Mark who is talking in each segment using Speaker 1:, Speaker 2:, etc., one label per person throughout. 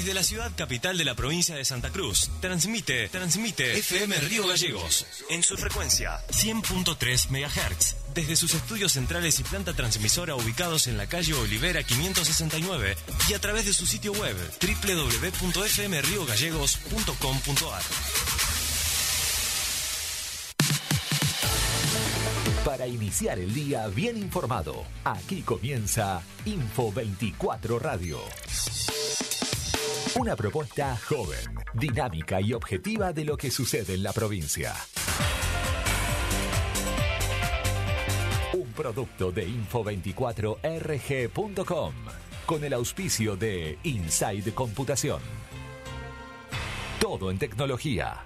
Speaker 1: Desde la ciudad capital de la provincia de Santa Cruz, transmite, transmite FM Río Gallegos en su frecuencia 100.3 MHz. Desde sus estudios centrales y planta transmisora ubicados en la calle Olivera 569 y a través de su sitio web www.fmriogallegos.com.ar.
Speaker 2: Para iniciar el día bien informado, aquí comienza Info 24 Radio. Una propuesta joven, dinámica y objetiva de lo que sucede en la provincia. Un producto de info24rg.com con el auspicio de Inside Computación. Todo en tecnología.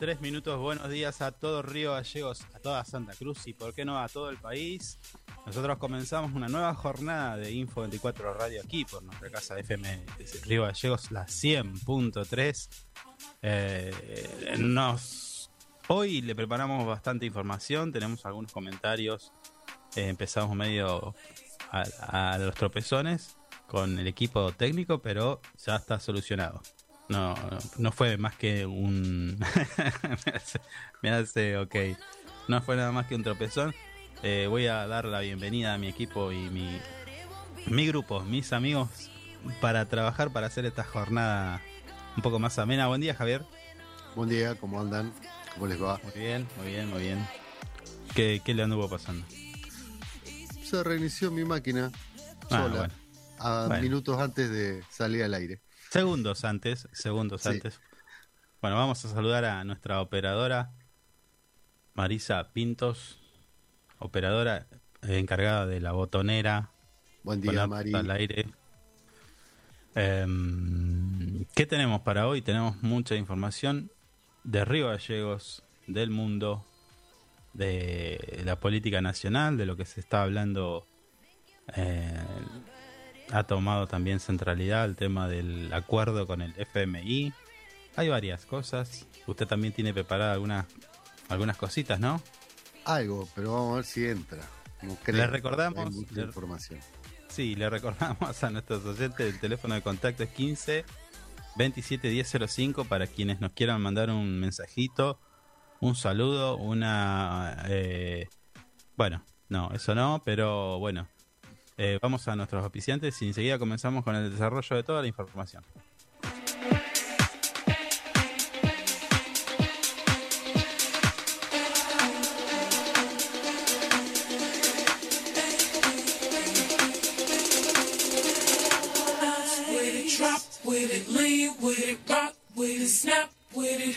Speaker 3: 3 minutos. Buenos días a todo Río Gallegos, a toda Santa Cruz y, por qué no, a todo el país. Nosotros comenzamos una nueva jornada de Info 24 Radio aquí por nuestra casa FM Río Gallegos, la 100.3. Eh, nos, hoy le preparamos bastante información, tenemos algunos comentarios. Eh, empezamos medio a los tropezones con el equipo técnico, pero ya está solucionado. No, no, fue más que un. me, hace, me hace, ok. No fue nada más que un tropezón. Eh, voy a dar la bienvenida a mi equipo y mi, mi grupo, mis amigos, para trabajar, para hacer esta jornada un poco más amena. Buen día, Javier.
Speaker 4: Buen día, ¿cómo andan? ¿Cómo les va?
Speaker 3: Muy bien, muy bien, muy bien. ¿Qué, qué le anduvo pasando?
Speaker 4: Se reinició mi máquina
Speaker 3: Ah,
Speaker 4: sola
Speaker 3: bueno.
Speaker 4: a
Speaker 3: Bueno.
Speaker 4: minutos antes de salir al aire.
Speaker 3: Segundos antes, segundos
Speaker 4: Sí.
Speaker 3: antes. Bueno, vamos a saludar a nuestra operadora, Marisa Pintos, operadora eh, encargada de la botonera.
Speaker 4: Buen día, Mari.
Speaker 3: Al aire. Em, ¿Qué tenemos para hoy? Tenemos mucha información de Río Gallegos, del mundo, de la política nacional, de lo que se está hablando. eh, ha tomado también centralidad el tema del acuerdo con el FMI. Hay varias cosas. Usted también tiene preparada algunas algunas cositas, ¿no?
Speaker 4: Algo, pero vamos a ver si entra. No creo,
Speaker 3: Le recordamos- le-
Speaker 4: información.
Speaker 3: Sí, le recordamos a nuestros oyentes el teléfono de contacto es 15 27 1005 para quienes nos quieran mandar un mensajito, un saludo, una... eh, bueno, no, eso no, pero bueno, eh, vamos a nuestros oficiantes y enseguida comenzamos con el desarrollo de toda la información. with it, with it, with it, snap with it.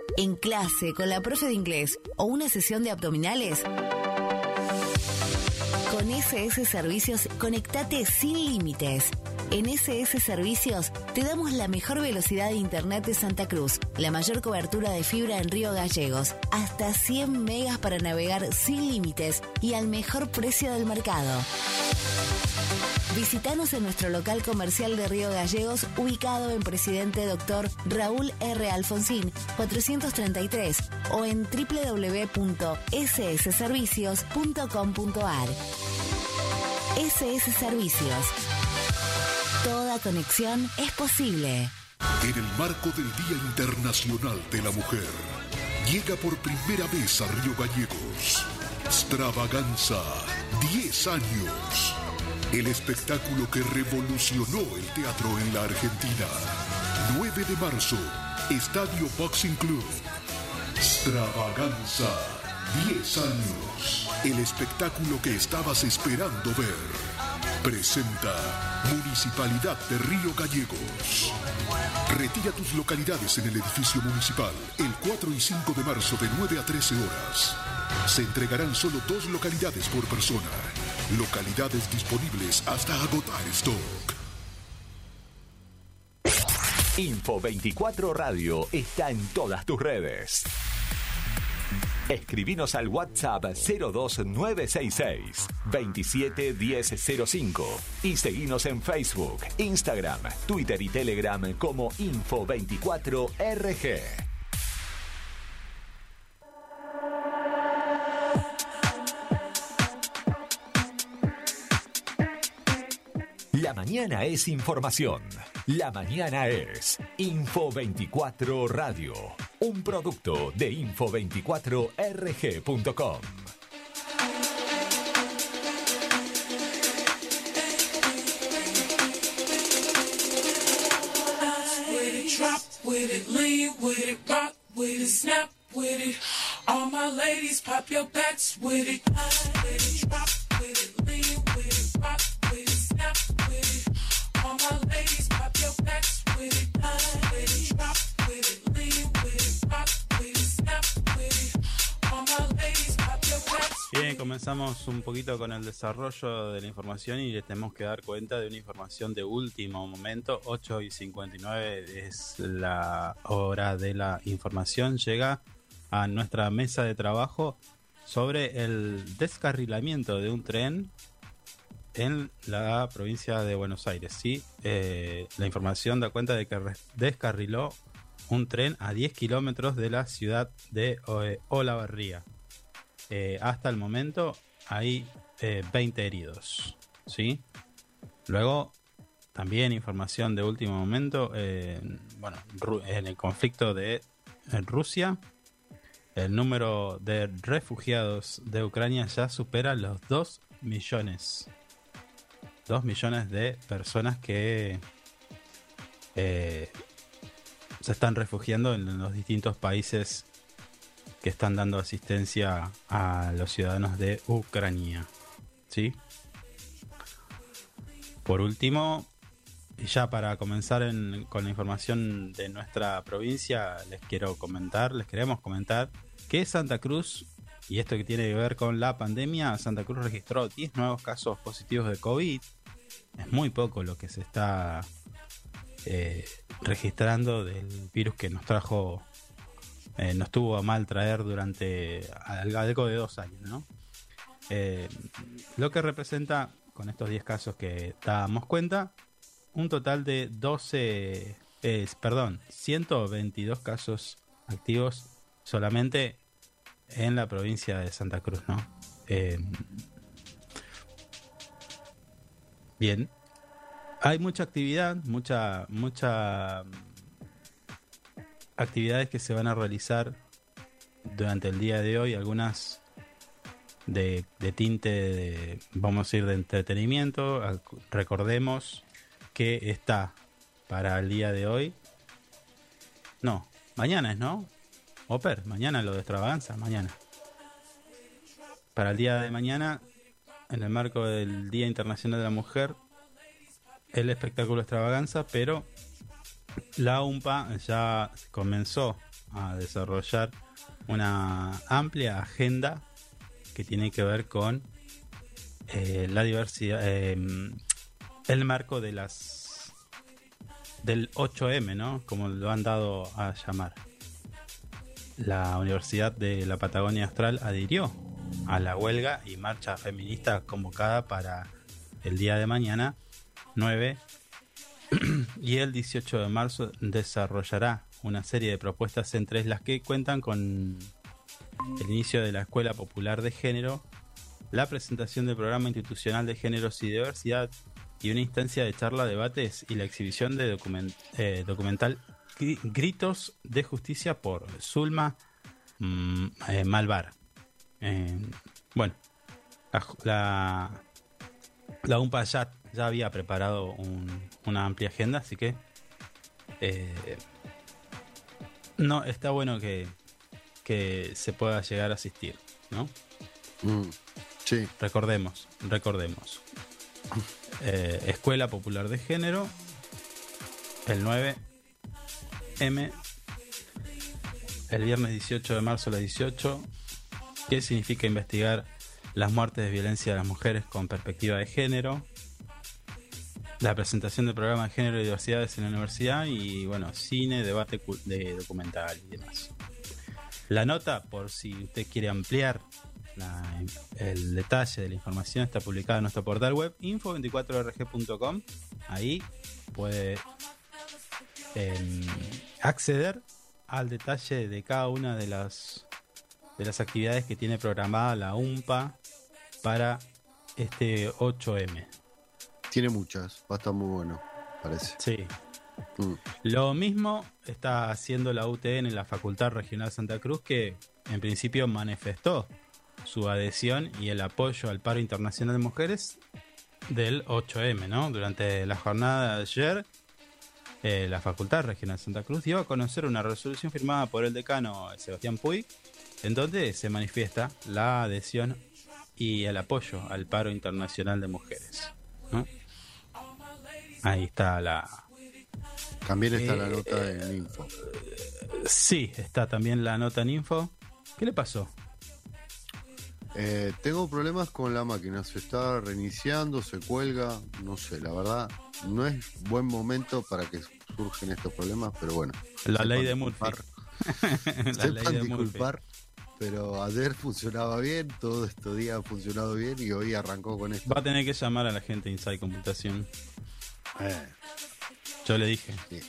Speaker 5: en clase, con la profe de inglés o una sesión de abdominales? SS Servicios, conectate sin límites. En SS Servicios te damos la mejor velocidad de Internet de Santa Cruz, la mayor cobertura de fibra en Río Gallegos, hasta 100 megas para navegar sin límites y al mejor precio del mercado. Visítanos en nuestro local comercial de Río Gallegos, ubicado en Presidente Dr. Raúl R. Alfonsín, 433, o en www.ssservicios.com.ar. SS Servicios. Toda conexión es posible.
Speaker 6: En el marco del Día Internacional de la Mujer, llega por primera vez a Río Gallegos. Extravaganza, 10 años. El espectáculo que revolucionó el teatro en la Argentina. 9 de marzo, Estadio Boxing Club. Extravaganza, 10 años. El espectáculo que estabas esperando ver. Presenta Municipalidad de Río Gallegos. Retira tus localidades en el edificio municipal el 4 y 5 de marzo de 9 a 13 horas. Se entregarán solo dos localidades por persona. Localidades disponibles hasta agotar stock.
Speaker 7: Info 24 Radio está en todas tus redes. Escribinos al WhatsApp 02966 271005 y seguinos en Facebook, Instagram, Twitter y Telegram como Info24RG. La mañana es información. La mañana es Info 24 Radio, un producto de info24rg.com.
Speaker 2: with it, lean with it, rock with it, snap with it. All my ladies, pop your backs with it. With it, drop
Speaker 3: comenzamos un poquito con el desarrollo de la información y le tenemos que dar cuenta de una información de último momento. 8 y 59 es la hora de la información. Llega a nuestra mesa de trabajo sobre el descarrilamiento de un tren en la provincia de Buenos Aires. Sí, Eh, la información da cuenta de que descarriló un tren a 10 kilómetros de la ciudad de Olavarría. Eh, hasta el momento hay eh, 20 heridos. ¿sí? Luego, también información de último momento. eh, bueno, en el conflicto de Rusia, el número de refugiados de Ucrania ya supera los 2 millones. 2 millones de personas que eh, se están refugiando en los distintos países que están dando asistencia a los ciudadanos de Ucrania. ¿Sí? Por último, ya para comenzar en- con la información de nuestra provincia, les quiero comentar, les queremos comentar que Santa Cruz, y esto que tiene que ver con la pandemia, Santa Cruz registró 10 nuevos casos positivos de COVID. Es muy poco lo que se está eh, registrando del virus que nos trajo eh, nos tuvo a mal traer durante al- algo de dos años, ¿no? Eh, lo que representa, con estos 10 casos que dábamos cuenta, un total de 12, eh, perdón, 122 casos activos solamente en la provincia de Santa Cruz, ¿no? Eh, bien. Hay mucha actividad, mucha, mucha actividades que se van a realizar durante el día de hoy, algunas de, de tinte, de, vamos a ir de entretenimiento. Recordemos que está para el día de hoy. No, mañana es, ¿no? Oper, mañana lo de extravaganza, mañana. Para el día de mañana, en el marco del Día Internacional de la Mujer, el espectáculo extravaganza, pero la UMPA ya comenzó a desarrollar una amplia agenda que tiene que ver con eh, la diversidad, eh, el marco de las del 8M, ¿no? Como lo han dado a llamar. La Universidad de la Patagonia Austral adhirió a la huelga y marcha feminista convocada para el día de mañana 9 y el 18 de marzo desarrollará una serie de propuestas entre las que cuentan con el inicio de la Escuela Popular de Género, la presentación del programa institucional de géneros y diversidad y una instancia de charla, debates y la exhibición de eh, documental Gri- Gritos de Justicia por Zulma mm, eh, Malvar. Eh, bueno, la, la, la ya había preparado un- una amplia agenda, así que eh, no está bueno que, que se pueda llegar a asistir, ¿no?
Speaker 4: Mm, sí,
Speaker 3: Recordemos, recordemos. Eh, Escuela Popular de Género, el 9M, el viernes 18 de marzo a las 18. ¿Qué significa investigar las muertes de violencia de las mujeres con perspectiva de género? La presentación del programa de género y diversidades en la universidad y, bueno, cine, debate de documental y demás. La nota, por si usted quiere ampliar el detalle de la información, está publicada en nuestro portal web info24rg.com. Ahí puede em, acceder al detalle de cada una de las de las actividades que tiene programada la UMPA para este 8M.
Speaker 4: Tiene muchas. Va a estar muy bueno, parece.
Speaker 3: Sí.
Speaker 4: Mm,
Speaker 3: Lo mismo está haciendo la UTN en la Facultad Regional Santa Cruz, que en principio manifestó su adhesión y el apoyo al paro internacional de mujeres del 8M, ¿no? Durante la jornada de ayer, eh, la Facultad Regional Santa Cruz dio a conocer una resolución firmada por el decano Sebastián Puy, en donde se manifiesta la adhesión y el apoyo al paro internacional de mujeres. ¿no? Ahí está la,
Speaker 4: También está la
Speaker 3: Eh,
Speaker 4: nota en info.
Speaker 3: Sí, está también la nota en info. ¿Qué le pasó?
Speaker 4: Eh, tengo problemas con la máquina, se está reiniciando, se cuelga, no sé, la verdad, no es buen momento para que surgen estos problemas, pero bueno.
Speaker 3: La ley de Murphy. la ley de Murphy.
Speaker 4: disculpar, pero ayer funcionaba bien, todo estos días ha funcionado bien y hoy arrancó con esto.
Speaker 3: Va a tener que llamar a la gente de Inside Computación.
Speaker 4: Eh,
Speaker 3: Yo le dije,
Speaker 4: sí.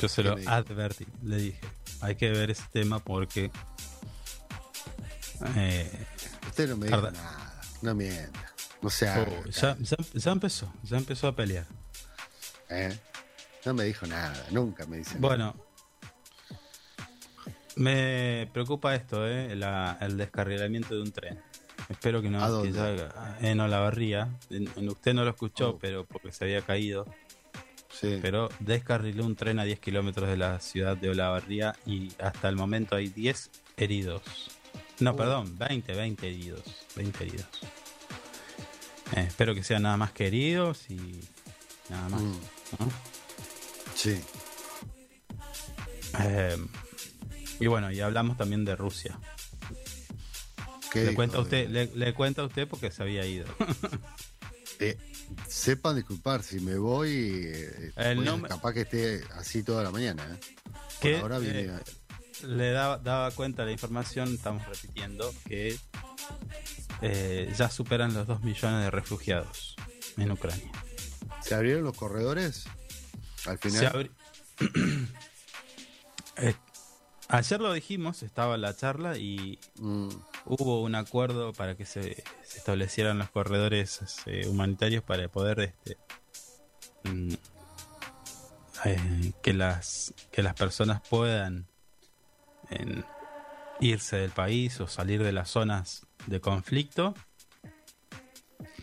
Speaker 3: yo se
Speaker 4: ¿Qué
Speaker 3: lo
Speaker 4: le
Speaker 3: advertí. Le dije, hay que ver ese tema porque. eh,
Speaker 4: Usted no me dijo
Speaker 3: Tarda-
Speaker 4: nada, no mienta, no se haga,
Speaker 3: oh, ya, ya- ya empezó, ya empezó a pelear.
Speaker 4: eh. No me dijo nada, nunca me dice nada.
Speaker 3: Bueno, me preocupa esto, eh, la- el descarrilamiento de un tren. Espero que no,
Speaker 4: ¿A
Speaker 3: que ya- en Olavarría. En- en- usted no lo escuchó,
Speaker 4: Oh.
Speaker 3: pero porque se había caído.
Speaker 4: Sí.
Speaker 3: Pero descarriló un tren a 10 kilómetros de la ciudad de Olavarría y hasta el momento hay 10 heridos. No,
Speaker 4: Oh.
Speaker 3: perdón, 20, 20 heridos. 20 heridos. Eh, espero que sean nada más que heridos y nada más.
Speaker 4: Mm,
Speaker 3: ¿no?
Speaker 4: sí.
Speaker 3: Eh, y bueno, y hablamos también de Rusia.
Speaker 4: ¿Qué
Speaker 3: Le cuenta, usted, le, le cuenta a usted porque se había ido.
Speaker 4: Eh, sepan disculpar si me voy. eh,
Speaker 3: El
Speaker 4: Capaz que esté así toda la mañana. ¿eh?
Speaker 3: Que,
Speaker 4: ahora viene.
Speaker 3: eh, le daba, daba cuenta la información, estamos repitiendo, que eh, ya superan los 2 millones de refugiados en Ucrania.
Speaker 4: ¿Se abrieron los corredores? Al final.
Speaker 3: Se abri- Eh, ayer lo dijimos, estaba la charla y
Speaker 4: Mm,
Speaker 3: hubo un acuerdo para que se, se establecieran los corredores eh, humanitarios para poder este, mm, eh, que las que las personas puedan en, irse del país o salir de las zonas de conflicto.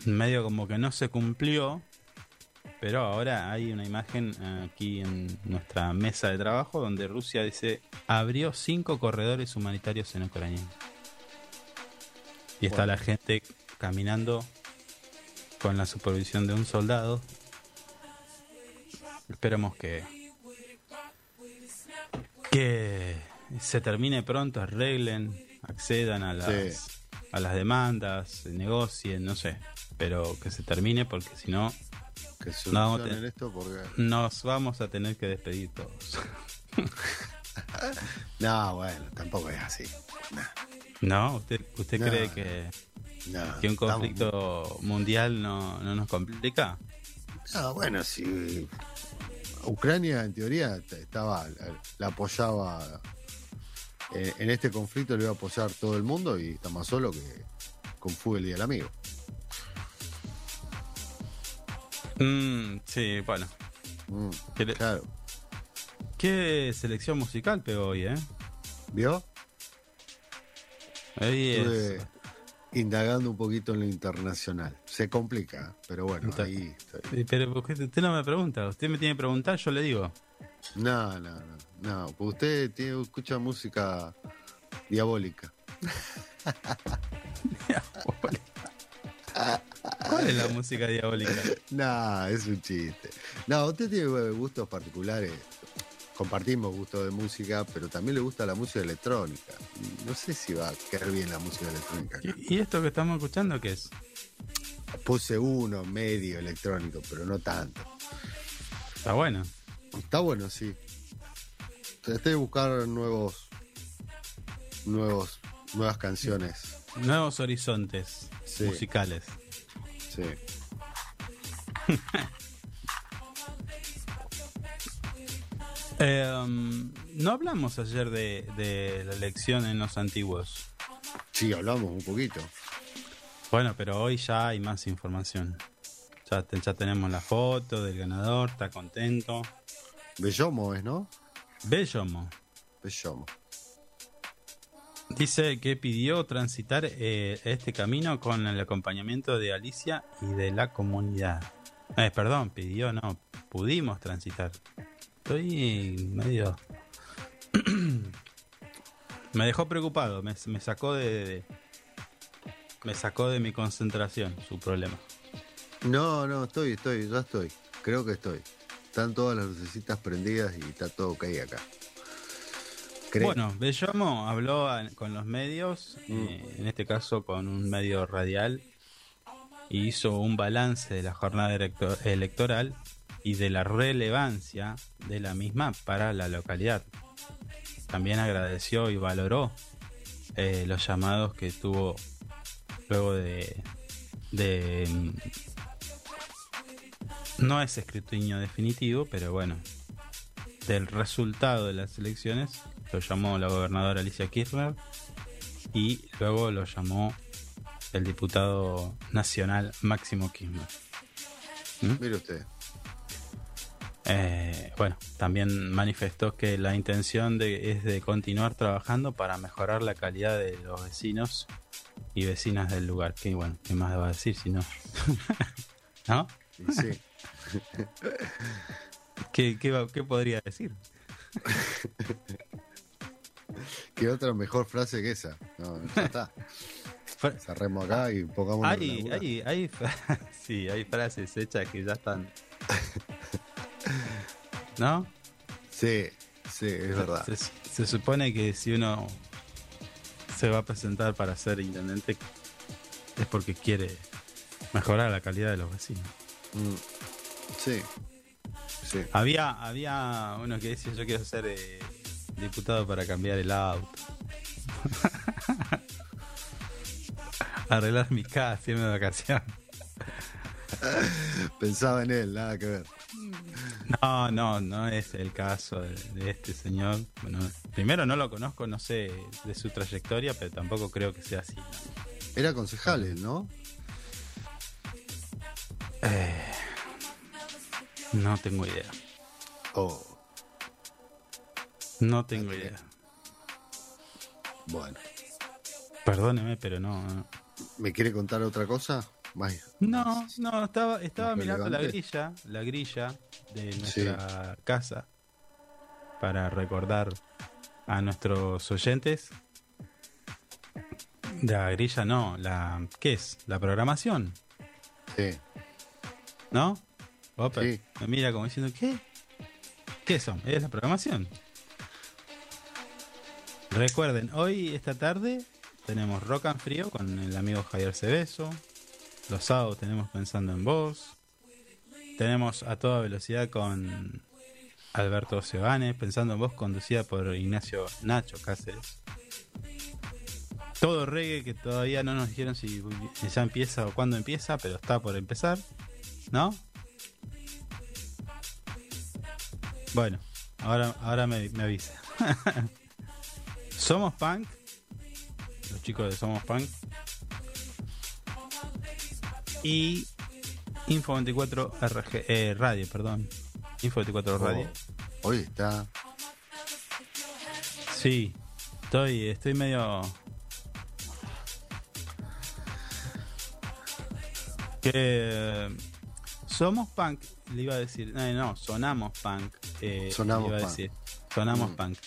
Speaker 3: Medio como que no se cumplió, pero ahora hay una imagen aquí en nuestra mesa de trabajo donde Rusia dice abrió cinco corredores humanitarios en Ucrania. Y está la gente caminando con la supervisión de un soldado. Esperemos que que se termine pronto, arreglen, accedan a las
Speaker 4: Sí.
Speaker 3: a las demandas, negocien, no sé, pero que se termine porque si no
Speaker 4: Que
Speaker 3: No,
Speaker 4: solucionen
Speaker 3: te-
Speaker 4: esto porque.
Speaker 3: nos vamos a tener que despedir todos.
Speaker 4: No, bueno, tampoco es así.
Speaker 3: ¿No? ¿Usted, usted
Speaker 4: No,
Speaker 3: cree que,
Speaker 4: No,
Speaker 3: que un
Speaker 4: estamos-
Speaker 3: conflicto mundial no, no nos complica?
Speaker 4: No, bueno, si Ucrania en teoría estaba, la, apoyaba eh, en este conflicto, le iba a apoyar todo el mundo y está más solo que con y el amigo.
Speaker 3: Mm, sí, bueno.
Speaker 4: Mm,
Speaker 3: ¿Qué,
Speaker 4: claro,
Speaker 3: qué selección musical pegó hoy, eh?
Speaker 4: ¿vio?
Speaker 3: Hoy es-
Speaker 4: Estuve indagando un poquito en lo internacional. Se complica, pero bueno,
Speaker 3: Está-
Speaker 4: ahí estoy.
Speaker 3: Sí, Pero usted, usted no me pregunta, usted me tiene que preguntar, yo le digo.
Speaker 4: No, no, no, no. Usted tiene, escucha música diabólica.
Speaker 3: ¿Cuál es la música diabólica?
Speaker 4: No, es un chiste. No, usted tiene eh, gustos particulares. Compartimos gustos de música, pero también le gusta la música electrónica. No sé si va a caer bien la música electrónica. acá.
Speaker 3: ¿Y, y esto que estamos escuchando qué es?
Speaker 4: Puse uno medio electrónico, pero no tanto.
Speaker 3: Está bueno.
Speaker 4: Está bueno, sí. Traté de buscar nuevos, nuevos, nuevas canciones.
Speaker 3: Nuevos horizontes
Speaker 4: Sí.
Speaker 3: musicales.
Speaker 4: Sí.
Speaker 3: Eh, um, no hablamos ayer de, de la elección en los antiguos.
Speaker 4: Sí, hablamos un poquito.
Speaker 3: Bueno, pero hoy ya hay más información. Ya, te- ya tenemos la foto del ganador, está contento.
Speaker 4: Bellomo es, ¿no?
Speaker 3: Bellomo
Speaker 4: Bellomo.
Speaker 3: Dice que pidió transitar eh, este camino con el acompañamiento de Alicia y de la comunidad. Eh, perdón, pidió, no, pudimos transitar. Estoy medio... me dejó preocupado, me, sacó de, de- Me sacó de mi concentración su problema.
Speaker 4: No, no, estoy, estoy, ya estoy. Creo que estoy. Están todas las lucecitas prendidas y está todo ok acá.
Speaker 3: Bueno, Bellomo habló con los medios, eh, en este caso con un medio radial, y hizo un balance de la jornada electo- electoral y de la relevancia de la misma para la localidad. También agradeció y valoró eh, los llamados que tuvo luego de, de mm, no es escrutinio definitivo, pero bueno, del resultado de las elecciones lo llamó la gobernadora Alicia Kirchner y luego lo llamó el diputado nacional Máximo Kirchner.
Speaker 4: Mire usted.
Speaker 3: Eh, bueno, también manifestó que la intención de, es de continuar trabajando para mejorar la calidad de los vecinos y vecinas del lugar. Que bueno, ¿qué más va a decir si no? ¿No?
Speaker 4: Sí.
Speaker 3: ¿Qué, qué, qué podría decir?
Speaker 4: ¿Qué otra mejor frase que esa? No, ya está. Cerremos acá y pongamos
Speaker 3: Hay, hay, hay, sí, hay frases hechas que ya están. ¿No?
Speaker 4: Sí, sí, es verdad.
Speaker 3: Se, se supone que si uno se va a presentar para ser intendente es porque quiere mejorar la calidad de los vecinos.
Speaker 4: Mm. Sí. Sí.
Speaker 3: Había, había uno que decía yo quiero ser eh, diputado para cambiar el auto. Arreglar mi casa, irme de vacaciones.
Speaker 4: Pensaba en él, nada que ver.
Speaker 3: No, no, no es el caso de, de este señor. Bueno, primero no lo conozco, no sé de su trayectoria, pero tampoco creo que sea así.
Speaker 4: Era concejal ¿no?
Speaker 3: No tengo idea.
Speaker 4: Oh,
Speaker 3: No tengo idea.
Speaker 4: bueno.
Speaker 3: Perdóneme, pero no. no.
Speaker 4: ¿Me quiere contar otra cosa?
Speaker 3: No, no, estaba, estaba mirando la grilla, la grilla de nuestra casa para recordar a nuestros oyentes. La grilla no, la ¿qué es? La programación,
Speaker 4: Sí,
Speaker 3: ¿no? Opa,
Speaker 4: Sí.
Speaker 3: me mira como diciendo, ¿qué? ¿Qué son? Es la programación. Recuerden, hoy, esta tarde, tenemos Rock and Frío con el amigo Javier Cebeso. Los sábados tenemos Pensando en Vos. Tenemos a toda velocidad con Alberto Sebane, Pensando en Vos, conducida por Ignacio Nacho Cáceres. Todo reggae que todavía no nos dijeron si ya empieza o cuándo empieza, pero está por empezar, ¿no? Bueno, ahora, ahora me, me avisa. Somos Punk, los chicos de Somos Punk. Y Info 24 RG, eh, Radio, perdón. Info 24 Radio.
Speaker 4: Oh, hoy está.
Speaker 3: Sí, estoy, estoy medio. Que somos punk, le iba a decir, no, no sonamos punk. eh,
Speaker 4: Sonamos
Speaker 3: le iba a
Speaker 4: punk.
Speaker 3: decir, sonamos
Speaker 4: Mm.
Speaker 3: punk.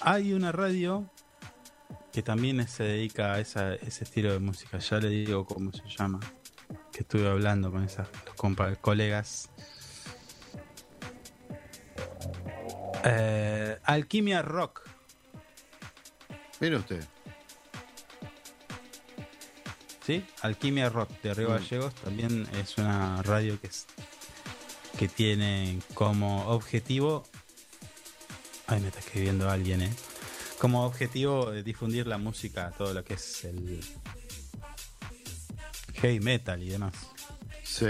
Speaker 3: Hay una radio que también se dedica a esa- ese estilo de música, ya le digo cómo se llama, que estuve hablando con esas colegas. Eh, Alquimia Rock.
Speaker 4: Mire usted.
Speaker 3: ¿sí? Alquimia Rock de Río
Speaker 4: Mm.
Speaker 3: Gallegos también es una radio que, es, que tiene como objetivo. Ay, me está escribiendo alguien, ¿eh? Como objetivo eh, difundir la música, todo lo que es el heavy metal y demás.
Speaker 4: Sí.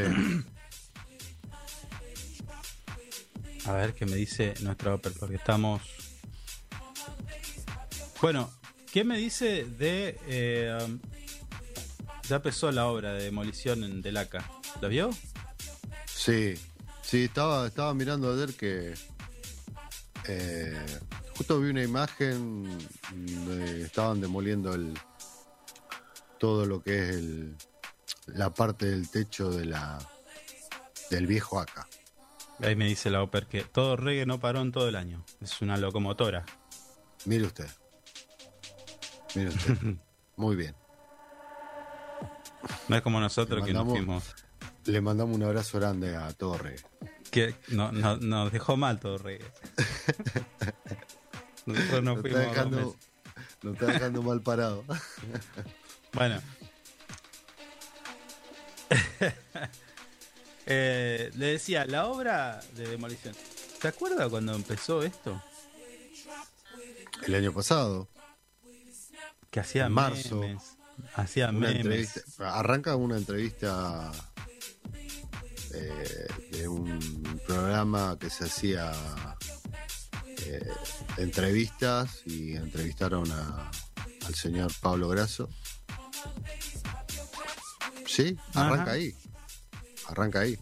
Speaker 3: A ver qué me dice nuestra Opel, porque estamos. Bueno, ¿qué me dice de. eh, ya empezó la obra de demolición en Delaca. ¿Lo vio?
Speaker 4: Sí, sí, estaba, estaba mirando ayer que eh, justo vi una imagen donde estaban demoliendo el todo lo que es el, la parte del techo de la del viejo acá.
Speaker 3: Ahí me dice la Oper que todo reggae no paró en todo el año. Es una locomotora.
Speaker 4: Mire usted. Mire usted. Muy bien.
Speaker 3: No es como nosotros que nos fuimos.
Speaker 4: Le mandamos un abrazo grande a Torre.
Speaker 3: Que no, no- nos dejó mal todo reggae. Nosotros nos
Speaker 4: Nos
Speaker 3: fuimos
Speaker 4: está dejando,
Speaker 3: meses.
Speaker 4: nos está dejando mal parado.
Speaker 3: Bueno. Eh, le decía, la obra de demolición. ¿Se acuerda cuando empezó esto?
Speaker 4: El año pasado,
Speaker 3: Que hacía
Speaker 4: En marzo,
Speaker 3: memes. Hacía
Speaker 4: una
Speaker 3: memes.
Speaker 4: arranca una entrevista eh, de un programa que se hacía eh, entrevistas y entrevistaron a- al señor Pablo Grasso. Sí, arranca
Speaker 3: Ajá.
Speaker 4: ahí. Arranca ahí.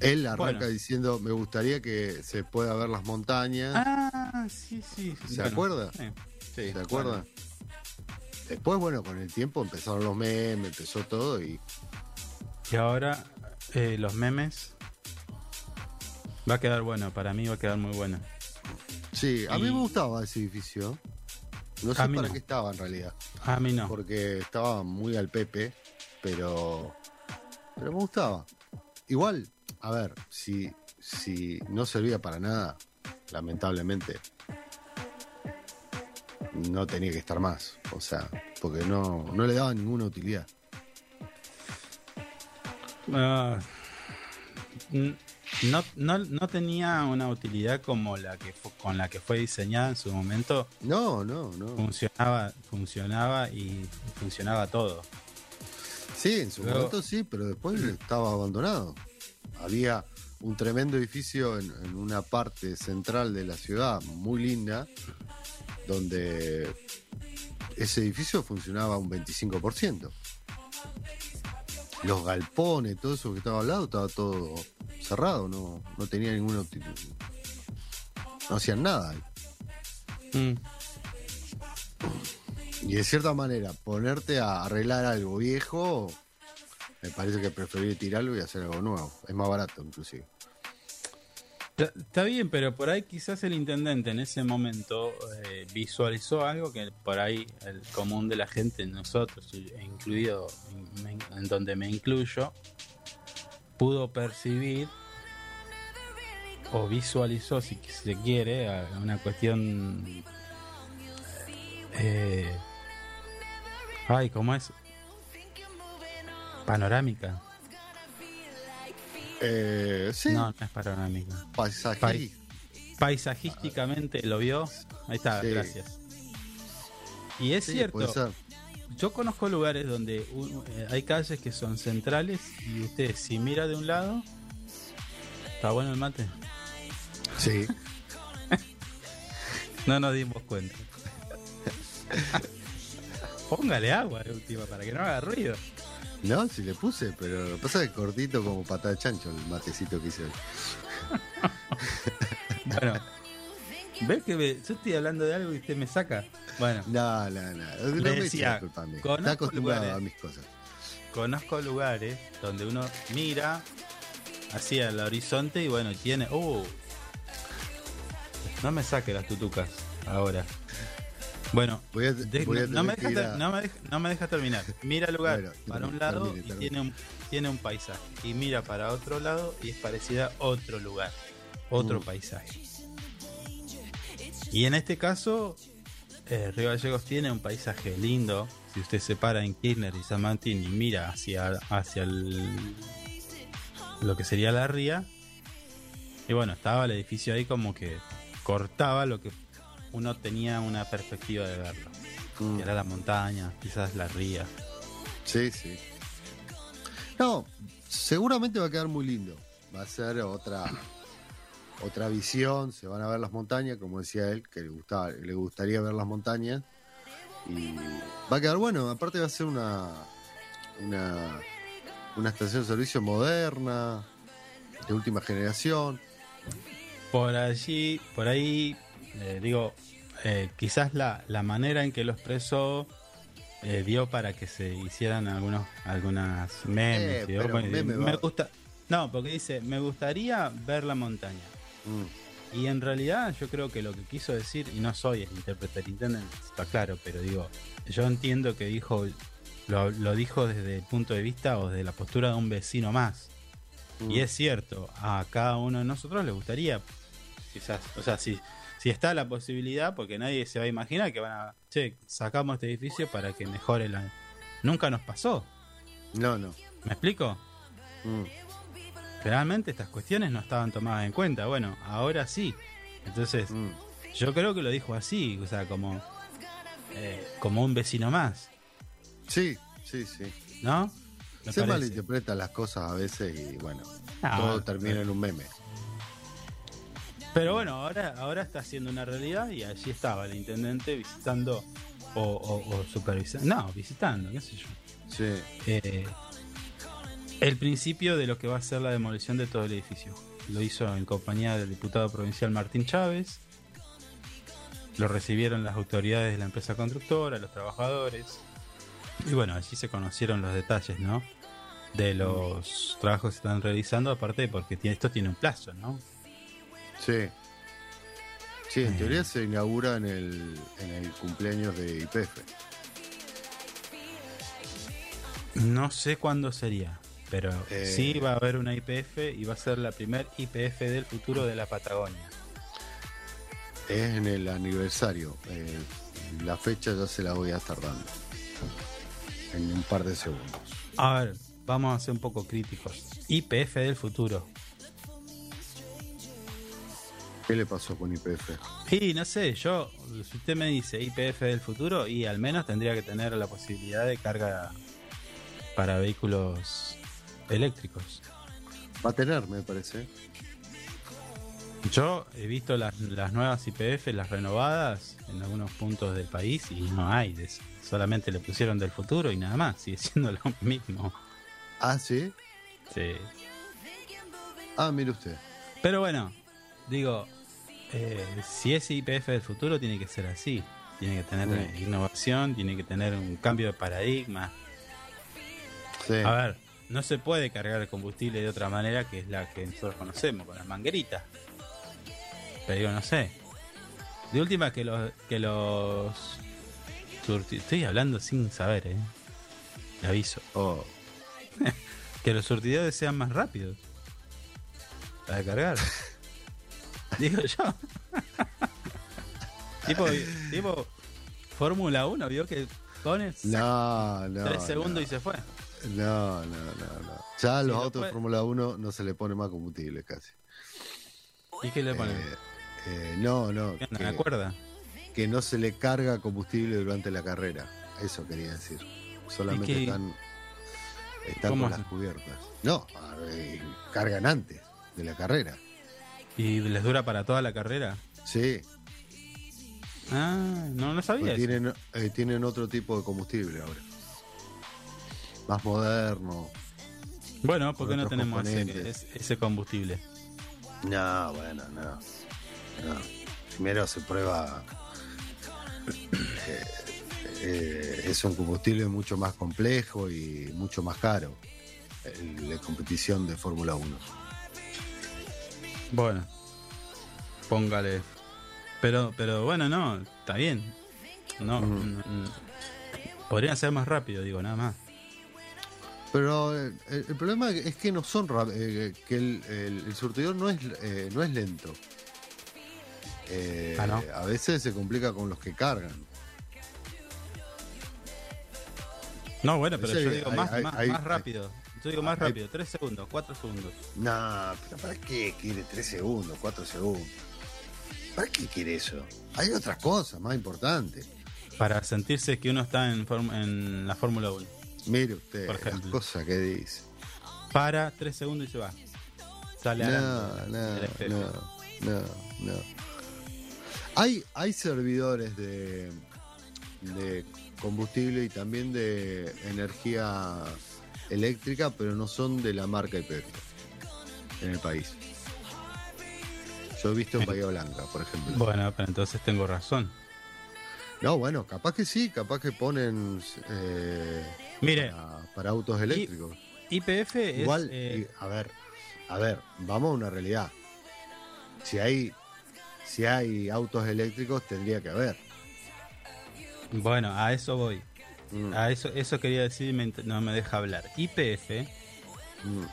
Speaker 4: Él arranca
Speaker 3: Bueno.
Speaker 4: diciendo, me gustaría que se pueda ver las montañas.
Speaker 3: Ah, sí, sí.
Speaker 4: ¿Se acuerda?
Speaker 3: Sí, sí,
Speaker 4: ¿Se acuerdan? Después, bueno, con el tiempo empezaron los memes, empezó todo y
Speaker 3: Y ahora eh, los memes. Va a quedar bueno, para mí va a quedar muy bueno.
Speaker 4: Sí, a mí
Speaker 3: Y-
Speaker 4: me gustaba ese edificio. No sé
Speaker 3: mí
Speaker 4: para
Speaker 3: no.
Speaker 4: qué estaba en realidad.
Speaker 3: A mí no.
Speaker 4: Porque estaba muy al Pepe, pero. Pero me gustaba. Igual, a ver, si, si no servía para nada, lamentablemente, no tenía que estar más. O sea, porque no, no le daba ninguna utilidad.
Speaker 3: Ah, no, no, no tenía una utilidad como la que con la que fue diseñada en su momento.
Speaker 4: No, no, no.
Speaker 3: Funcionaba, funcionaba y funcionaba todo.
Speaker 4: Sí, en su
Speaker 3: Luego-
Speaker 4: momento sí, pero después estaba abandonado. Había un tremendo edificio en, en una parte central de la ciudad, muy linda, donde ese edificio funcionaba un 25%. Los galpones, todo eso que estaba al lado, estaba todo cerrado, no, no tenía ninguna. No hacían nada. ahí.
Speaker 3: Mm.
Speaker 4: Y de cierta manera, ponerte a arreglar algo viejo, me parece que preferir tirarlo y hacer algo nuevo. Es más barato, inclusive.
Speaker 3: Está- bien, pero por ahí quizás el intendente en ese momento eh, visualizó algo que por ahí el común de la gente, nosotros, e incluido en, donde me incluyo, pudo percibir o visualizó, si se quiere, una cuestión... eh, ay, ¿cómo es? Panorámica.
Speaker 4: Eh, sí,
Speaker 3: No, no es panorámica.
Speaker 4: paisaje.
Speaker 3: Pai- paisajísticamente lo vio. Ahí está,
Speaker 4: Sí.
Speaker 3: gracias. Y es
Speaker 4: Sí,
Speaker 3: cierto, yo conozco lugares donde un- eh, hay calles que son centrales y usted si mira de un lado, está bueno el mate.
Speaker 4: Sí.
Speaker 3: No nos dimos cuenta. Póngale agua de última para que no haga ruido.
Speaker 4: No, sí le puse, pero lo pasa que cortito como patada de chancho el matecito que hice hoy.
Speaker 3: Bueno, ¿ves que me- yo estoy hablando de algo y usted me saca? Bueno,
Speaker 4: No, no, no. No me
Speaker 3: decía, conozco
Speaker 4: Está acostumbrado
Speaker 3: lugares-
Speaker 4: a mis cosas.
Speaker 3: conozco lugares donde uno mira hacia el horizonte y bueno, tiene. ¡Uh! No me saque las tutucas ahora. Bueno,
Speaker 4: Voy a,
Speaker 3: de-
Speaker 4: voy a
Speaker 3: no, me
Speaker 4: tener
Speaker 3: deja,
Speaker 4: que ir
Speaker 3: ter-
Speaker 4: a-
Speaker 3: no me deja- no me deja terminar. Mira el lugar
Speaker 4: Bueno,
Speaker 3: para un lado
Speaker 4: termine,
Speaker 3: y tiene un, tiene un paisaje. Y mira para otro lado y es parecida a otro lugar, otro
Speaker 4: Mm.
Speaker 3: paisaje. Y en este caso, eh, Río Gallegos tiene un paisaje lindo. Si usted se para en Kirchner y San Martín y mira hacia, hacia el- lo que sería la ría, y bueno, estaba el edificio ahí como que cortaba lo que uno tenía una perspectiva de verlo.
Speaker 4: Mm.
Speaker 3: Que era la montaña, quizás la ría.
Speaker 4: Sí, sí. No, seguramente va a quedar muy lindo. Va a ser otra otra visión, se van a ver las montañas, como decía él, que le gustaba, le gustaría ver las montañas. Y va a quedar bueno, aparte va a ser una una, una estación de servicio moderna, de última generación.
Speaker 3: Por allí, por ahí, eh, digo, eh, quizás la, la manera en que lo expresó eh, dio para que se hicieran algunos algunas memes.
Speaker 4: Eh, pero
Speaker 3: porque
Speaker 4: meme
Speaker 3: me
Speaker 4: va-
Speaker 3: gusta, no, porque dice, me gustaría ver la montaña.
Speaker 4: Mm,
Speaker 3: Y en realidad yo creo que lo que quiso decir, y no soy el intérprete del está claro, pero digo, yo entiendo que dijo, lo, lo dijo desde el punto de vista o desde la postura de un vecino más.
Speaker 4: mm.
Speaker 3: Y es cierto, a cada uno de nosotros le gustaría, quizás, o sea, si, si está la posibilidad, porque nadie se va a imaginar que van a, che, sacamos este edificio para que mejore la... Nunca nos pasó,
Speaker 4: No, no.
Speaker 3: ¿me explico?
Speaker 4: Mm.
Speaker 3: Generalmente estas cuestiones no estaban tomadas en cuenta, bueno, ahora sí. Entonces,
Speaker 4: Mm.
Speaker 3: yo creo que lo dijo así, o sea, como, eh, como un vecino más,
Speaker 4: Sí, sí, sí.
Speaker 3: ¿no? Me
Speaker 4: Se
Speaker 3: parece.
Speaker 4: malinterpretan las cosas a veces y bueno,
Speaker 3: Ah,
Speaker 4: todo termina en un meme.
Speaker 3: Pero bueno, ahora, ahora está siendo una realidad y allí estaba el intendente visitando o, o- o supervisando. No, visitando, qué sé yo.
Speaker 4: Sí.
Speaker 3: Eh, el principio de lo que va a ser la demolición de todo el edificio. Lo hizo en compañía del diputado provincial Martín Chávez. Lo recibieron las autoridades de la empresa constructora, los trabajadores. Y bueno, allí se conocieron los detalles, ¿no? De los trabajos que se están realizando, aparte porque esto tiene un plazo, ¿no?
Speaker 4: Sí. Sí, en
Speaker 3: Eh.
Speaker 4: teoría se inaugura en el, en el cumpleaños de IPF.
Speaker 3: No sé cuándo sería, pero
Speaker 4: Eh.
Speaker 3: sí va a haber una IPF y va a ser la primer IPF del futuro de la Patagonia.
Speaker 4: Es en el aniversario. eh, la fecha ya se la voy a estar dando. En un par de segundos.
Speaker 3: A ver, vamos a ser un poco críticos. IPF del futuro.
Speaker 4: ¿Qué le pasó con IPF?
Speaker 3: Y no sé, yo, si usted me dice IPF del futuro, y al menos tendría que tener la posibilidad de carga para vehículos eléctricos.
Speaker 4: Va a tener, me parece.
Speaker 3: Yo he visto las, las nuevas IPF, las renovadas, en algunos puntos del país y no hay. de eso. solamente le pusieron del futuro y nada más. Sigue siendo lo mismo.
Speaker 4: Ah, sí.
Speaker 3: Sí.
Speaker 4: Ah, mire usted.
Speaker 3: Pero bueno, digo, eh, si es IPF del futuro tiene que ser así. tiene que tener innovación, tiene que tener un cambio de paradigma.
Speaker 4: Sí.
Speaker 3: A ver, no se puede cargar el combustible de otra manera que es la que nosotros conocemos, con las mangueritas. Pero digo, no sé. De última que los que los estoy hablando sin saber, eh. Le aviso.
Speaker 4: Oh,
Speaker 3: Que los surtidores sean más rápidos. Para cargar. Digo yo. tipo, tipo Fórmula 1, vio que pones
Speaker 4: no, no.
Speaker 3: 3 segundos
Speaker 4: no.
Speaker 3: y se fue.
Speaker 4: No, no, no, no. Ya a los
Speaker 3: lo
Speaker 4: autos de Fórmula 1 no se le pone más combustible casi.
Speaker 3: ¿Y qué le ponen?
Speaker 4: Eh, eh, no, no.
Speaker 3: ¿Qué onda,
Speaker 4: que-
Speaker 3: ¿Me acuerda?
Speaker 4: que no se le carga combustible durante la carrera. Eso quería decir. Solamente
Speaker 3: ¿Y qué-
Speaker 4: están, están con las cubiertas. No, cargan antes de la carrera.
Speaker 3: ¿Y les dura para toda la carrera?
Speaker 4: Sí,
Speaker 3: Ah, no, no sabía
Speaker 4: tienen, eh, tienen otro tipo de combustible ahora. Más moderno.
Speaker 3: Bueno, ¿por qué no tenemos ese, combustible?
Speaker 4: No, bueno, no. no. Primero se prueba. eh, eh, es un combustible mucho más complejo y mucho más caro. La competición de Fórmula 1.
Speaker 3: Bueno, póngale. Pero, pero bueno, no, está bien. No, mm, mm. podrían ser más rápido, digo, nada más.
Speaker 4: Pero eh, el, problema es que no son eh, que el, el- el surtidor no es eh, no es lento. Eh,
Speaker 3: Ah, ¿no?
Speaker 4: A veces se complica con los que cargan.
Speaker 3: No, bueno, pero yo digo
Speaker 4: hay-
Speaker 3: más,
Speaker 4: hay-
Speaker 3: más,
Speaker 4: hay-
Speaker 3: más rápido. Digo más
Speaker 4: hay-
Speaker 3: rápido, 3 segundos, 4 segundos.
Speaker 4: No, pero ¿para qué quiere 3 segundos, 4 segundos? ¿Para qué quiere eso? Hay otras cosas más importantes.
Speaker 3: Para sentirse que uno está en, la Fórmula 1.
Speaker 4: Mire usted
Speaker 3: Por
Speaker 4: las
Speaker 3: ejemplo.
Speaker 4: cosas que dice.
Speaker 3: Para 3 segundos y se va. Sale
Speaker 4: No, no, no, no, no. Hay, hay servidores de, de combustible y también de energía eléctrica, pero no son de la marca IPF en el país. Yo he visto en Bahía Blanca, por ejemplo.
Speaker 3: Bueno, pero entonces tengo razón.
Speaker 4: No, bueno, capaz que sí, capaz que ponen eh,
Speaker 3: Mire,
Speaker 4: para, para autos eléctricos.
Speaker 3: IPF es.
Speaker 4: Igual,
Speaker 3: eh,
Speaker 4: y- a ver, a ver, vamos a una realidad. Si hay, si hay autos eléctricos, tendría que haber.
Speaker 3: Bueno, a eso voy.
Speaker 4: Mm,
Speaker 3: A eso, eso quería decir y no me deja hablar. IPF
Speaker 4: mm,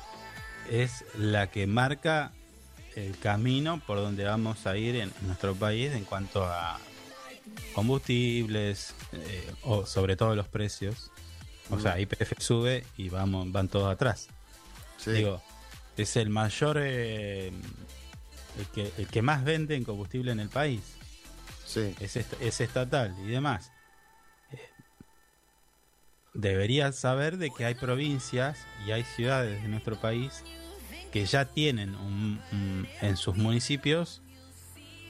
Speaker 3: es la que marca el camino por donde vamos a ir en nuestro país en cuanto a combustibles eh, o sobre todo los precios. O
Speaker 4: Mm.
Speaker 3: sea, IPF sube y vamos van todos atrás.
Speaker 4: sí,
Speaker 3: Digo, es el mayor, eh, el, que, el que más vende en combustible en el país.
Speaker 4: sí.
Speaker 3: es, est- es estatal y demás. Deberías saber de que hay provincias y hay ciudades de nuestro país que ya tienen un- un- en sus municipios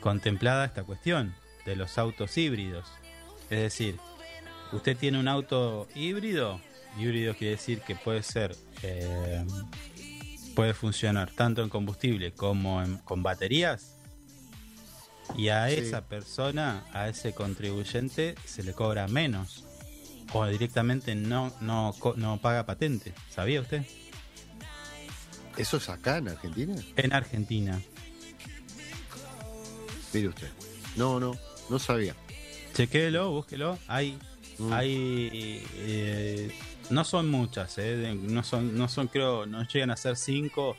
Speaker 3: contemplada esta cuestión de los autos híbridos. Es decir, usted tiene un auto híbrido, híbrido quiere decir que puede ser, eh, puede funcionar tanto en combustible como en- con baterías. Y a
Speaker 4: Sí.
Speaker 3: esa persona, a ese contribuyente, se le cobra menos. O directamente no, no, no paga patente. ¿Sabía usted?
Speaker 4: ¿Eso es acá en Argentina?
Speaker 3: En Argentina.
Speaker 4: Mire usted. No, no, no sabía.
Speaker 3: Chequéelo, búsquelo. Hay,
Speaker 4: Mm.
Speaker 3: hay, eh, no son muchas, eh, no son, no son, creo, no llegan a ser cinco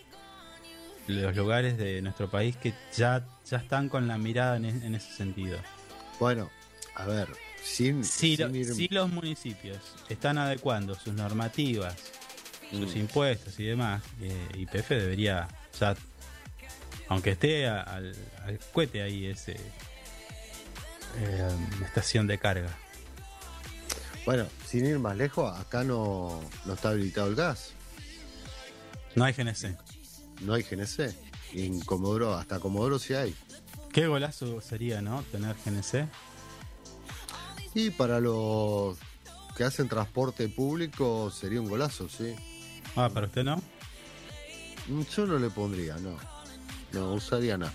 Speaker 3: los lugares de nuestro país que ya, ya están con la mirada en, en ese sentido.
Speaker 4: Bueno, a ver, sin,
Speaker 3: Si, lo-
Speaker 4: sin ir-
Speaker 3: si los municipios están adecuando sus normativas, sus
Speaker 4: Mm.
Speaker 3: impuestos y demás, eh, IPF debería ya, aunque esté a- al, al cohete ahí ese eh, estación de carga.
Speaker 4: Bueno, sin ir más lejos, acá no, no está habilitado el gas.
Speaker 3: No hay GNC.
Speaker 4: No hay GNC. En Comodoro, hasta Comodoro sí hay.
Speaker 3: Qué golazo sería, ¿no? Tener GNC.
Speaker 4: Y para los que hacen transporte público sería un golazo, sí.
Speaker 3: Ah, para usted no.
Speaker 4: Mm, Yo no le pondría, no. No, usaría nada.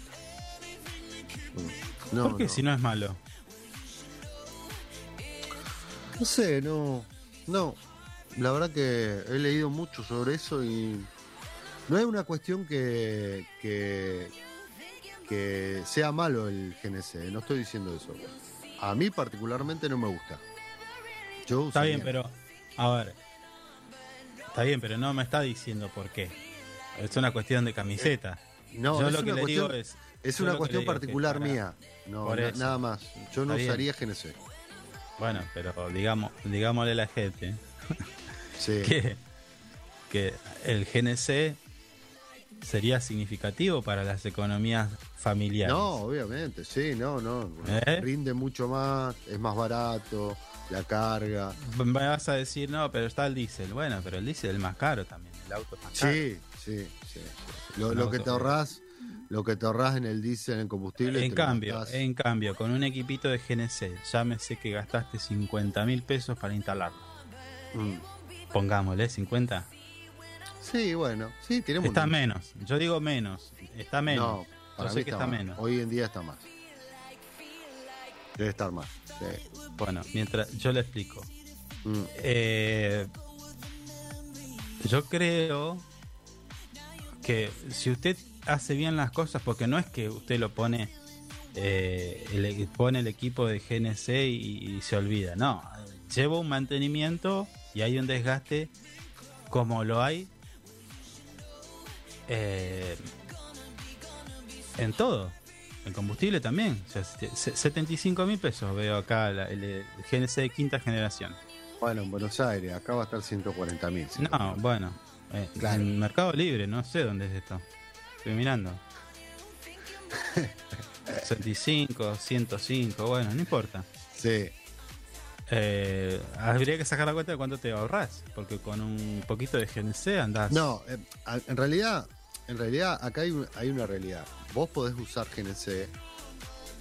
Speaker 4: Mm. No,
Speaker 3: ¿Por qué
Speaker 4: no.
Speaker 3: si no es malo?
Speaker 4: No sé, no. No. La verdad que he leído mucho sobre eso y no es una cuestión que, que, que sea malo el GNC, no estoy diciendo eso. A mí particularmente no me gusta. Yo
Speaker 3: Está bien, pero. A ver. Está bien, pero no me está diciendo por qué. Es una cuestión de camiseta.
Speaker 4: No,
Speaker 3: Yo
Speaker 4: es
Speaker 3: lo que
Speaker 4: una
Speaker 3: le digo
Speaker 4: cuestión-
Speaker 3: es.
Speaker 4: Es
Speaker 3: yo
Speaker 4: una cuestión
Speaker 3: digo es
Speaker 4: particular
Speaker 3: para-
Speaker 4: mía. No, na- nada más. Yo no usaría GNC.
Speaker 3: Bueno, pero digamos, digámosle a la gente
Speaker 4: Sí.
Speaker 3: que, que el GNC sería significativo para las economías familiares.
Speaker 4: No, obviamente, sí, no, no.
Speaker 3: ¿Eh?
Speaker 4: Rinde mucho más, es más barato, la carga.
Speaker 3: Me vas a decir, no, pero está el diésel. Bueno, pero el diésel es más caro también. El auto es más caro.
Speaker 4: Sí, sí, sí. Lo, que te ahorrás, lo que te ahorrás en el diésel, en combustible.
Speaker 3: En cambio,
Speaker 4: gastás-
Speaker 3: en cambio, con un equipito de GNC, llámese que gastaste 50 mil pesos para instalarlo.
Speaker 4: Mm.
Speaker 3: Pongámosle 50.
Speaker 4: Sí, bueno, sí, tenemos.
Speaker 3: Está menos. Yo digo menos. Está menos.
Speaker 4: No, para
Speaker 3: Yo
Speaker 4: mí
Speaker 3: sé que
Speaker 4: está,
Speaker 3: está menos.
Speaker 4: Hoy en día está más. Debe estar más. sí.
Speaker 3: Bueno, mientras yo le explico.
Speaker 4: Mm.
Speaker 3: Eh, yo creo que si usted hace bien las cosas, porque no es que usted lo pone, eh, le pone el equipo de GNC y, y se olvida, no, lleva un mantenimiento y hay un desgaste como lo hay eh, en todo. En combustible también. O sea, se- 75 mil pesos veo acá la- el, el GNC de quinta generación.
Speaker 4: Bueno, en Buenos Aires, acá va a estar 140 mil.
Speaker 3: No, bueno. eh,
Speaker 4: Claro.
Speaker 3: En Mercado Libre, no sé dónde es esto. Estoy mirando. 65, 105, bueno, no importa.
Speaker 4: Sí,
Speaker 3: Eh, habría que sacar la cuenta de cuánto te ahorras, porque con un poquito de GNC andás.
Speaker 4: No, eh, en realidad, en realidad acá hay, un- hay una realidad. Vos podés usar GNC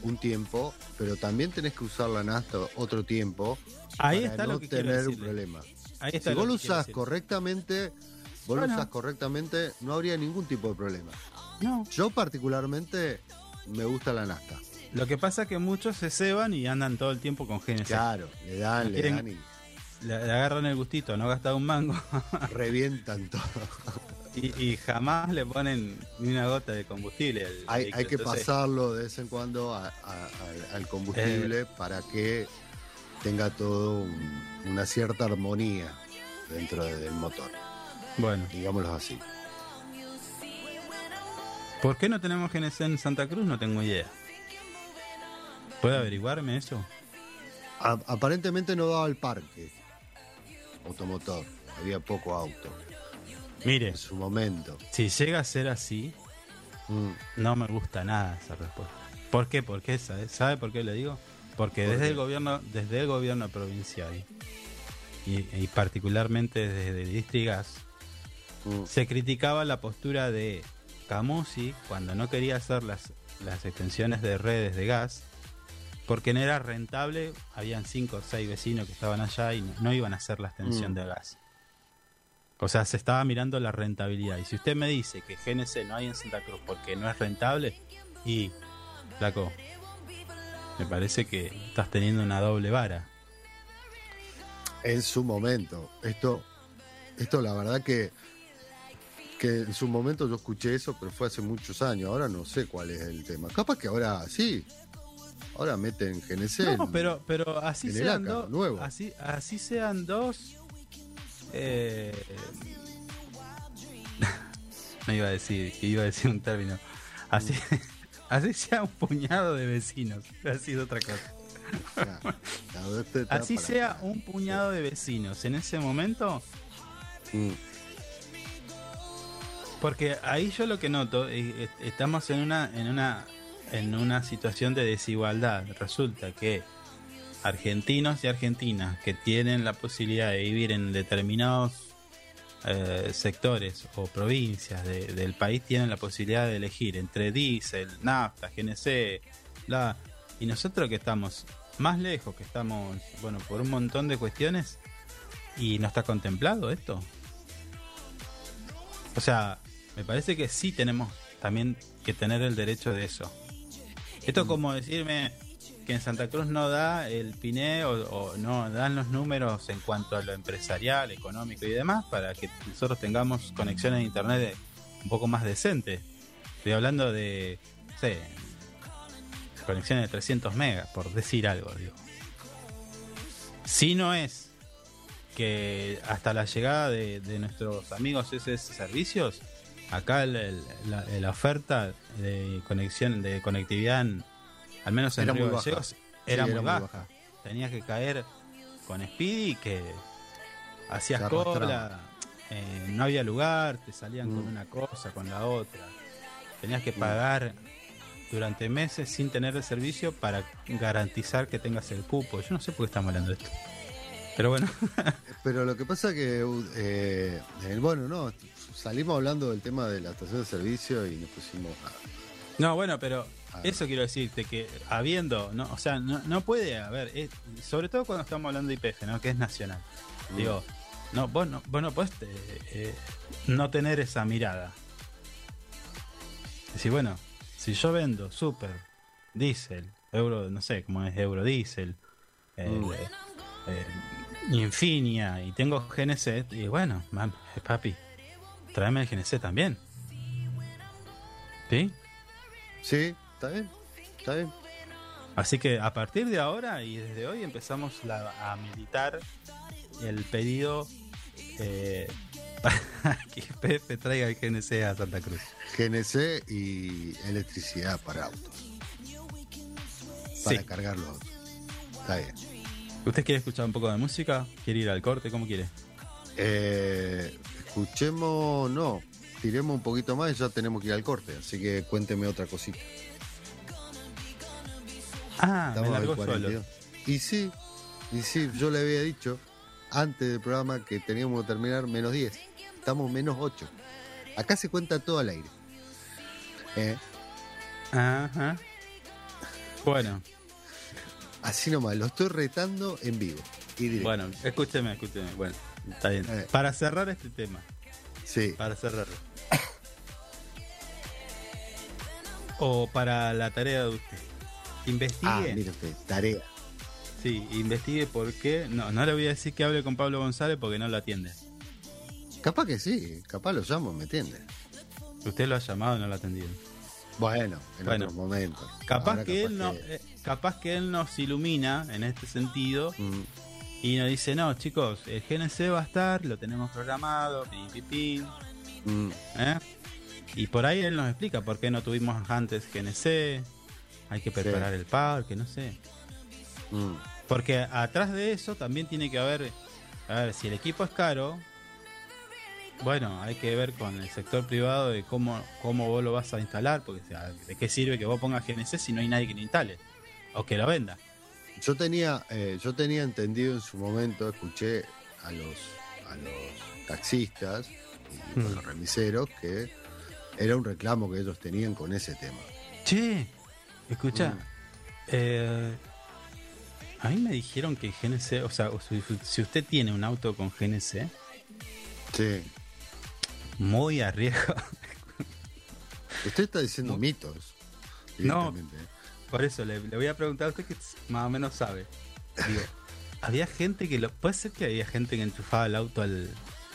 Speaker 4: un tiempo, pero también tenés que usar la nafta otro tiempo
Speaker 3: Ahí
Speaker 4: para
Speaker 3: está
Speaker 4: no
Speaker 3: lo que
Speaker 4: tener un problema.
Speaker 3: Ahí está
Speaker 4: Si
Speaker 3: lo
Speaker 4: vos lo
Speaker 3: quiero
Speaker 4: usás correctamente, vos
Speaker 3: Bueno.
Speaker 4: lo usás correctamente, no habría ningún tipo de problema.
Speaker 3: No.
Speaker 4: Yo particularmente me gusta la nafta.
Speaker 3: Lo que pasa es que muchos se ceban y andan todo el tiempo con GNC.
Speaker 4: Claro, le dan,
Speaker 3: No
Speaker 4: le
Speaker 3: quieren-
Speaker 4: dan y
Speaker 3: Le, le agarran el gustito, no gasta un mango
Speaker 4: revientan todo.
Speaker 3: Y, y jamás le ponen ni una gota de combustible. al
Speaker 4: Hay,
Speaker 3: vehículo.
Speaker 4: hay que
Speaker 3: Entonces,
Speaker 4: pasarlo de vez en cuando a- a- al- al combustible
Speaker 3: Eh.
Speaker 4: para que tenga todo un- una cierta armonía dentro de- del motor,
Speaker 3: Bueno,
Speaker 4: digámoslo así.
Speaker 3: ¿por qué no tenemos GNC en Santa Cruz? No tengo idea. ¿Puede averiguarme eso?
Speaker 4: A- aparentemente no daba el parque automotor, había poco auto
Speaker 3: Mire,
Speaker 4: en su momento.
Speaker 3: si llega a ser así,
Speaker 4: Mm,
Speaker 3: no me gusta nada esa respuesta. ¿Por qué? ¿Por qué? ¿Sabe, ¿Sabe por qué le digo? Porque
Speaker 4: ¿Por
Speaker 3: desde
Speaker 4: qué?
Speaker 3: el gobierno, desde el gobierno provincial y, y particularmente desde Distrigas,
Speaker 4: mm.
Speaker 3: se criticaba la postura de Camusi cuando no quería hacer las, las extensiones de redes de gas porque no era rentable, habían cinco o seis vecinos que estaban allá y no, no iban a hacer la extensión
Speaker 4: Mm.
Speaker 3: de gas. O sea, se estaba mirando la rentabilidad. Y si usted me dice que GNC no hay en Santa Cruz porque no es rentable, y, flaco, me parece que estás teniendo una doble vara.
Speaker 4: En su momento. Esto, esto la verdad que, que en su momento yo escuché eso, pero fue hace muchos años. Ahora no sé cuál es el tema. Capaz que ahora sí. Ahora meten GNC.
Speaker 3: No,
Speaker 4: en-
Speaker 3: pero, pero así
Speaker 4: en el
Speaker 3: sean dos. Así, así sean dos. Eh, no iba a decir, iba a decir un término. Así, así sea un puñado de vecinos. Ha sido otra cosa. Así sea un puñado de vecinos. En ese momento,
Speaker 4: Mm,
Speaker 3: porque ahí yo lo que noto, est- estamos en una, en una, en una situación de desigualdad. Resulta que argentinos y argentinas que tienen la posibilidad de vivir en determinados eh, sectores o provincias de- del país tienen la posibilidad de elegir entre diésel, nafta, GNC, bla, y nosotros que estamos más lejos, que estamos, bueno, por un montón de cuestiones, y no está contemplado esto. O sea, me parece que sí tenemos también que tener el derecho de eso. Esto es como decirme que en Santa Cruz no da el PINE o, no dan los números en cuanto a lo empresarial, económico y demás para que nosotros tengamos conexiones de internet un poco más decentes. Estoy hablando de, no sé, conexiones de 300 megas, por decir algo. Si no es que hasta la llegada de, nuestros amigos SS Servicios, acá la oferta de conexión, de conectividad, en- al menos en
Speaker 4: Era
Speaker 3: Río
Speaker 4: muy baja.
Speaker 3: Gallegos,
Speaker 4: Sí,
Speaker 3: era, muy,
Speaker 4: era muy
Speaker 3: baja.
Speaker 4: baja.
Speaker 3: Tenías que caer con Speedy que hacías cola, eh, no había lugar, te salían con
Speaker 4: Mm.
Speaker 3: una cosa, con la otra. Tenías que pagar durante meses sin tener el servicio para garantizar que tengas el cupo. Yo no sé por qué estamos hablando de esto. Pero bueno,
Speaker 4: Pero lo que pasa que, eh, bueno, no, salimos hablando del tema de la estación de servicio y nos pusimos a...
Speaker 3: no, bueno, pero
Speaker 4: Ah.
Speaker 3: eso quiero decirte que habiendo, no, o sea, no, no puede haber, es- sobre todo cuando estamos hablando de IPF, ¿no? Que es nacional.
Speaker 4: Mm.
Speaker 3: Digo, no, vos no, vos no podés eh, eh, no tener esa mirada. Decir, bueno, si yo vendo super, diésel, euro, no sé cómo es euro diésel, eh,
Speaker 4: Mm.
Speaker 3: eh, eh, Infinia y tengo GNC, y bueno, mam, eh, papi, tráeme el GNC también. ¿Sí?
Speaker 4: Sí, está bien, está bien.
Speaker 3: Así que a partir de ahora y desde hoy empezamos la- a militar el pedido eh, para que Pepe traiga el GNC a Santa Cruz.
Speaker 4: GNC y electricidad para autos. Para
Speaker 3: Sí.
Speaker 4: cargar los autos. Está bien.
Speaker 3: ¿Usted quiere escuchar un poco de música? ¿Quiere ir al corte? ¿Cómo quiere?
Speaker 4: Eh, escuchemos, no, tiremos un poquito más y ya tenemos que ir al corte, así que cuénteme otra cosita.
Speaker 3: Ah, me
Speaker 4: Estamos
Speaker 3: largó
Speaker 4: al
Speaker 3: solo.
Speaker 4: 42. Y sí, y sí, yo le había dicho antes del programa que teníamos que terminar menos 10. Estamos menos 8. Acá se cuenta todo al aire. Eh,
Speaker 3: Ajá. Bueno,
Speaker 4: así nomás, lo estoy retando en vivo. Y
Speaker 3: bueno, escúcheme, escúcheme. Bueno, está bien.
Speaker 4: Eh.
Speaker 3: Para cerrar este tema,
Speaker 4: Sí.
Speaker 3: para cerrarlo. O para la tarea de usted. Investigue.
Speaker 4: Ah, mire usted, tarea.
Speaker 3: Sí, investigue por qué. No, no le voy a decir que hable con Pablo González porque no lo atiende.
Speaker 4: Capaz que sí, capaz lo llamo, ¿me entiende?
Speaker 3: Usted lo ha llamado y no lo ha atendido.
Speaker 4: Bueno, en
Speaker 3: Bueno.
Speaker 4: otros momentos.
Speaker 3: Capaz
Speaker 4: Ahora
Speaker 3: que él no,
Speaker 4: que-
Speaker 3: eh, capaz que él nos ilumina en este sentido
Speaker 4: Mm,
Speaker 3: y nos dice, no, chicos, el GNC va a estar, lo tenemos programado, pim, pim, pim",
Speaker 4: mm,
Speaker 3: ¿eh? Y por ahí él nos explica por qué no tuvimos antes GNC, hay que preparar el parque, no sé.
Speaker 4: mm.
Speaker 3: Porque atrás de eso también tiene que haber, a ver, si el equipo es caro, bueno, hay que ver con el sector privado de cómo, cómo vos lo vas a instalar, porque o sea, de qué sirve que vos pongas GNC si no hay nadie que lo instale o que lo venda.
Speaker 4: Yo tenía, eh, yo tenía entendido en su momento, escuché a los, a los taxistas y a
Speaker 3: Mm.
Speaker 4: los remiseros que era un reclamo que ellos tenían con ese tema.
Speaker 3: Che, escucha,
Speaker 4: Mm.
Speaker 3: eh, a mí me dijeron que GNC, o sea, si, usted tiene un auto con GNC,
Speaker 4: Sí.
Speaker 3: muy arriesgo.
Speaker 4: Usted está diciendo mitos.
Speaker 3: No. Por eso le, le voy a preguntar a usted que más o menos sabe. Digo, había gente que lo. ¿Puede ser que había gente que enchufaba el auto al,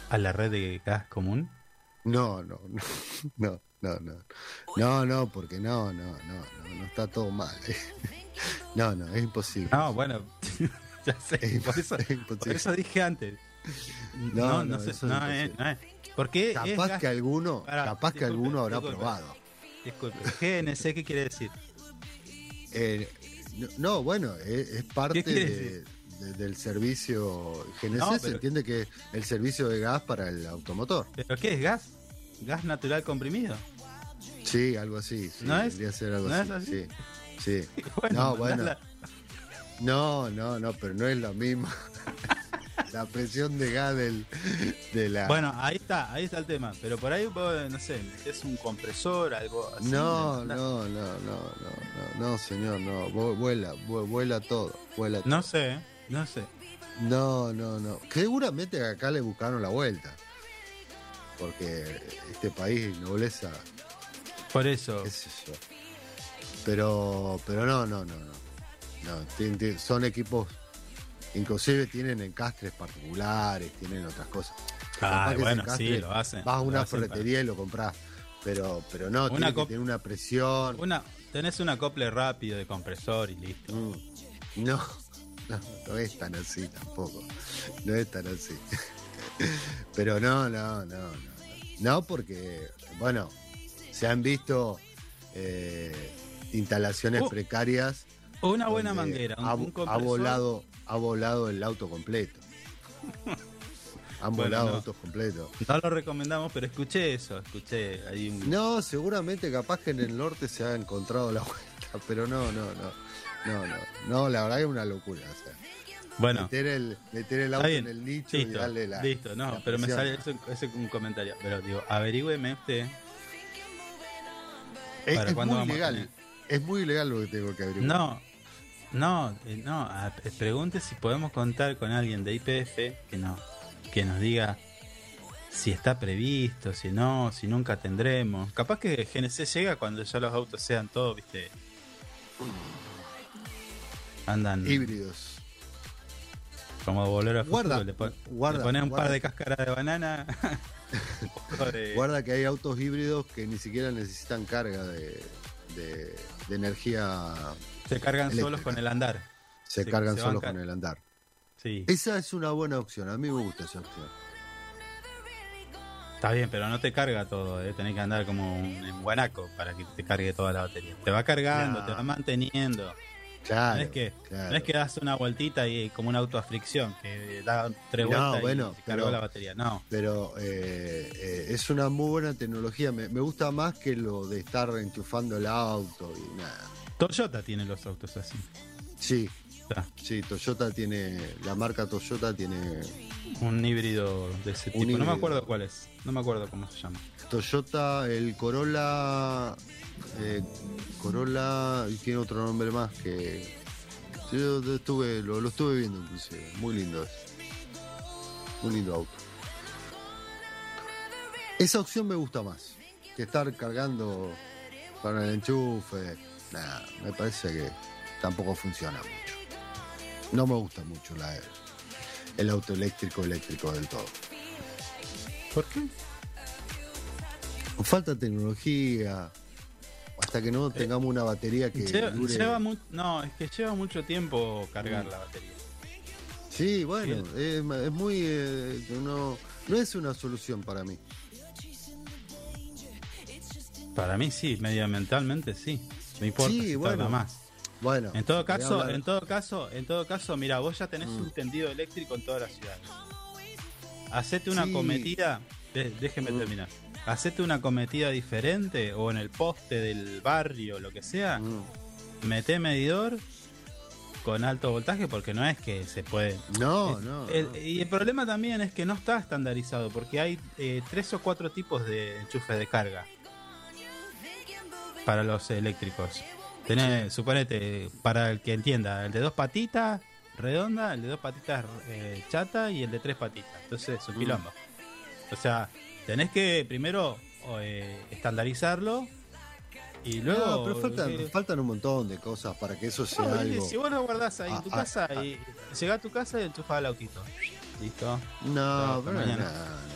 Speaker 3: a la red de gas común?
Speaker 4: No, no, no, no, no, no. No, no, porque no, no, no, no, no está todo mal. No, no, es imposible.
Speaker 3: No, bueno, ya sé.
Speaker 4: Es
Speaker 3: Por eso, por eso dije antes.
Speaker 4: No,
Speaker 3: No, no, sé.
Speaker 4: eso es
Speaker 3: No, es, no es. Porque es
Speaker 4: Capaz
Speaker 3: gas-
Speaker 4: que alguno, capaz que alguno habrá
Speaker 3: disculpe.
Speaker 4: probado.
Speaker 3: Disculpe, GNC, ¿qué quiere decir?
Speaker 4: Eh, no, no, bueno, es, es parte
Speaker 3: ¿Qué quiere
Speaker 4: de- de- del servicio GNC.
Speaker 3: No,
Speaker 4: se entiende que es el servicio de gas para el automotor.
Speaker 3: ¿Pero qué es gas? ¿Gas natural comprimido?
Speaker 4: Sí, algo así. sí,
Speaker 3: ¿No es?
Speaker 4: Ser algo
Speaker 3: ¿No es
Speaker 4: así.
Speaker 3: así?
Speaker 4: Sí, sí.
Speaker 3: Bueno,
Speaker 4: No, bueno. No, no, no, pero no es lo mismo. la presión de gas del, de la.
Speaker 3: Bueno, ahí está, ahí está el tema. Pero por ahí, no sé, metés un compresor, algo así.
Speaker 4: no,
Speaker 3: ¿me
Speaker 4: no, no, no, no, no, no, señor, no. Vu- Vuela, vu- vuela todo, vuela todo.
Speaker 3: No sé, no sé.
Speaker 4: No, no, no. Seguramente acá le buscaron la vuelta. Porque este país nobleza,
Speaker 3: Por eso.
Speaker 4: qué sé yo. Pero, pero no, no, no, no. no, tien- tien- son equipos, inclusive tienen encastres particulares, tienen otras cosas.
Speaker 3: Ah, bueno,
Speaker 4: encastre
Speaker 3: sí, lo hacen.
Speaker 4: Vas a una
Speaker 3: hacen para-
Speaker 4: ferretería y lo compras, pero, pero no,
Speaker 3: Una
Speaker 4: tiene que
Speaker 3: cop-
Speaker 4: tener una presión.
Speaker 3: Una, tenés un acople rápido de compresor y listo.
Speaker 4: Mm, No, no, no es tan así tampoco. No es tan así. Pero no, no, no. No, No, porque, bueno, se han visto eh, instalaciones
Speaker 3: Uh,
Speaker 4: precarias.
Speaker 3: O una buena manguera, un,
Speaker 4: ha,
Speaker 3: un
Speaker 4: ha
Speaker 3: compresor.
Speaker 4: volado, ha volado el auto completo. Han
Speaker 3: Bueno,
Speaker 4: volado
Speaker 3: no.
Speaker 4: autos completos.
Speaker 3: No lo recomendamos, pero escuché eso, escuché ahí un...
Speaker 4: No, seguramente capaz que en el norte se ha encontrado la vuelta, pero no, no, no. No, no, no, la verdad es una locura. O sea,
Speaker 3: Bueno,
Speaker 4: meter el, meter el auto en el nicho y
Speaker 3: listo,
Speaker 4: darle la.
Speaker 3: listo, no,
Speaker 4: la
Speaker 3: pero me sale ese, ese un comentario. Pero digo, averígüeme usted.
Speaker 4: Es,
Speaker 3: ¿Para
Speaker 4: es
Speaker 3: cuándo
Speaker 4: muy ilegal. Es muy ilegal lo que tengo que averiguar.
Speaker 3: No, no, eh, no. eh, pregunte si podemos contar con alguien de IPF que no, que nos diga si está previsto, si no, si nunca tendremos. Capaz que GNC llega cuando ya los autos sean todos, viste. Andan
Speaker 4: Híbridos.
Speaker 3: como volver a
Speaker 4: Guarda,
Speaker 3: le, pon-
Speaker 4: guarda,
Speaker 3: le pones un
Speaker 4: guarda.
Speaker 3: par de cáscaras de banana.
Speaker 4: Guarda que hay autos híbridos que ni siquiera necesitan carga de, de- de energía.
Speaker 3: se cargan solos con el andar.
Speaker 4: Se,
Speaker 3: Se-
Speaker 4: cargan
Speaker 3: se
Speaker 4: solos con el andar.
Speaker 3: Sí.
Speaker 4: Esa es una buena opción. A mí me gusta esa opción.
Speaker 3: Está bien, pero no te carga todo, ¿eh? tenés que andar como un guanaco para que te cargue toda la batería. Te va cargando,
Speaker 4: No.
Speaker 3: te va manteniendo.
Speaker 4: Claro.
Speaker 3: no es que,
Speaker 4: claro.
Speaker 3: no es que das una vueltita y como un auto a fricción, que da tres
Speaker 4: No,
Speaker 3: vueltas
Speaker 4: bueno,
Speaker 3: y se cargó
Speaker 4: pero-
Speaker 3: la batería. No,
Speaker 4: Pero eh, eh, es una muy buena tecnología. Me, me gusta más que lo de estar enchufando el auto y nada.
Speaker 3: Toyota tiene los autos así.
Speaker 4: Sí, sí, Toyota tiene. La marca Toyota tiene.
Speaker 3: Un híbrido de ese tipo. No me acuerdo cuál es. No me acuerdo cómo se llama.
Speaker 4: Toyota, el Corolla. Eh, Corolla. Y tiene otro nombre más que. Yo estuve, lo, lo estuve viendo inclusive. Muy lindo es. Muy lindo auto. Esa opción me gusta más. Que estar cargando con el enchufe. Nah, me parece que tampoco funciona mucho. No me gusta mucho la, el auto eléctrico eléctrico del todo.
Speaker 3: ¿Por qué?
Speaker 4: Falta tecnología. Hasta que no tengamos una batería que
Speaker 3: Lleva,
Speaker 4: dure.
Speaker 3: lleva mu- no, es que lleva mucho tiempo cargar
Speaker 4: Mm.
Speaker 3: la batería.
Speaker 4: Sí, bueno, es, es muy. eh, no, no es una solución para mí.
Speaker 3: Para mí sí, medioambientalmente sí. No importa
Speaker 4: Sí,
Speaker 3: si
Speaker 4: bueno.
Speaker 3: más.
Speaker 4: Bueno,
Speaker 3: En todo caso, en todo caso, en todo caso, mira, vos ya tenés
Speaker 4: Mm.
Speaker 3: un tendido eléctrico en todas las ciudades. Hacete una
Speaker 4: Sí.
Speaker 3: cometida, de- déjeme
Speaker 4: Mm.
Speaker 3: terminar. Hacete una cometida diferente o en el poste del barrio, lo que sea,
Speaker 4: Mm,
Speaker 3: mete medidor con alto voltaje porque no es que se puede.
Speaker 4: No,
Speaker 3: Es-
Speaker 4: no.
Speaker 3: el-
Speaker 4: no.
Speaker 3: y el problema también es que no está estandarizado porque hay eh, tres o cuatro tipos de enchufes de carga para los eléctricos. Tenés, suponete, para el que entienda, el de dos patitas redonda, el de dos patitas eh, chata y el de tres patitas. Entonces es un
Speaker 4: Mm.
Speaker 3: quilombo. O sea, tenés que primero eh, estandarizarlo y luego.
Speaker 4: No, pero faltan,
Speaker 3: eh,
Speaker 4: faltan un montón de cosas para que eso sea
Speaker 3: no,
Speaker 4: algo.
Speaker 3: Si vos lo guardás ahí en tu
Speaker 4: Ah,
Speaker 3: casa
Speaker 4: ah,
Speaker 3: y llegás a tu casa y enchufás el autito. Listo.
Speaker 4: No, pero
Speaker 3: mañana.
Speaker 4: no,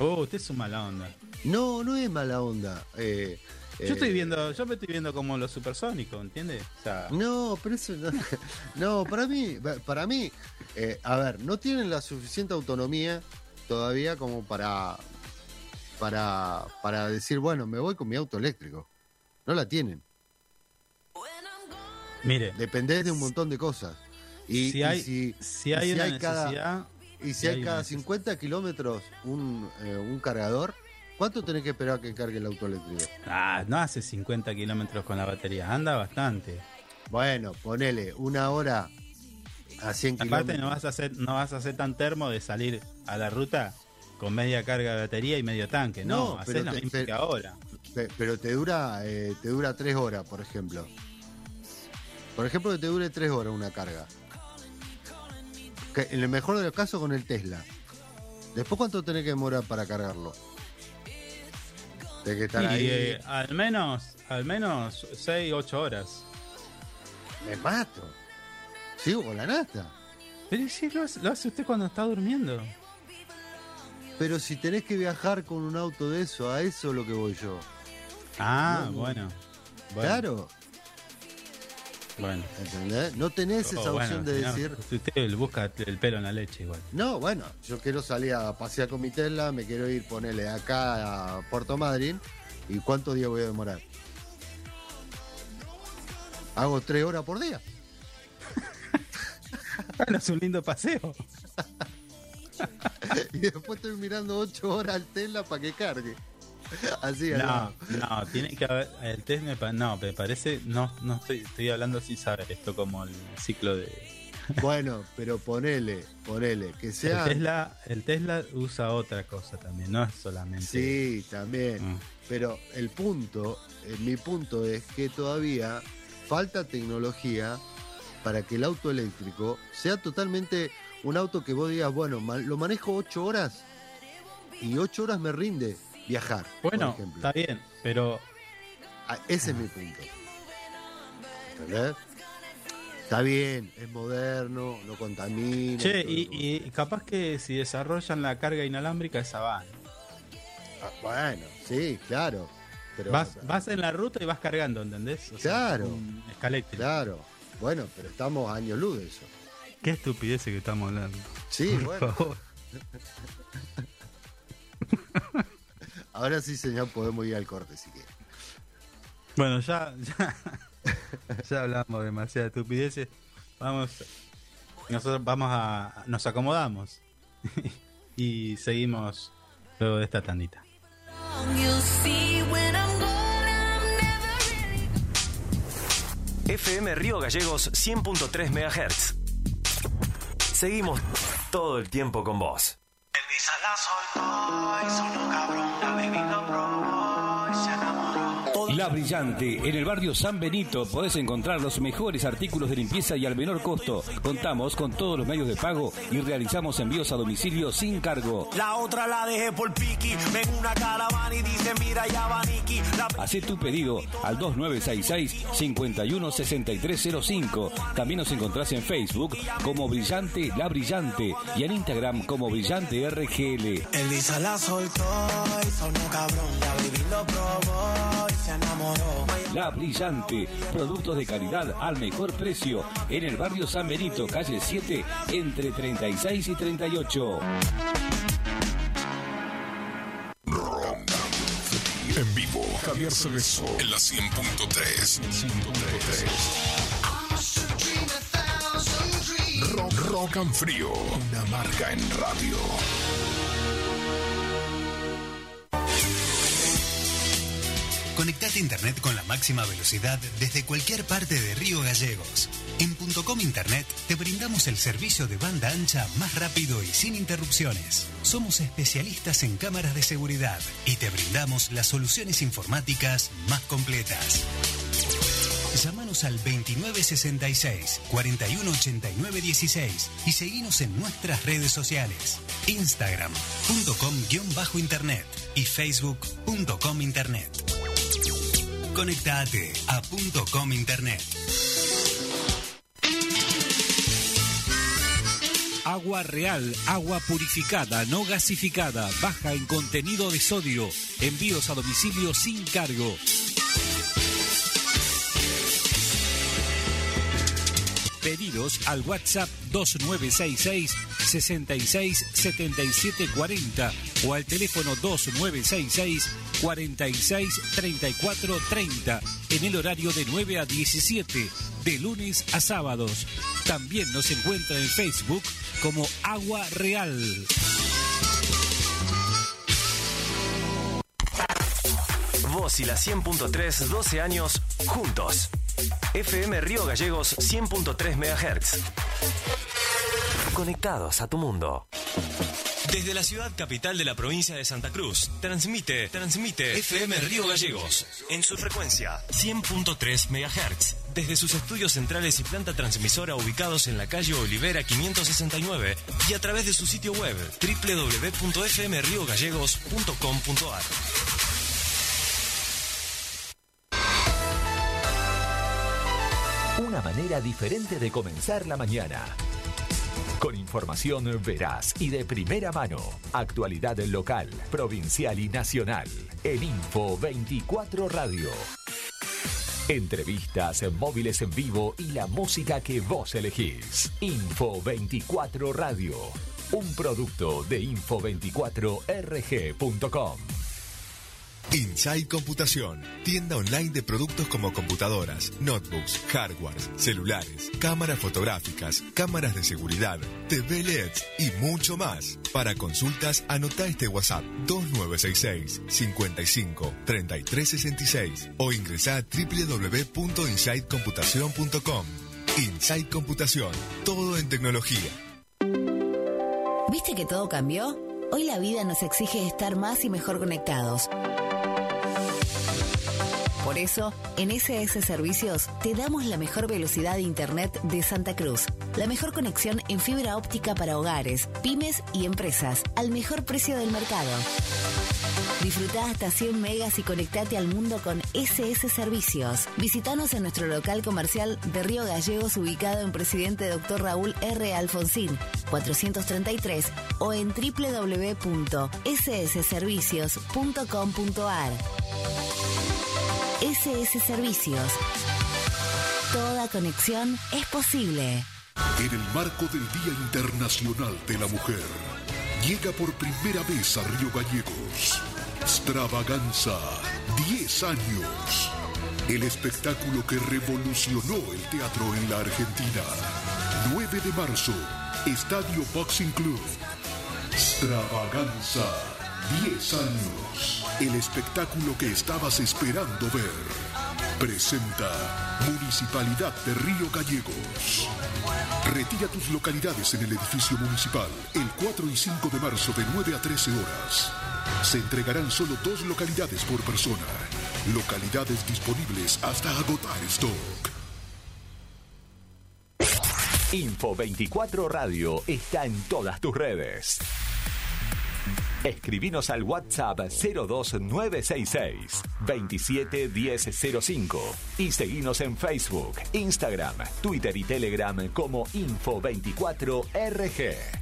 Speaker 3: Uh, usted es un mala onda.
Speaker 4: no, no es mala onda. Eh,
Speaker 3: Yo
Speaker 4: eh,
Speaker 3: estoy viendo, yo me estoy viendo como los supersónicos, ¿entiendes? O sea,
Speaker 4: No, pero eso no. No, para mí, para mí, eh, a ver, no tienen la suficiente autonomía todavía como para, para, para decir, bueno, me voy con mi auto eléctrico. No la tienen.
Speaker 3: mire,
Speaker 4: Dependés de un montón de cosas. Y
Speaker 3: si
Speaker 4: y
Speaker 3: hay,
Speaker 4: si,
Speaker 3: si hay
Speaker 4: y si
Speaker 3: una
Speaker 4: hay cada- y si hay
Speaker 3: hay
Speaker 4: cada
Speaker 3: una necesidad.
Speaker 4: 50 kilómetros un, eh, un cargador, ¿cuánto tenés que esperar a que cargue el auto eléctrico?
Speaker 3: ah, no hace 50 kilómetros con la batería, anda bastante.
Speaker 4: Bueno, ponele una hora a 100
Speaker 3: Aparte
Speaker 4: kilómetros.
Speaker 3: no vas a hacer, no vas a hacer tan termo de salir a la ruta con media carga de batería y medio tanque, no,
Speaker 4: No,
Speaker 3: haces que ahora.
Speaker 4: Pe- Pero te dura, eh, te dura tres horas, por ejemplo. Por ejemplo, que te dure tres horas una carga. Que en el mejor de los casos con el Tesla. Después, ¿cuánto tenés que demorar para cargarlo? Tenés que estar ahí.
Speaker 3: eh, al menos, al menos 6, 8 horas.
Speaker 4: me mato. Sigo con la nata.
Speaker 3: Pero sí, lo hace, lo hace usted cuando está durmiendo.
Speaker 4: Pero si tenés que viajar con un auto de eso, a eso es lo que voy yo.
Speaker 3: Ah,
Speaker 4: No, no.
Speaker 3: bueno. Bueno,
Speaker 4: Claro,
Speaker 3: Bueno.
Speaker 4: ¿entendés? No tenés esa
Speaker 3: Oh,
Speaker 4: opción
Speaker 3: bueno,
Speaker 4: de decir,
Speaker 3: si Usted busca el pelo en la leche igual.
Speaker 4: no, bueno, yo quiero salir a pasear con mi Tesla, me quiero ir, ponerle acá a Puerto Madryn, ¿y cuántos días voy a demorar? Hago tres horas por día.
Speaker 3: Bueno, es un lindo paseo.
Speaker 4: y después estoy mirando ocho horas al Tesla para que cargue. Así,
Speaker 3: No, no, tiene que haber. El test me, pa- no, me parece. No, no estoy, estoy hablando sin saber esto como el ciclo de.
Speaker 4: Bueno, pero ponele, ponele, que sea.
Speaker 3: El Tesla, el Tesla usa otra cosa también, no es solamente.
Speaker 4: Sí, también.
Speaker 3: Mm.
Speaker 4: Pero el punto, eh, mi punto es que todavía falta tecnología para que el auto eléctrico sea totalmente un auto que vos digas, bueno, lo manejo ocho horas y ocho horas me rinde viajar.
Speaker 3: Bueno,
Speaker 4: por ejemplo.
Speaker 3: está bien, pero
Speaker 4: Ah, Ese es mi punto. ¿Entendés? Está bien, es moderno, no contamina.
Speaker 3: Che, y, y capaz que si desarrollan la carga inalámbrica, esa va.
Speaker 4: Ah, bueno, sí, claro. Pero,
Speaker 3: Vas, vas en la ruta y vas cargando, ¿entendés? O sea,
Speaker 4: Claro.
Speaker 3: escaléctrico.
Speaker 4: Claro. Bueno, pero estamos a años luz de eso.
Speaker 3: Qué estupidez que estamos hablando.
Speaker 4: Sí,
Speaker 3: Por
Speaker 4: bueno.
Speaker 3: favor.
Speaker 4: Ahora sí, señor, podemos ir al corte si quiere.
Speaker 3: Bueno, ya, ya, ya hablamos demasiado de estupideces. Vamos, nosotros vamos a, nos acomodamos y seguimos luego de esta tandita.
Speaker 1: FM Río Gallegos 100.3 MHz. Seguimos todo el tiempo con vos.
Speaker 8: La Brillante. En el barrio San Benito podés encontrar los mejores artículos de limpieza y al menor costo. Contamos con todos los medios de pago y realizamos envíos a domicilio sin cargo.
Speaker 9: La otra la dejé por Piki. Ven una caravana y dice, mira ya va Niki. La
Speaker 8: Hacé tu pedido al 2966-516305. También nos encontrás en Facebook como Brillante La Brillante y en Instagram como Brillante RGL.
Speaker 9: Elisa la soltó y sonó cabrón. La baby lo probó.
Speaker 8: La Brillante, productos de calidad al mejor precio en el barrio San Benito, calle 7, entre 36 y 38.
Speaker 6: En vivo, Javier Cerezo en la 100.3. 100.3. Rock, rock and Frío, una marca en radio.
Speaker 10: Conectate a Internet con la máxima velocidad desde cualquier parte de Río Gallegos. En .com Internet te brindamos el servicio de banda ancha más rápido y sin interrupciones. Somos especialistas en cámaras de seguridad y te brindamos las soluciones informáticas más completas. Llámanos al 2966-418916 y seguinos en nuestras redes sociales. Instagram.com-internet y Facebook.com Internet. Conectate a .com Internet.
Speaker 11: Agua real, agua purificada, no gasificada, baja en contenido de sodio. Envíos a domicilio sin cargo. Pedidos al WhatsApp 2966 66 77 40 o al teléfono 2966 46 34 30 en el horario de 9 a 17 de lunes a sábados. También nos encuentra en Facebook como Agua Real.
Speaker 1: Vos y la 100.3, 12 años juntos. FM Río Gallegos 100.3 MHz. Conectados a tu mundo. Desde la ciudad capital de la provincia de Santa Cruz, transmite, transmite FM Río Gallegos en su frecuencia 100.3 MHz. Desde sus estudios centrales y planta transmisora ubicados en la calle Olivera 569 y a través de su sitio web www.fmriogallegos.com.ar.
Speaker 12: una manera diferente de comenzar la mañana. Con información veraz y de primera mano. Actualidad local, provincial y nacional. En Info 24 Radio. Entrevistas, móviles en vivo y la música que vos elegís. Info 24 Radio. Un producto de info24rg.com.
Speaker 13: Inside Computación, tienda online de productos como computadoras, notebooks, hardwares, celulares, cámaras fotográficas, cámaras de seguridad, TV LEDs y mucho más. Para consultas, anota este WhatsApp 2966 55 3366 o ingresa a www.insidecomputación.com. Inside Computación, todo en tecnología.
Speaker 5: ¿Viste que todo cambió? Hoy la vida nos exige estar más y mejor conectados. Por eso, en SS Servicios te damos la mejor velocidad de Internet de Santa Cruz, la mejor conexión en fibra óptica para hogares, pymes y empresas, al mejor precio del mercado. Disfruta hasta 100 megas y conectate al mundo con SS Servicios. Visítanos en nuestro local comercial de Río Gallegos ubicado en Presidente Dr. Raúl R. Alfonsín, 433 o en www.ssservicios.com.ar. SS Servicios. Toda conexión es posible.
Speaker 6: En el marco del Día Internacional de la Mujer, llega por primera vez a Río Gallegos. Extravaganza, 10 años. El espectáculo que revolucionó el teatro en la Argentina. 9 de marzo, Estadio Boxing Club. Extravaganza, 10 años. El espectáculo que estabas esperando ver. Presenta Municipalidad de Río Gallegos. Retira tus localidades en el edificio municipal el 4 y 5 de marzo de 9 a 13 horas. Se entregarán solo dos localidades por persona. Localidades disponibles hasta agotar stock.
Speaker 12: Info 24 Radio está en todas tus redes. Escribinos al WhatsApp 02966 271005 y seguinos en Facebook, Instagram, Twitter y Telegram como Info24RG.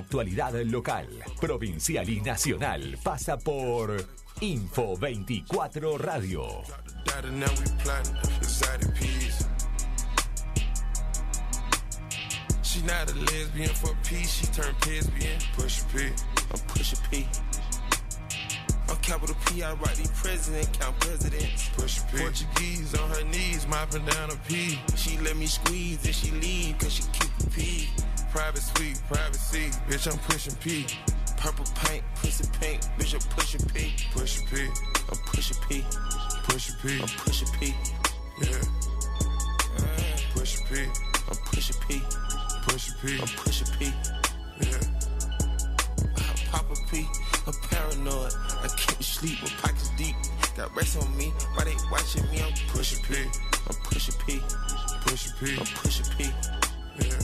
Speaker 7: Actualidad local, provincial y nacional pasa por Info 24 Radio.
Speaker 14: She not a lesbian for peace, she turned lesbian. Push a P, I'm push a P. I'm capital P, I write the president, count presidents. Push a P. Portuguese on her knees, mopping down a P. She let me squeeze and she leave, cause she keep a P. Private suite, privacy, bitch, I'm pushing P. Purple paint, pussy pink, bitch, I'm pushing P. Push a P, I'm pushing P. Push a P, I'm pushing P. Yeah. Push a P, I'm pushing P. Push a P, I'm pushing P. Yeah. I pop a P, I'm paranoid. I can't sleep, my pockets deep. Got rest on me, why they watching me? I'm pushing P, I'm pushing P. Push a P, I'm pushing P. Yeah.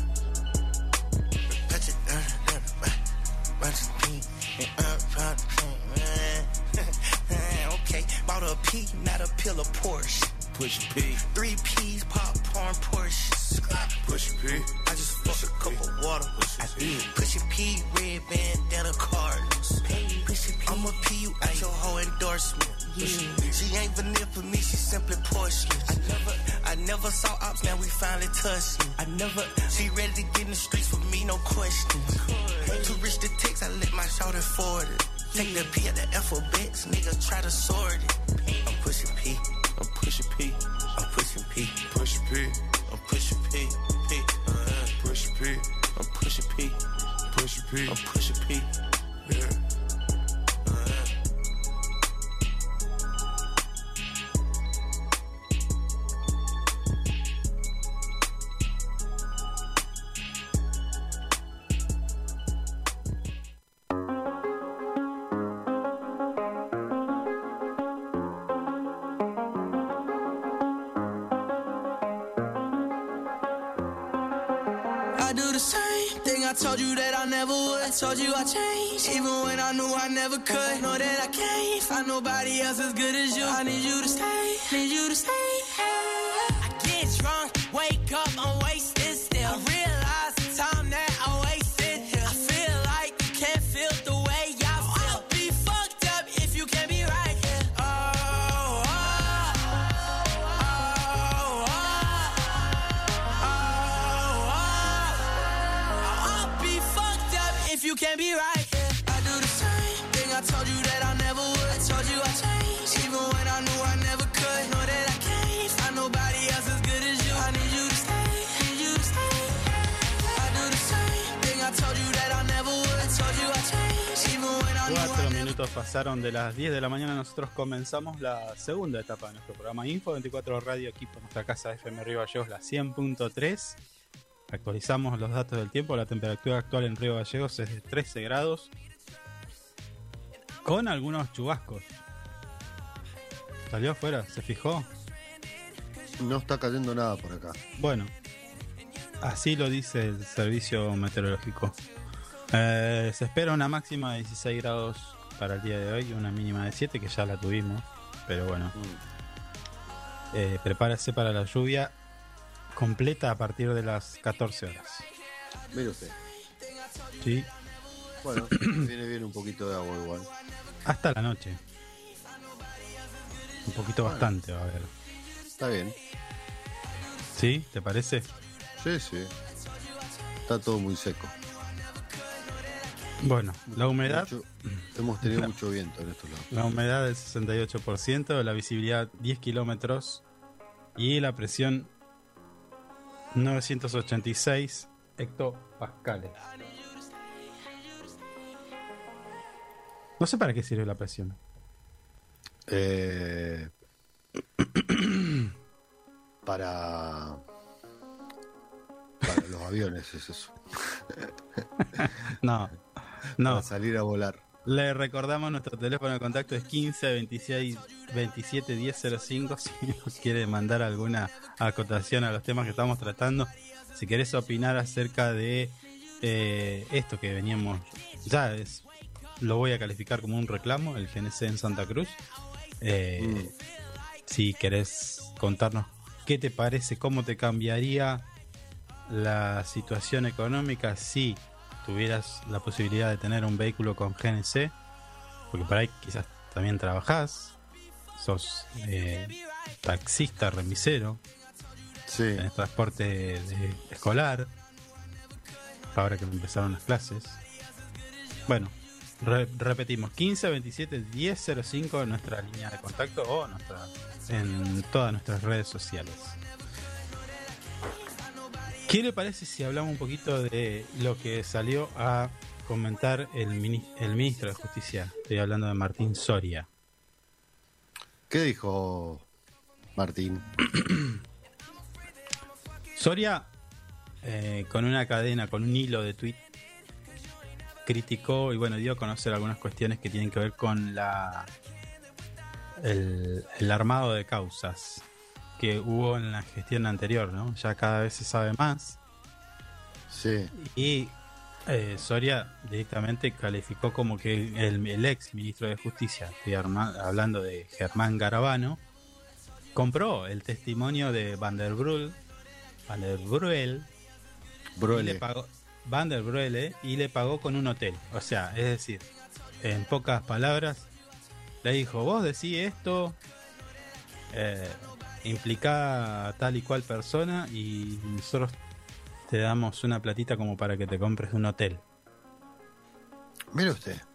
Speaker 9: Pee, and uh, uh, okay, bought a P, not a pill of Porsche.
Speaker 14: Push a P,
Speaker 9: Three P's, popcorn, Porsche.
Speaker 14: push P.
Speaker 9: I just fucked a cup of water. I did. Push a P, red bandana Cardinals. Push a P. I'm a P, you ain't your whole endorsement. Yeah. She ain't vanilla for me, she simply porcelain. I never, I never saw ops, now we finally touched. I never, she ready to get in the streets for me, no questions. Too rich to text, I let my shoulder forward it. Take the P at the alphabets, nigga try to sort it. I'm pushing P,
Speaker 14: I'm pushing P.
Speaker 9: I'm pushing P.
Speaker 14: Push a P,
Speaker 9: I'm pushing P, P. Uh,
Speaker 14: push a P.
Speaker 9: I'm pushing P.
Speaker 14: Push a P.
Speaker 9: I'm pushing P. I told you that I never would. I told you I changed, even when I knew I never could. Know that I can't find nobody else as good as you. I need you to stay, need you to stay. I do the same thing I told you that I never would. I told you I changed, even when I knew I
Speaker 3: Cuatro
Speaker 9: never
Speaker 3: minutos pasaron de las 10 de la mañana. Nosotros comenzamos la segunda etapa de nuestro programa Info 24 Radio aquí por nuestra casa FM Río Gallegos, la 100.3. Actualizamos los datos del tiempo. La temperatura actual en Río Gallegos es de 13 grados. Con algunos chubascos. ¿Salió afuera? ¿Se fijó?
Speaker 4: No está cayendo nada por acá.
Speaker 3: Bueno, así lo dice el servicio meteorológico. Eh, se espera una máxima de 16 grados para el día de hoy y una mínima de 7 que ya la tuvimos. Pero bueno, eh, prepárese para la lluvia completa a partir de las 14 horas.
Speaker 4: Mire usted.
Speaker 3: ¿sí?
Speaker 4: Bueno, viene bien un poquito de agua igual.
Speaker 3: Hasta la noche. Un poquito bastante va a haber.
Speaker 4: Está bien.
Speaker 3: ¿Sí? ¿Te parece?
Speaker 4: Sí, sí. Está todo muy seco.
Speaker 3: Bueno, la humedad.
Speaker 4: Mucho- hemos tenido
Speaker 3: La-
Speaker 4: mucho viento en estos lados.
Speaker 3: La humedad del 68%, la visibilidad 10 kilómetros y la presión 986 hectopascales. No sé para qué sirve la presión.
Speaker 4: Eh, para para los aviones es eso.
Speaker 3: No, no.
Speaker 4: Para salir a volar.
Speaker 3: Le recordamos nuestro teléfono de contacto es 15 26 27 10 05 si nos quiere mandar alguna acotación a los temas que estamos tratando. Si querés opinar acerca de eh, esto que veníamos, ya es lo voy a calificar como un reclamo, el GNC en Santa Cruz. Eh, Si querés contarnos qué te parece, cómo te cambiaría la situación económica si tuvieras la posibilidad de tener un vehículo con GNC, porque por ahí quizás también trabajás, sos eh, taxista, remisero, tenés transporte de- escolar, ahora que empezaron las clases. Bueno, re- repetimos, 15 27 10 05 en nuestra línea de contacto o nuestra, en todas nuestras redes sociales. ¿Qué le parece si hablamos un poquito de lo que salió a comentar el, mini- el ministro de Justicia? Estoy hablando de Martín Soria.
Speaker 4: ¿Qué dijo Martín?
Speaker 3: Soria, eh, con una cadena, con un hilo de tweet, criticó y bueno, dio a conocer algunas cuestiones que tienen que ver con la el, el armado de causas que hubo en la gestión anterior, ¿no? Ya cada vez se sabe más.
Speaker 4: Sí.
Speaker 3: Y eh, Soria directamente calificó como que el, el ex ministro de Justicia, estoy arma- hablando de Germán Garabano, compró el testimonio de Van der Bruel, Van der Bruel,
Speaker 4: Bruele.
Speaker 3: y le pagó, Van der Bruele, y le pagó con un hotel. O sea, es decir, en pocas palabras, le dijo, vos decís esto, eh, implica a tal y cual persona y nosotros te damos una platita como para que te compres un hotel.
Speaker 4: Mire usted.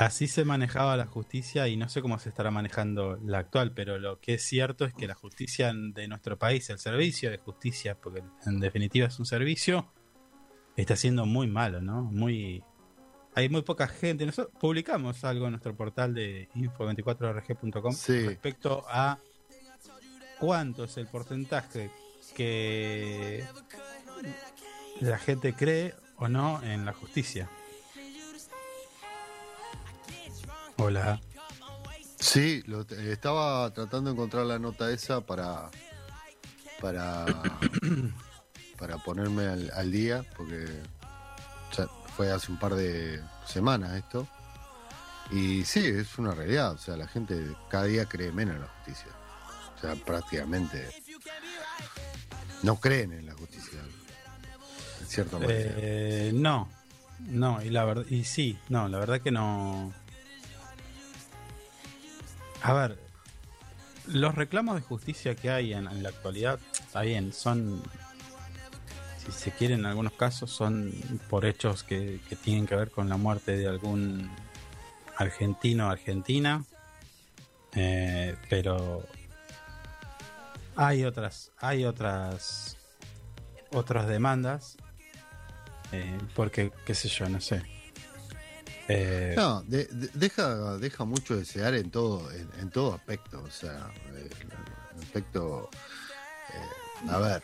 Speaker 3: Así se manejaba la justicia y no sé cómo se estará manejando la actual, pero lo que es cierto es que la justicia de nuestro país, el servicio de justicia, porque en definitiva es un servicio, está siendo muy malo, ¿no? Muy hay muy poca gente. Nosotros publicamos algo en nuestro portal de info24rg.com respecto a cuánto es el porcentaje que la gente cree o no en la justicia. Hola.
Speaker 4: Sí, lo, eh, estaba tratando de encontrar la nota esa para para para ponerme al, al día porque ya fue hace un par de semanas esto y sí es una realidad o sea la gente cada día cree menos en la justicia o sea prácticamente no creen en la justicia en cierta manera
Speaker 3: Eh, no, no, y la verdad, y sí, no, la verdad que no. A ver, los reclamos de justicia que hay en, la actualidad, está bien, son, si se quiere, en algunos casos son por hechos que, que tienen que ver con la muerte de algún argentino o argentina, eh, pero hay otras, hay otras, otras demandas, eh, porque, qué sé yo, no sé. Eh,
Speaker 4: No, de- de- deja, deja mucho desear en todo, en, en todo aspecto. O sea, eh, el aspecto. eh, a ver,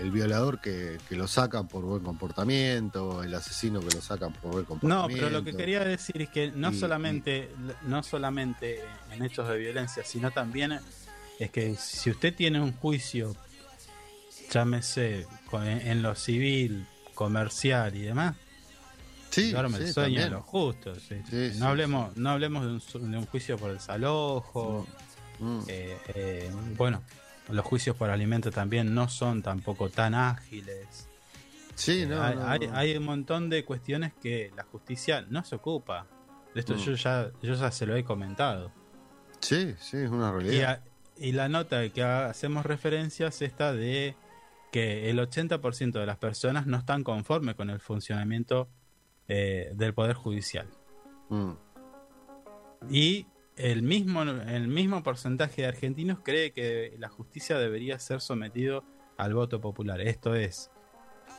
Speaker 4: el violador que, que lo sacan por buen comportamiento, el asesino que lo sacan por buen
Speaker 3: No,
Speaker 4: comportamiento.
Speaker 3: pero lo que quería decir es que no
Speaker 4: Y-
Speaker 3: solamente no solamente en hechos de violencia, sino también es que si usted tiene un juicio, llámese en lo civil, comercial y demás,
Speaker 4: Sí,
Speaker 3: duerme el sueño de los justos. sí.
Speaker 4: Sí,
Speaker 3: no hablemos, no hablemos de un, su- de un juicio por desalojo.
Speaker 4: Mm.
Speaker 3: eh, eh, bueno, los juicios por alimento también no son tampoco tan ágiles.
Speaker 4: Sí,
Speaker 3: Eh,
Speaker 4: no,
Speaker 3: hay,
Speaker 4: no,
Speaker 3: hay-
Speaker 4: no.
Speaker 3: hay un montón de cuestiones que la justicia no se ocupa. De esto
Speaker 4: Mm.
Speaker 3: yo ya yo ya se lo he comentado.
Speaker 4: Sí, sí, es una
Speaker 3: Y,
Speaker 4: realidad.
Speaker 3: a- y la nota que hacemos referencia es esta de que el 80% de las personas no están conformes con el funcionamiento eh, del Poder Judicial.
Speaker 4: Mm.
Speaker 3: Y el mismo, el mismo porcentaje de argentinos cree que la justicia debería ser sometido al voto popular. Esto es,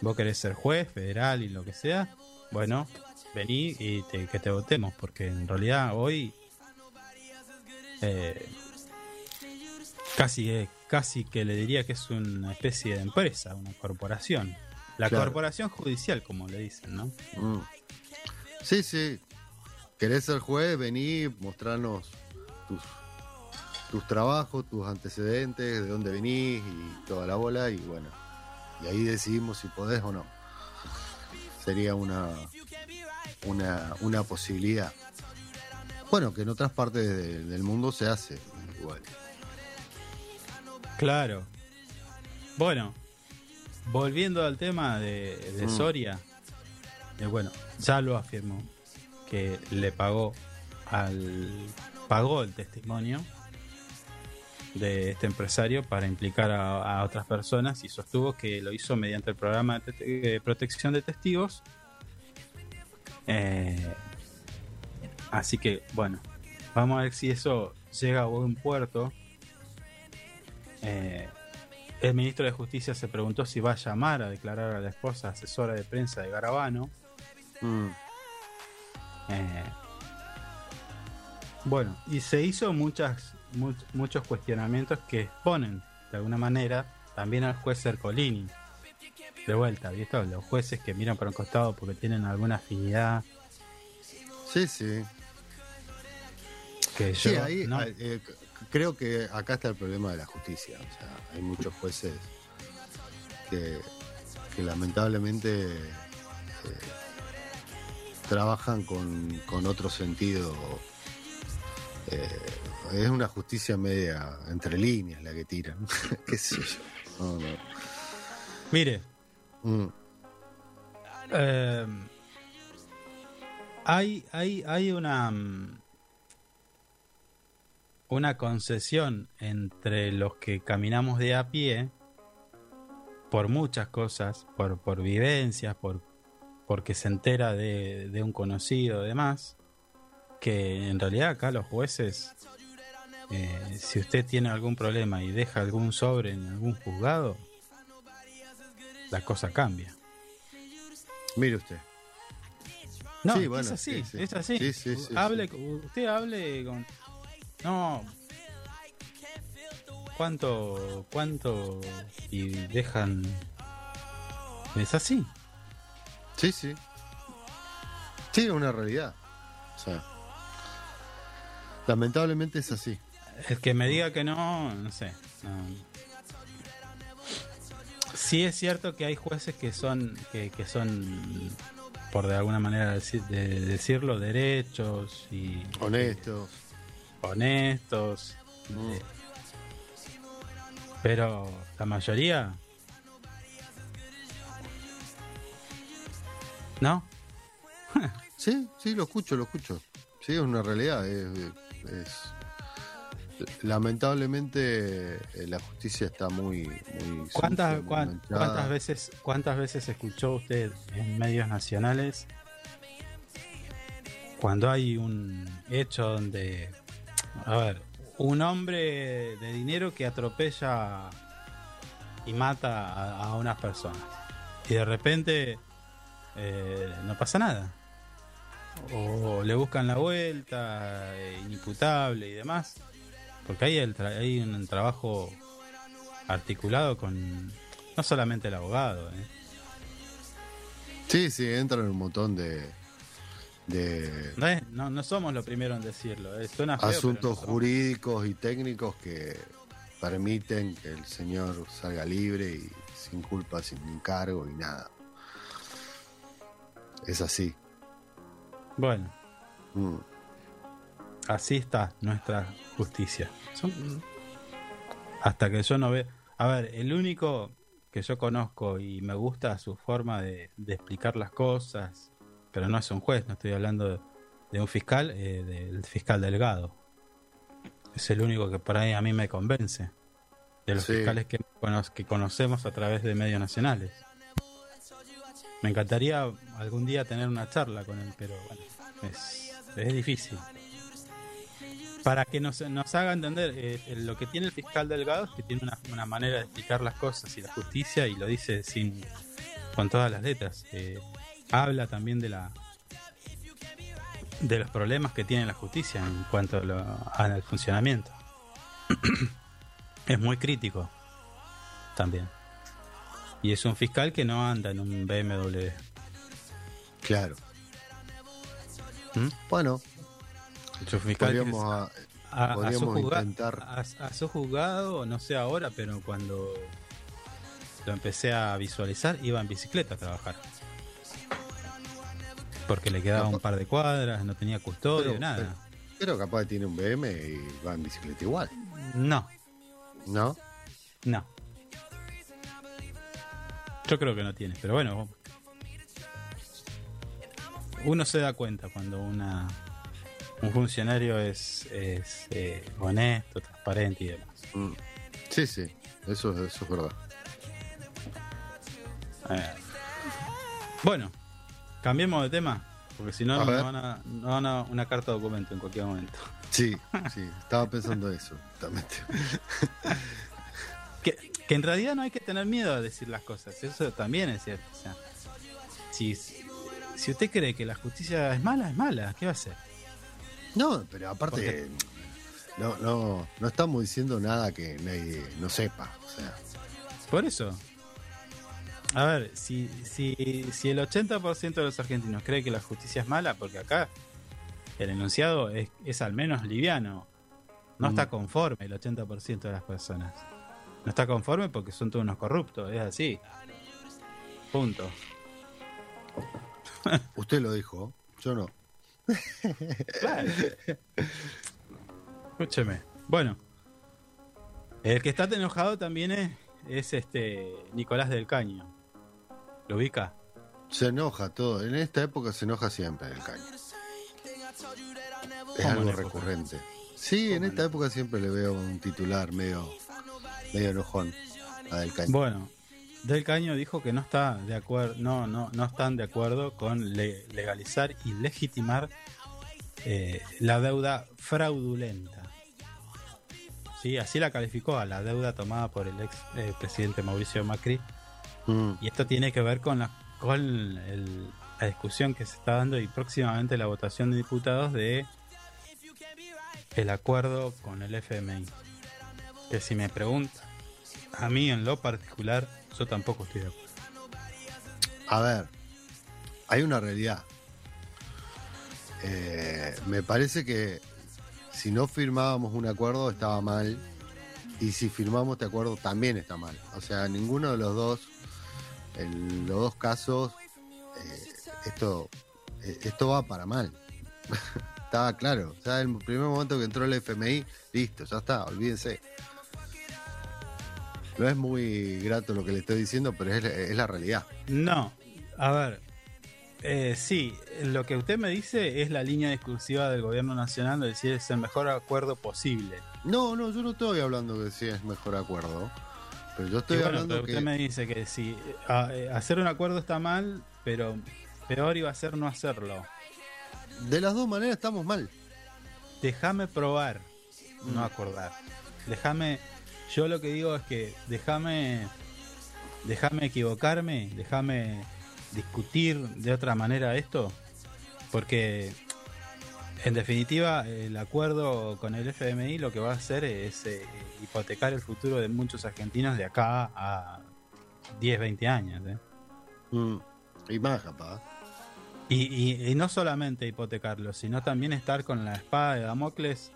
Speaker 3: vos querés ser juez, federal y lo que sea, bueno, vení y te- que te votemos, porque en realidad hoy eh, casi, eh, casi que le diría que es una especie de empresa, una corporación. La
Speaker 4: Claro.
Speaker 3: corporación judicial, como le dicen, ¿no?
Speaker 4: Mm. Sí, sí. ¿Querés ser juez? Vení, mostrarnos tus, tus trabajos, tus antecedentes, de dónde venís y toda la bola y bueno. Y ahí decidimos si podés o no. sería una, una, una posibilidad. Bueno, que en otras partes de- del mundo se hace igual.
Speaker 3: Claro. Bueno, volviendo al tema de, de
Speaker 4: Mm.
Speaker 3: Soria, eh, bueno, ya lo afirmó que le pagó al pagó el testimonio de este empresario para implicar a, otras personas y sostuvo que lo hizo mediante el programa de de protección de testigos. Eh, así que, bueno, vamos a ver si eso llega a buen puerto. Eh, el ministro de Justicia se preguntó si va a llamar a declarar a la esposa asesora de prensa de Garabano.
Speaker 4: Mm.
Speaker 3: Eh, bueno, y se hizo muchas, much- muchos cuestionamientos que exponen de alguna manera también al juez Cercolini. De vuelta, ¿viste? Los jueces que miran para un costado porque tienen alguna afinidad.
Speaker 4: Sí, sí.
Speaker 3: Que
Speaker 4: Sí, ahí
Speaker 3: ¿no?
Speaker 4: eh, eh, creo que acá está el problema de la justicia. O sea, hay muchos jueces que, que lamentablemente eh, trabajan con, con otro sentido. Eh, es una justicia media entre líneas la que tiran. ¿Qué sé yo? No, no.
Speaker 3: Mire,
Speaker 4: Mm,
Speaker 3: Eh, hay, hay, hay una mm, una concesión entre los que caminamos de a pie por muchas cosas, por, por vivencias, por porque se entera de, de un conocido y demás, que en realidad acá los jueces, eh, si usted tiene algún problema y deja algún sobre en algún juzgado, la cosa cambia.
Speaker 4: Mire usted.
Speaker 3: No,
Speaker 4: Sí, bueno,
Speaker 3: es así,
Speaker 4: sí, sí.
Speaker 3: es así.
Speaker 4: Sí, sí, sí,
Speaker 3: hable, usted hable con. No. ¿Cuánto, cuánto y dejan? Es así.
Speaker 4: Sí, sí. Sí, es una realidad. O sea, lamentablemente es así.
Speaker 3: El que me diga que no, no sé. no. Sí es cierto que hay jueces que son, que, que son, por de alguna manera deci- de decirlo, derechos y
Speaker 4: Honestos.
Speaker 3: honestos. eh, pero la mayoría ¿No?
Speaker 4: Sí, sí, lo escucho, lo escucho. Sí, es una realidad. es- es- Lamentablemente eh, la justicia está muy... muy
Speaker 3: ¿Cuántas,
Speaker 4: sucia, muy
Speaker 3: cuántas veces cuántas veces escuchó usted en medios nacionales cuando hay un hecho donde a ver un hombre de dinero que atropella y mata a, a unas personas y de repente eh, no pasa nada o le buscan la vuelta eh, inimputable y demás porque ahí el tra- hay un trabajo articulado con no solamente el abogado ¿eh?
Speaker 4: Sí, sí, entran un montón de, de
Speaker 3: no, es- no, no somos los primeros en decirlo ¿eh? Suena feo, pero
Speaker 4: asuntos
Speaker 3: no
Speaker 4: jurídicos y técnicos que permiten que el señor salga libre y sin culpa, sin encargo y nada. Es así.
Speaker 3: bueno
Speaker 4: Mm.
Speaker 3: así está nuestra justicia Son- hasta que yo no ve a ver el único que yo conozco y me gusta su forma de, de explicar las cosas pero no es un juez no estoy hablando de, de un fiscal eh, del fiscal delgado es el único que por ahí a mí me convence de los
Speaker 4: Sí.
Speaker 3: fiscales que, cono- que conocemos a través de medios nacionales me encantaría algún día tener una charla con él pero bueno es, difícil. Para que nos, nos haga entender eh, eh, lo que tiene el fiscal Delgado es que tiene una, manera de explicar las cosas y la justicia y lo dice sin con todas las letras. Eh, habla también de la de los problemas que tiene la justicia en cuanto al funcionamiento. Es muy crítico también y es un fiscal que no anda en un BMW
Speaker 4: Claro.
Speaker 3: ¿Mm?
Speaker 4: Bueno,
Speaker 3: es fiscal
Speaker 4: podríamos,
Speaker 3: es-
Speaker 4: a-
Speaker 3: a, a su
Speaker 4: podríamos
Speaker 3: juzga-
Speaker 4: intentar.
Speaker 3: a, su juzgado, no sé ahora, pero cuando lo empecé a visualizar, iba en bicicleta a trabajar. Porque le quedaba un par de cuadras, no tenía custodio,
Speaker 4: Pero-
Speaker 3: nada.
Speaker 4: Pero capaz que tiene un BM y va en bicicleta igual.
Speaker 3: No,
Speaker 4: ¿No?
Speaker 3: no. Yo creo que no tiene, pero bueno. Uno se da cuenta cuando una un funcionario es, es eh, honesto, transparente y demás.
Speaker 4: Mm. Sí, sí. Eso, eso es verdad.
Speaker 3: Eh, Bueno, cambiemos de tema, porque si no nos van a, nos van a una carta documento en cualquier momento.
Speaker 4: Sí, sí. Estaba pensando eso, justamente.
Speaker 3: Que, que en realidad no hay que tener miedo a decir las cosas, eso también es cierto. O sea, si, si usted cree que la justicia es mala, es mala, ¿qué va a hacer?
Speaker 4: No, pero aparte, no, no, no estamos diciendo nada que nadie no sepa. O sea,
Speaker 3: Por eso. A ver, si, si, si el 80% de los argentinos cree que la justicia es mala, porque acá el enunciado es, es al menos liviano, no
Speaker 4: Mm.
Speaker 3: está conforme el 80% de las personas. No está conforme porque son todos unos corruptos, es así. Punto.
Speaker 4: usted lo dijo, yo no.
Speaker 3: Claro. Escúcheme. Bueno, el que está enojado también es, es este Nicolás del Caño. ¿Lo ubica?
Speaker 4: Se enoja todo. En esta época se enoja siempre el caño. Es
Speaker 3: ¿Cómo
Speaker 4: algo recurrente. Sí, en esta época siempre le veo un titular medio, medio enojón a del caño.
Speaker 3: Bueno, Del Caño dijo que no está de acuerdo, no, no, no están de acuerdo con le- legalizar y legitimar eh, la deuda fraudulenta. Sí, así la calificó a la deuda tomada por el ex eh, presidente Mauricio Macri.
Speaker 4: Mm,
Speaker 3: Y esto tiene que ver con la, con el- la discusión que se está dando y próximamente la votación de diputados de el acuerdo con el FMI. Que si me pregunta, a mí en lo particular, yo tampoco estoy de acuerdo.
Speaker 4: A ver, hay una realidad. Eh, me parece que si no firmábamos un acuerdo estaba mal y si firmamos este acuerdo también está mal. O sea, ninguno de los dos, en los dos casos, eh, esto, eh, esto va para mal. Estaba claro. O sea, el primer momento que entró el FMI, listo, ya está, olvídense. No es muy grato lo que le estoy diciendo, pero es, es la realidad.
Speaker 3: No, a ver, eh, sí, lo que usted me dice es la línea discursiva del gobierno nacional de decir es el mejor acuerdo posible.
Speaker 4: No, no, yo no estoy hablando de si es mejor acuerdo. Pero yo estoy
Speaker 3: bueno,
Speaker 4: hablando
Speaker 3: pero
Speaker 4: que.
Speaker 3: usted me dice que si a- eh, hacer un acuerdo está mal, pero peor iba a ser no hacerlo.
Speaker 4: De las dos maneras estamos mal.
Speaker 3: Déjame probar, no
Speaker 4: Mm.
Speaker 3: acordar. Déjame, yo lo que digo es que déjame, déjame equivocarme, déjame discutir de otra manera esto, porque en definitiva el acuerdo con el FMI lo que va a hacer es eh, hipotecar el futuro de muchos argentinos de acá a 10, 20 años. ¿eh?
Speaker 4: Mm, Y más, capaz.
Speaker 3: Y, y- y no solamente hipotecarlo, sino también estar con la espada de Damocles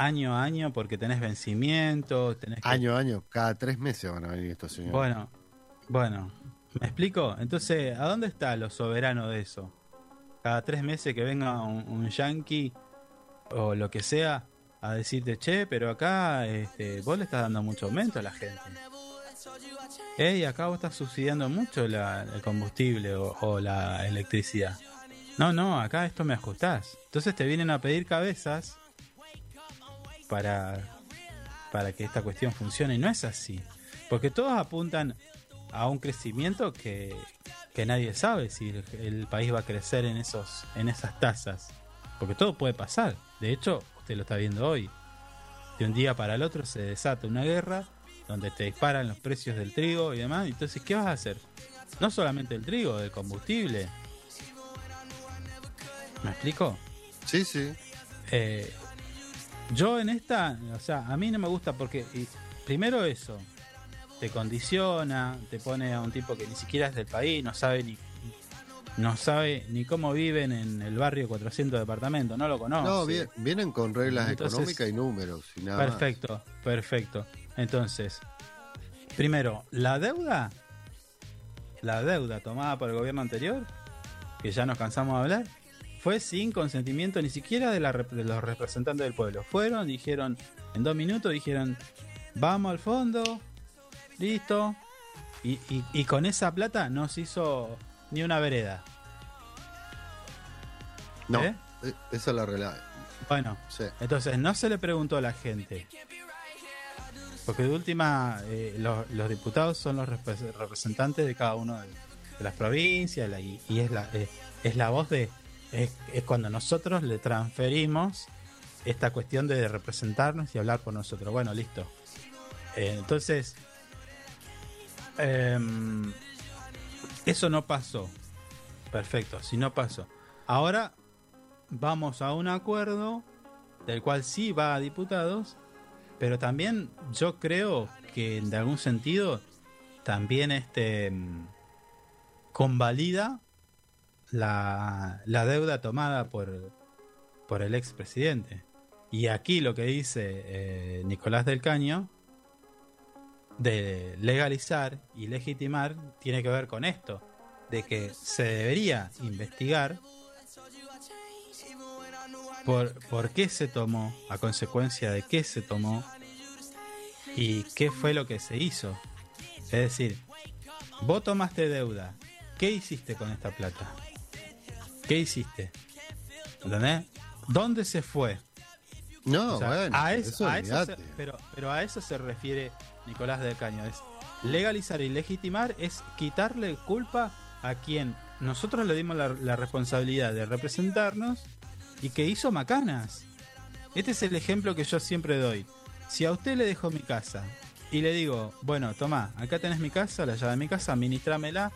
Speaker 3: año a año porque tenés vencimiento, tenés que-
Speaker 4: Año a año, cada tres meses van a venir estos señores.
Speaker 3: Bueno, bueno, ¿me explico? Entonces, ¿a dónde está lo soberano de eso? Cada tres meses que venga un, un yankee o lo que sea a decirte, che, pero acá este, vos le estás dando mucho aumento a la gente. Ey, acá vos estás subsidiando mucho la- el combustible o, o la electricidad. No, no, acá esto me ajustás. Entonces te vienen a pedir cabezas para, para que esta cuestión funcione. No es así. Porque todos apuntan a un crecimiento que, que nadie sabe si el, el país va a crecer en, esos, en esas tasas. Porque todo puede pasar. De hecho, usted lo está viendo hoy. De un día para el otro se desata una guerra donde te disparan los precios del trigo y demás. Entonces, ¿qué vas a hacer? No solamente el trigo, del combustible. ¿Me explico?
Speaker 4: Sí, sí.
Speaker 3: Eh, yo en esta, o sea, a mí no me gusta porque y, primero eso, te condiciona, te pone a un tipo que ni siquiera es del país, no sabe ni no sabe ni cómo viven en el barrio 400 departamentos, no lo conoce.
Speaker 4: No, bien- vienen con reglas
Speaker 3: Entonces-
Speaker 4: económicas y números y nada más.
Speaker 3: Perfecto, perfecto. Entonces, primero, la deuda, la deuda tomada por el gobierno anterior que ya nos cansamos de hablar, fue sin consentimiento ni siquiera de, la de los representantes del pueblo. Fueron, dijeron, en dos minutos dijeron, vamos al fondo, listo. Y, y- y con esa plata no se hizo ni una vereda.
Speaker 4: No,
Speaker 3: ¿Eh?
Speaker 4: eh, esa es la realidad.
Speaker 3: Bueno,
Speaker 4: Sí.
Speaker 3: entonces no se le preguntó a la gente. Porque de última, eh, los, los diputados son los repre- representantes de cada uno de, de las provincias la- y, y es, la, eh, es la voz de. Es, cuando nosotros le transferimos esta cuestión de representarnos y hablar por nosotros. Bueno, listo. Eh, entonces, em, eso no pasó. Perfecto, si no pasó. Ahora vamos a un acuerdo del cual sí va a diputados, pero también yo creo que en algún sentido también este mm, convalida la, la deuda tomada por, por el expresidente. Y aquí lo que dice eh, Nicolás del Caño de legalizar y legitimar tiene que ver con esto, de que se debería investigar por, por qué se tomó, a consecuencia de qué se tomó y qué fue lo que se hizo. Es decir, vos tomaste deuda, ¿qué hiciste con esta plata? ¿Qué hiciste? ¿Entendés? ¿Dónde se fue?
Speaker 4: No,
Speaker 3: O sea,
Speaker 4: bueno,
Speaker 3: a
Speaker 4: eso,
Speaker 3: eso, a eso se- pero, pero a eso se refiere Nicolás del Caño. Es legalizar y legitimar es quitarle culpa a quien nosotros le dimos la, la responsabilidad de representarnos y que hizo macanas. Este es el ejemplo que yo siempre doy. Si a usted le dejo mi casa y le digo, bueno, toma, acá tenés mi casa, la llave de mi casa, administrámela.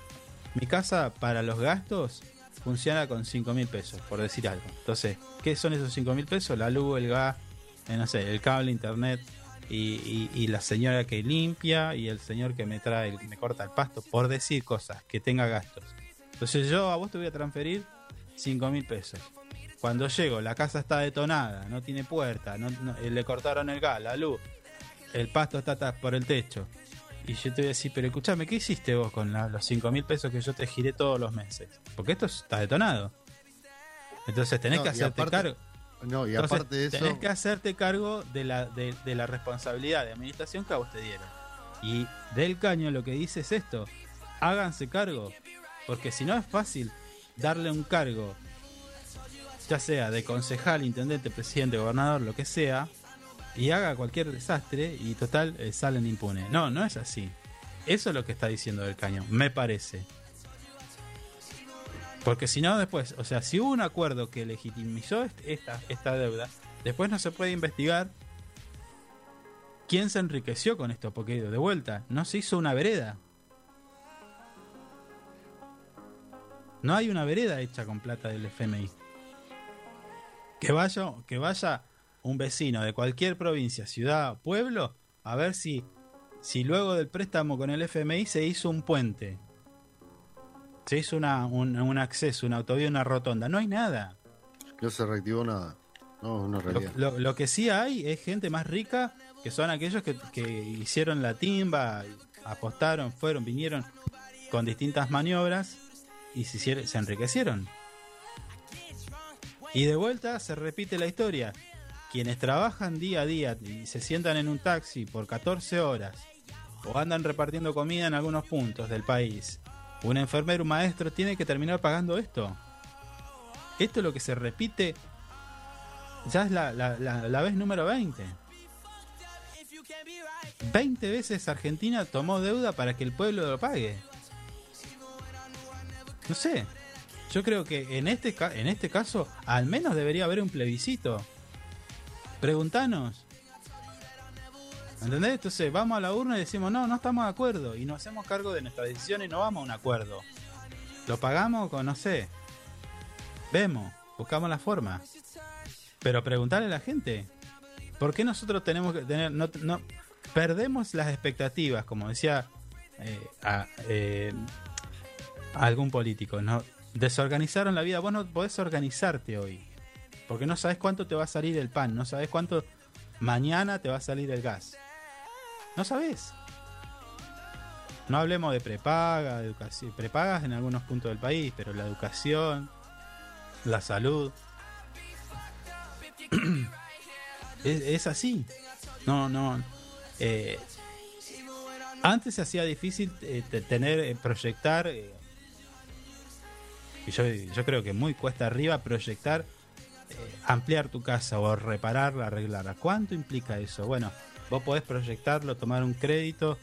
Speaker 3: Mi casa para los gastos funciona con 5 mil pesos, por decir algo. Entonces, ¿qué son esos 5 mil pesos? La luz, el gas, eh, no sé, el cable, internet y, y- y la señora que limpia y el señor que me trae, me corta el pasto, por decir cosas, que tenga gastos. Entonces yo a vos te voy a transferir 5 mil pesos. Cuando llego, la casa está detonada, no tiene puerta, no- le cortaron el gas, la luz, el pasto está ta- por el techo. Y yo te voy a decir, pero escúchame, ¿qué hiciste vos con la- los 5 mil pesos que yo te giré todos los meses? Porque esto está detonado. Entonces tenés
Speaker 4: No,
Speaker 3: que hacerte
Speaker 4: aparte-
Speaker 3: cargo.
Speaker 4: No, y
Speaker 3: Entonces,
Speaker 4: aparte de eso.
Speaker 3: Tenés que hacerte cargo de la, de, de la responsabilidad de administración que a vos te dieron. Y del caño lo que dice es esto: háganse cargo. Porque si no es fácil darle un cargo, ya sea de concejal, intendente, presidente, gobernador, lo que sea, y haga cualquier desastre y total eh, salen impunes. No, no es así. Eso es lo que está diciendo del caño, me parece. Porque si no, después, o sea, si hubo un acuerdo que legitimizó est- esta, esta deuda, después no se puede investigar quién se enriqueció con esto, porque de vuelta, no se hizo una vereda. No hay una vereda hecha con plata del FMI. Que vaya, que vaya un vecino de cualquier provincia, ciudad, pueblo, a ver si, si luego del préstamo con el FMI se hizo un puente. Se hizo una, un, un acceso, una autovía, una rotonda. No hay nada.
Speaker 4: No se reactivó nada. No,
Speaker 3: Lo,
Speaker 4: realidad.
Speaker 3: lo- lo que sí hay es gente más rica que son aquellos que, que hicieron la timba, apostaron, fueron, vinieron con distintas maniobras y se, hicieron- se enriquecieron. Y de vuelta se repite la historia. Quienes trabajan día a día y se sientan en un taxi por 14 horas o andan repartiendo comida en algunos puntos del país, un enfermero, un maestro, tiene que terminar pagando esto. Esto es lo que se repite ya es la, la- la- la vez número 20. 20 veces Argentina tomó deuda para que el pueblo lo pague. No sé. Yo creo que en este, en este caso al menos debería haber un plebiscito. Preguntanos. ¿Entendés? Entonces vamos a la urna y decimos, no, no estamos de acuerdo. Y nos hacemos cargo de nuestra decisión y no vamos a un acuerdo. Lo pagamos con, no sé. Vemos, buscamos la forma. Pero preguntarle a la gente. ¿Por qué nosotros tenemos que tener... No, no- perdemos las expectativas, como decía eh, a- eh, algún político. ¿no? Desorganizaron la vida. Vos no podés organizarte hoy. Porque no sabes cuánto te va a salir el pan. No sabes cuánto mañana te va a salir el gas. No sabes. No hablemos de prepaga, educación, prepagas en algunos puntos del país, pero la educación, la salud, es, así. No, no. eh, antes se hacía difícil eh, te- tener, eh, proyectar, eh, y yo, yo creo que muy cuesta arriba proyectar, ampliar tu casa o repararla, arreglarla. ¿Cuánto implica eso? Bueno, vos podés proyectarlo, tomar un crédito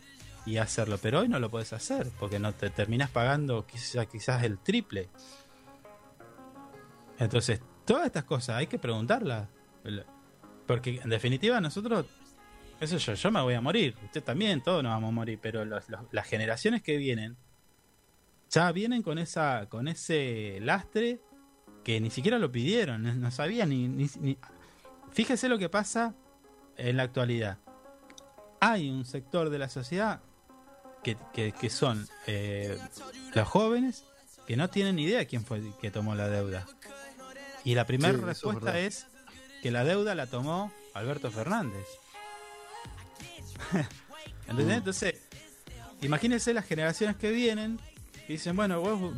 Speaker 3: y hacerlo, pero hoy no lo podés hacer porque no te terminás pagando quizás, quizás el triple. Entonces, todas estas cosas hay que preguntarlas. Porque en definitiva nosotros, eso yo, yo me voy a morir, usted también, todos nos vamos a morir, pero las generaciones que vienen ya vienen con esa con ese lastre que ni siquiera lo pidieron, no- sabían ni, ni- ni- Fíjese lo que pasa en la actualidad. Hay un sector de la sociedad que, que- que son eh, los jóvenes que no tienen ni idea quién fue el que tomó la deuda. Y la primera
Speaker 4: Sí, eso es
Speaker 3: respuesta es que la deuda la tomó Alberto Fernández. ¿Entendés?
Speaker 4: Mm.
Speaker 3: Entonces, imagínense las generaciones que vienen y dicen, bueno, vos,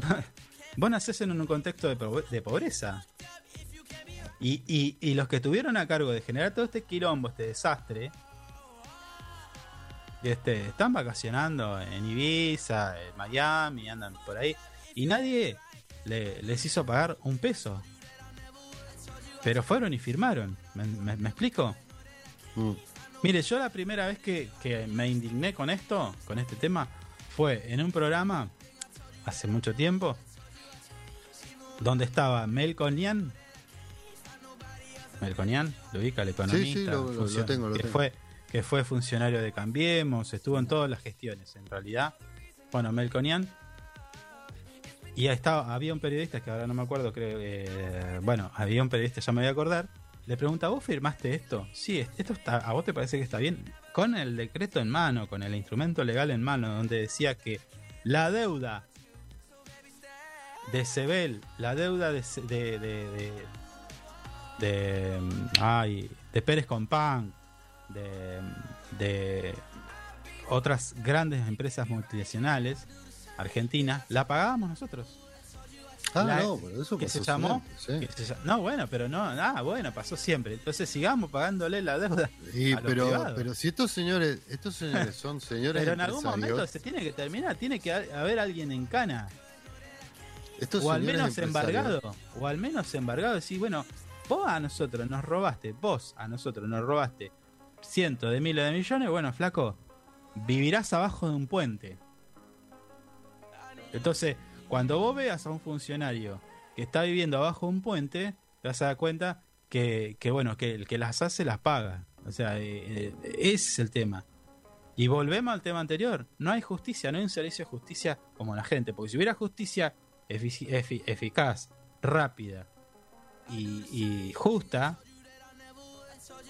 Speaker 3: vos nacés en un contexto de, de pobreza. Y, y- y los que estuvieron a cargo de generar todo este quilombo, este desastre, este, están vacacionando en Ibiza, en Miami, andan por ahí. Y nadie le- les hizo pagar un peso. Pero fueron y firmaron. ¿Me, me- me explico?
Speaker 4: Mm.
Speaker 3: Mire, yo la primera vez que, que me indigné con esto, con este tema, fue en un programa hace mucho tiempo donde estaba Melconian. Melconian, lo ubica el economista.
Speaker 4: Sí, sí, lo- lo- tengo, lo
Speaker 3: que
Speaker 4: tengo.
Speaker 3: Fue, que fue funcionario de Cambiemos, estuvo en todas las gestiones, en realidad. Bueno, Melconian. Y estaba, había un periodista que ahora no me acuerdo, creo que. bueno, había un periodista, ya me voy a acordar. Le pregunta, ¿vos firmaste esto? Sí, esto está, ¿a vos te parece que está bien? Con el decreto en mano, con el instrumento legal en mano, donde decía que la deuda de Sebel, la deuda de, de, de, ay, de Pérez Compán, de, de otras grandes empresas multinacionales argentinas, la pagábamos nosotros.
Speaker 4: Ah,
Speaker 3: La-
Speaker 4: no, pero eso
Speaker 3: que
Speaker 4: pasó
Speaker 3: se llamó
Speaker 4: siempre, sí.
Speaker 3: que se no bueno pero no ah bueno pasó siempre entonces sigamos pagándole la deuda a los
Speaker 4: pero,
Speaker 3: privados.
Speaker 4: pero si estos señores, estos señores son señores
Speaker 3: pero en algún momento se tiene que terminar tiene que ha- haber alguien en cana
Speaker 4: estos
Speaker 3: o al menos embargado o al menos embargado decir bueno vos a nosotros nos robaste vos a nosotros nos robaste cientos de miles de millones bueno flaco vivirás abajo de un puente entonces cuando vos veas a un funcionario que está viviendo abajo de un puente te vas a dar cuenta que, que, bueno que el que las hace las paga o sea eh, eh, ese es el tema y volvemos al tema anterior. No hay justicia, no hay un servicio de justicia como la gente. Porque si hubiera justicia eficaz, rápida y, y justa,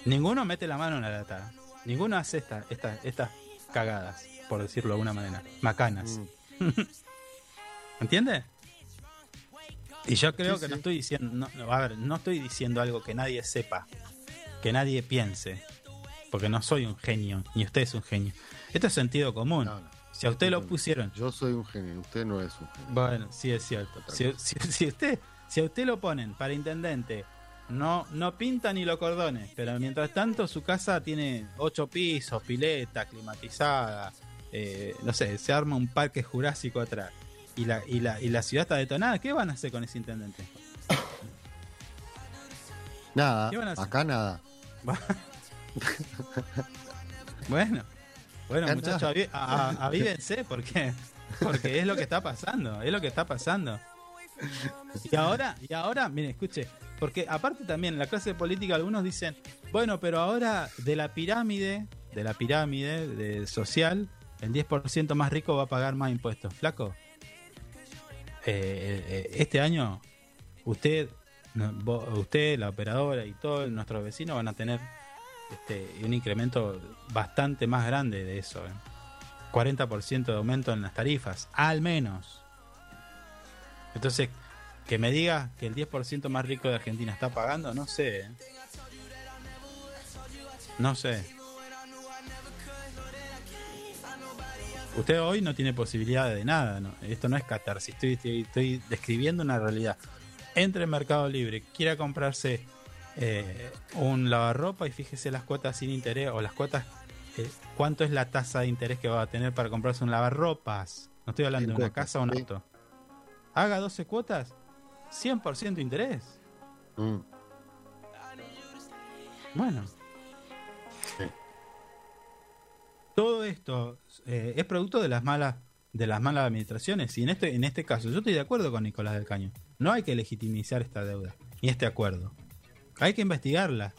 Speaker 3: ninguno mete la mano en la lata. Ninguno hace esta, esta- estas cagadas, por decirlo de alguna manera. Macanas. ¿Entiendes? Y yo creo
Speaker 4: Sí,
Speaker 3: que no estoy diciendo, no, no, a ver, no estoy diciendo algo que nadie sepa, que nadie piense, porque no soy un genio, ni usted es un genio. Esto es sentido común. Si a usted lo pusieron,
Speaker 4: Yo soy un genio, usted no es un genio.
Speaker 3: bueno, sí es cierto. Si, si- si usted, si a usted lo ponen para intendente, no, no pinta ni lo cordones, pero mientras tanto su casa tiene ocho pisos, pileta, climatizada, eh, no sé, se arma un parque jurásico atrás y la, y la, y la ciudad está detonada, ¿qué van a hacer con ese intendente?
Speaker 4: Nada,
Speaker 3: ¿Qué van a hacer?
Speaker 4: acá nada.
Speaker 3: Bueno, bueno muchachos, aví- avívense porque, porque es lo que está pasando, es lo que está pasando. Y ahora, y ahora, mire, escuche, porque aparte también en la clase política algunos dicen, bueno, pero ahora de la pirámide, de la pirámide de social, el 10% más rico va a pagar más impuestos. Flaco, eh, eh, este año usted, no, vos- usted, la operadora y todos nuestros vecinos van a tener este, un incremento bastante más grande de eso. ¿eh? 40% de aumento en las tarifas, al menos. Entonces, que me diga que el 10% más rico de Argentina está pagando, no sé. ¿eh? No sé. Usted hoy no tiene posibilidad de nada, esto no es catarsis, estoy, estoy, estoy describiendo una realidad. Entre en Mercado Libre, quiera comprarse eh, un lavarropa y fíjese las cuotas sin interés o las cuotas, eh, cuánto es la tasa de interés que va a tener para comprarse un lavarropas. No estoy hablando de una
Speaker 4: cuotas,
Speaker 3: casa o un
Speaker 4: sí.
Speaker 3: auto. Haga 12 cuotas, 100% interés.
Speaker 4: Mm.
Speaker 3: Bueno. Todo esto eh, es producto de las malas de las malas administraciones y en este en este caso yo estoy de acuerdo con Nicolás del Caño. No hay que legitimizar esta deuda ni este acuerdo. Hay que investigarla.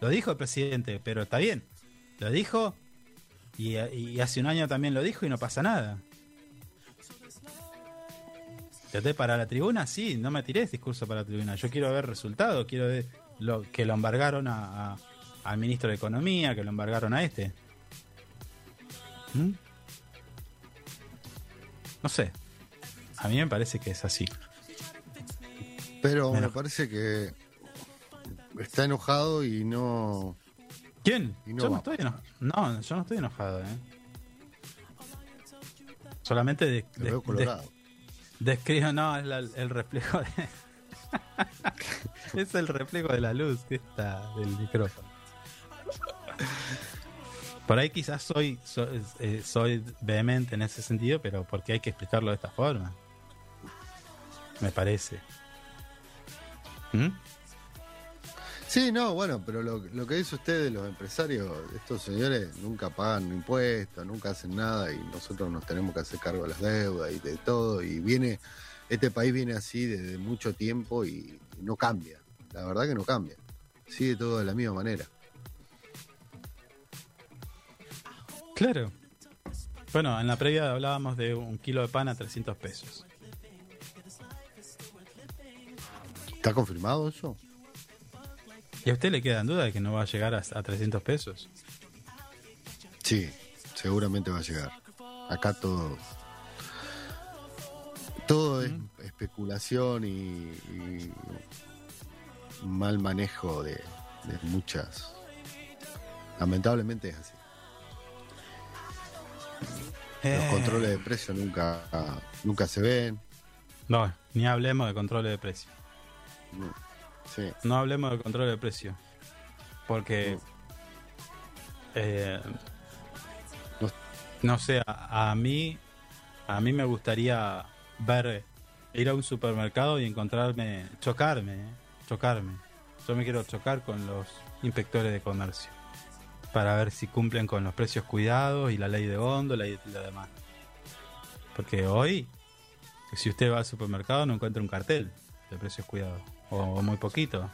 Speaker 3: Lo dijo el presidente, pero está bien. Lo dijo y, y hace un año también lo dijo y no pasa nada. Traté para la tribuna, sí, no me tiré discurso para la tribuna. Yo quiero ver resultados, quiero ver lo, que lo embargaron a, a- al ministro de Economía, que lo embargaron a este. ¿Mm? No sé. A mí me parece que es así.
Speaker 4: Pero me parece que está enojado y no.
Speaker 3: ¿Quién?
Speaker 4: Y no
Speaker 3: yo no estoy enojado. No, yo no estoy enojado, ¿eh? Solamente de,
Speaker 4: Lo
Speaker 3: de-
Speaker 4: veo colorado.
Speaker 3: de- describo, no, es la- el reflejo de. es el reflejo de la luz que está del micrófono. Por ahí quizás soy, soy, eh, soy vehemente en ese sentido, pero porque hay que explicarlo de esta forma. Me parece. ¿Mm?
Speaker 4: Sí, no, bueno, pero lo, lo que dice usted de los empresarios, estos señores nunca pagan impuestos, nunca hacen nada y nosotros nos tenemos que hacer cargo de las deudas y de todo. Y viene, este país viene así desde mucho tiempo y, y no cambia. La verdad que no cambia. Sigue todo de la misma manera.
Speaker 3: Claro. Bueno, en la previa hablábamos de un kilo de pan a 300 pesos.
Speaker 4: ¿Está confirmado eso?
Speaker 3: ¿Y a usted le queda en duda de que no va a llegar a, a 300 pesos?
Speaker 4: Sí, seguramente va a llegar. Acá todo. Todo es especulación y, y mal manejo de, de muchas. Lamentablemente es así. Los
Speaker 3: Eh.
Speaker 4: controles de precio nunca, nunca se ven.
Speaker 3: No, ni hablemos de controles de precio.
Speaker 4: Sí.
Speaker 3: No hablemos de control de precio. Porque. eh, no sé, a, a mí. A mí me gustaría ver. Ir a un supermercado y encontrarme. Chocarme. eh, Chocarme. Yo me quiero chocar con los inspectores de comercio. Para ver si cumplen con los precios cuidados y la ley de góndola y lo demás. Porque hoy. Si usted va al supermercado no encuentra un cartel de precios cuidados. O, muy poquito.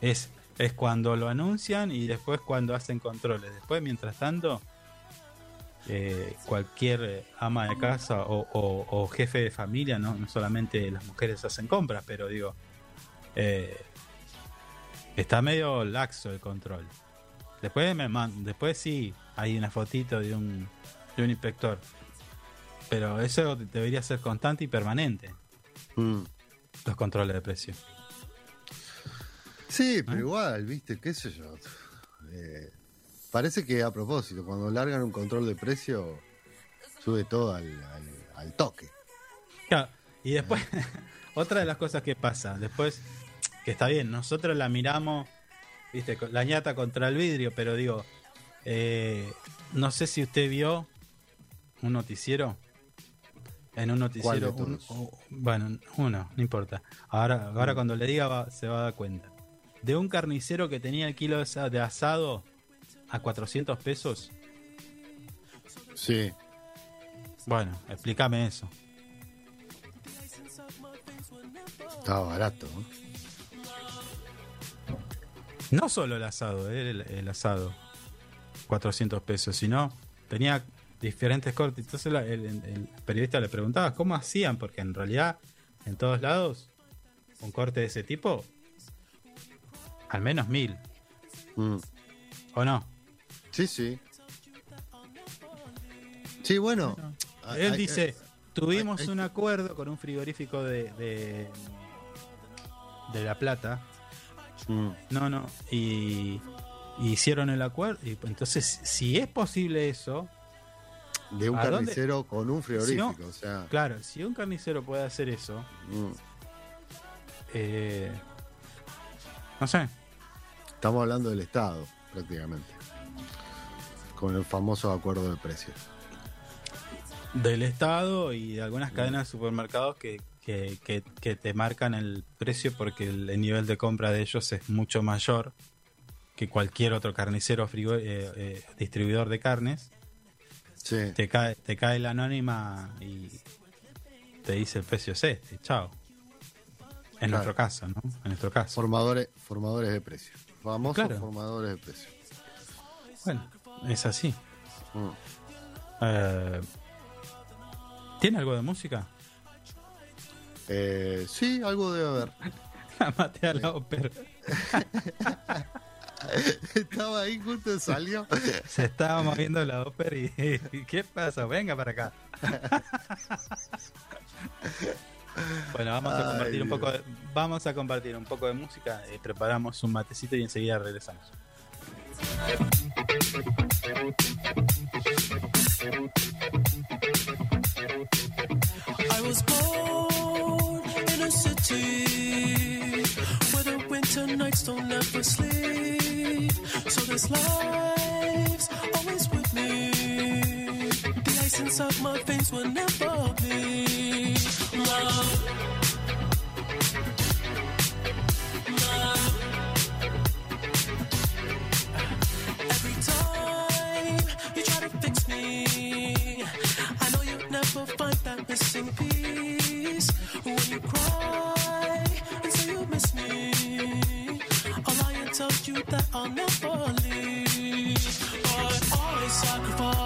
Speaker 3: Es, es cuando lo anuncian y después cuando hacen controles. Después, mientras tanto, eh, cualquier eh, ama de casa o jefe de familia, ¿no? no solamente las mujeres hacen compras, pero digo, eh, está medio laxo el control. Después, me man- después sí hay una fotito de un, de un inspector. Pero eso debería ser constante y permanente.
Speaker 4: Mm.
Speaker 3: Los controles de precio.
Speaker 4: Sí, pero igual, viste, qué sé yo. Eh, parece que a propósito, cuando largan un control de precio, sube todo al, al- al toque.
Speaker 3: Claro, y después, otra de las cosas que pasa, después, que está bien, nosotros la miramos, viste, la ñata contra el vidrio, pero digo, eh, no sé si usted vio un noticiero. En un noticiero, bueno, uno, no importa. Ahora, ahora cuando le diga va- se va a dar cuenta. De un carnicero que tenía el kilo de asa- de asado a 400 pesos.
Speaker 4: Sí.
Speaker 3: Bueno, explícame eso.
Speaker 4: Estaba barato. ¿no?
Speaker 3: No solo el asado, eh, el, el asado. 400 pesos, sino tenía diferentes cortes. Entonces la- el, periodista le preguntaba cómo hacían, porque en realidad en todos lados un corte de ese tipo, al menos mil.
Speaker 4: Mm.
Speaker 3: ¿O no?
Speaker 4: Sí, sí. Sí, bueno.
Speaker 3: Él dice, tuvimos un acuerdo con un frigorífico de, de, de La Plata.
Speaker 4: Mm.
Speaker 3: No, no. Y, y hicieron el acuerdo. Y entonces, si es posible eso,
Speaker 4: De un carnicero con un frigorífico, o sea.
Speaker 3: Claro, si un carnicero puede hacer eso,
Speaker 4: mm,
Speaker 3: eh, no sé.
Speaker 4: Estamos hablando del Estado, prácticamente. Con el famoso acuerdo de precios.
Speaker 3: del Estado y de algunas cadenas de supermercados que, que, que- que te marcan el precio porque el, el nivel de compra de ellos es mucho mayor que cualquier otro carnicero frigo- eh, eh, distribuidor de carnes.
Speaker 4: Sí.
Speaker 3: Te cae, te cae la anónima y te dice el precio es este, chao. En
Speaker 4: Claro.
Speaker 3: nuestro caso, ¿no? En nuestro caso.
Speaker 4: Formadores, formadores de precios. Famosos
Speaker 3: Claro.
Speaker 4: formadores de precios.
Speaker 3: Bueno, es así.
Speaker 4: Mm.
Speaker 3: Eh, ¿Tiene algo de música?
Speaker 4: Eh, sí, algo debe haber.
Speaker 3: La maté a la ópera.
Speaker 4: Estaba ahí justo salió.
Speaker 3: Se estaba moviendo la ópera y, y ¿qué pasa? Venga para acá. bueno, vamos a
Speaker 4: Ay,
Speaker 3: compartir un poco de, vamos a compartir un poco de música, eh, preparamos un matecito y enseguida regresamos.
Speaker 9: I was born in a city where the winter nights don't ever sleep. So this life's always with me. The ice inside my veins will never bleed. Love. Love. Every time you try to fix me, I know you'll never find that missing piece. When you cry I'll lie and tell you that I'll never leave. But I sacrifice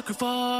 Speaker 9: I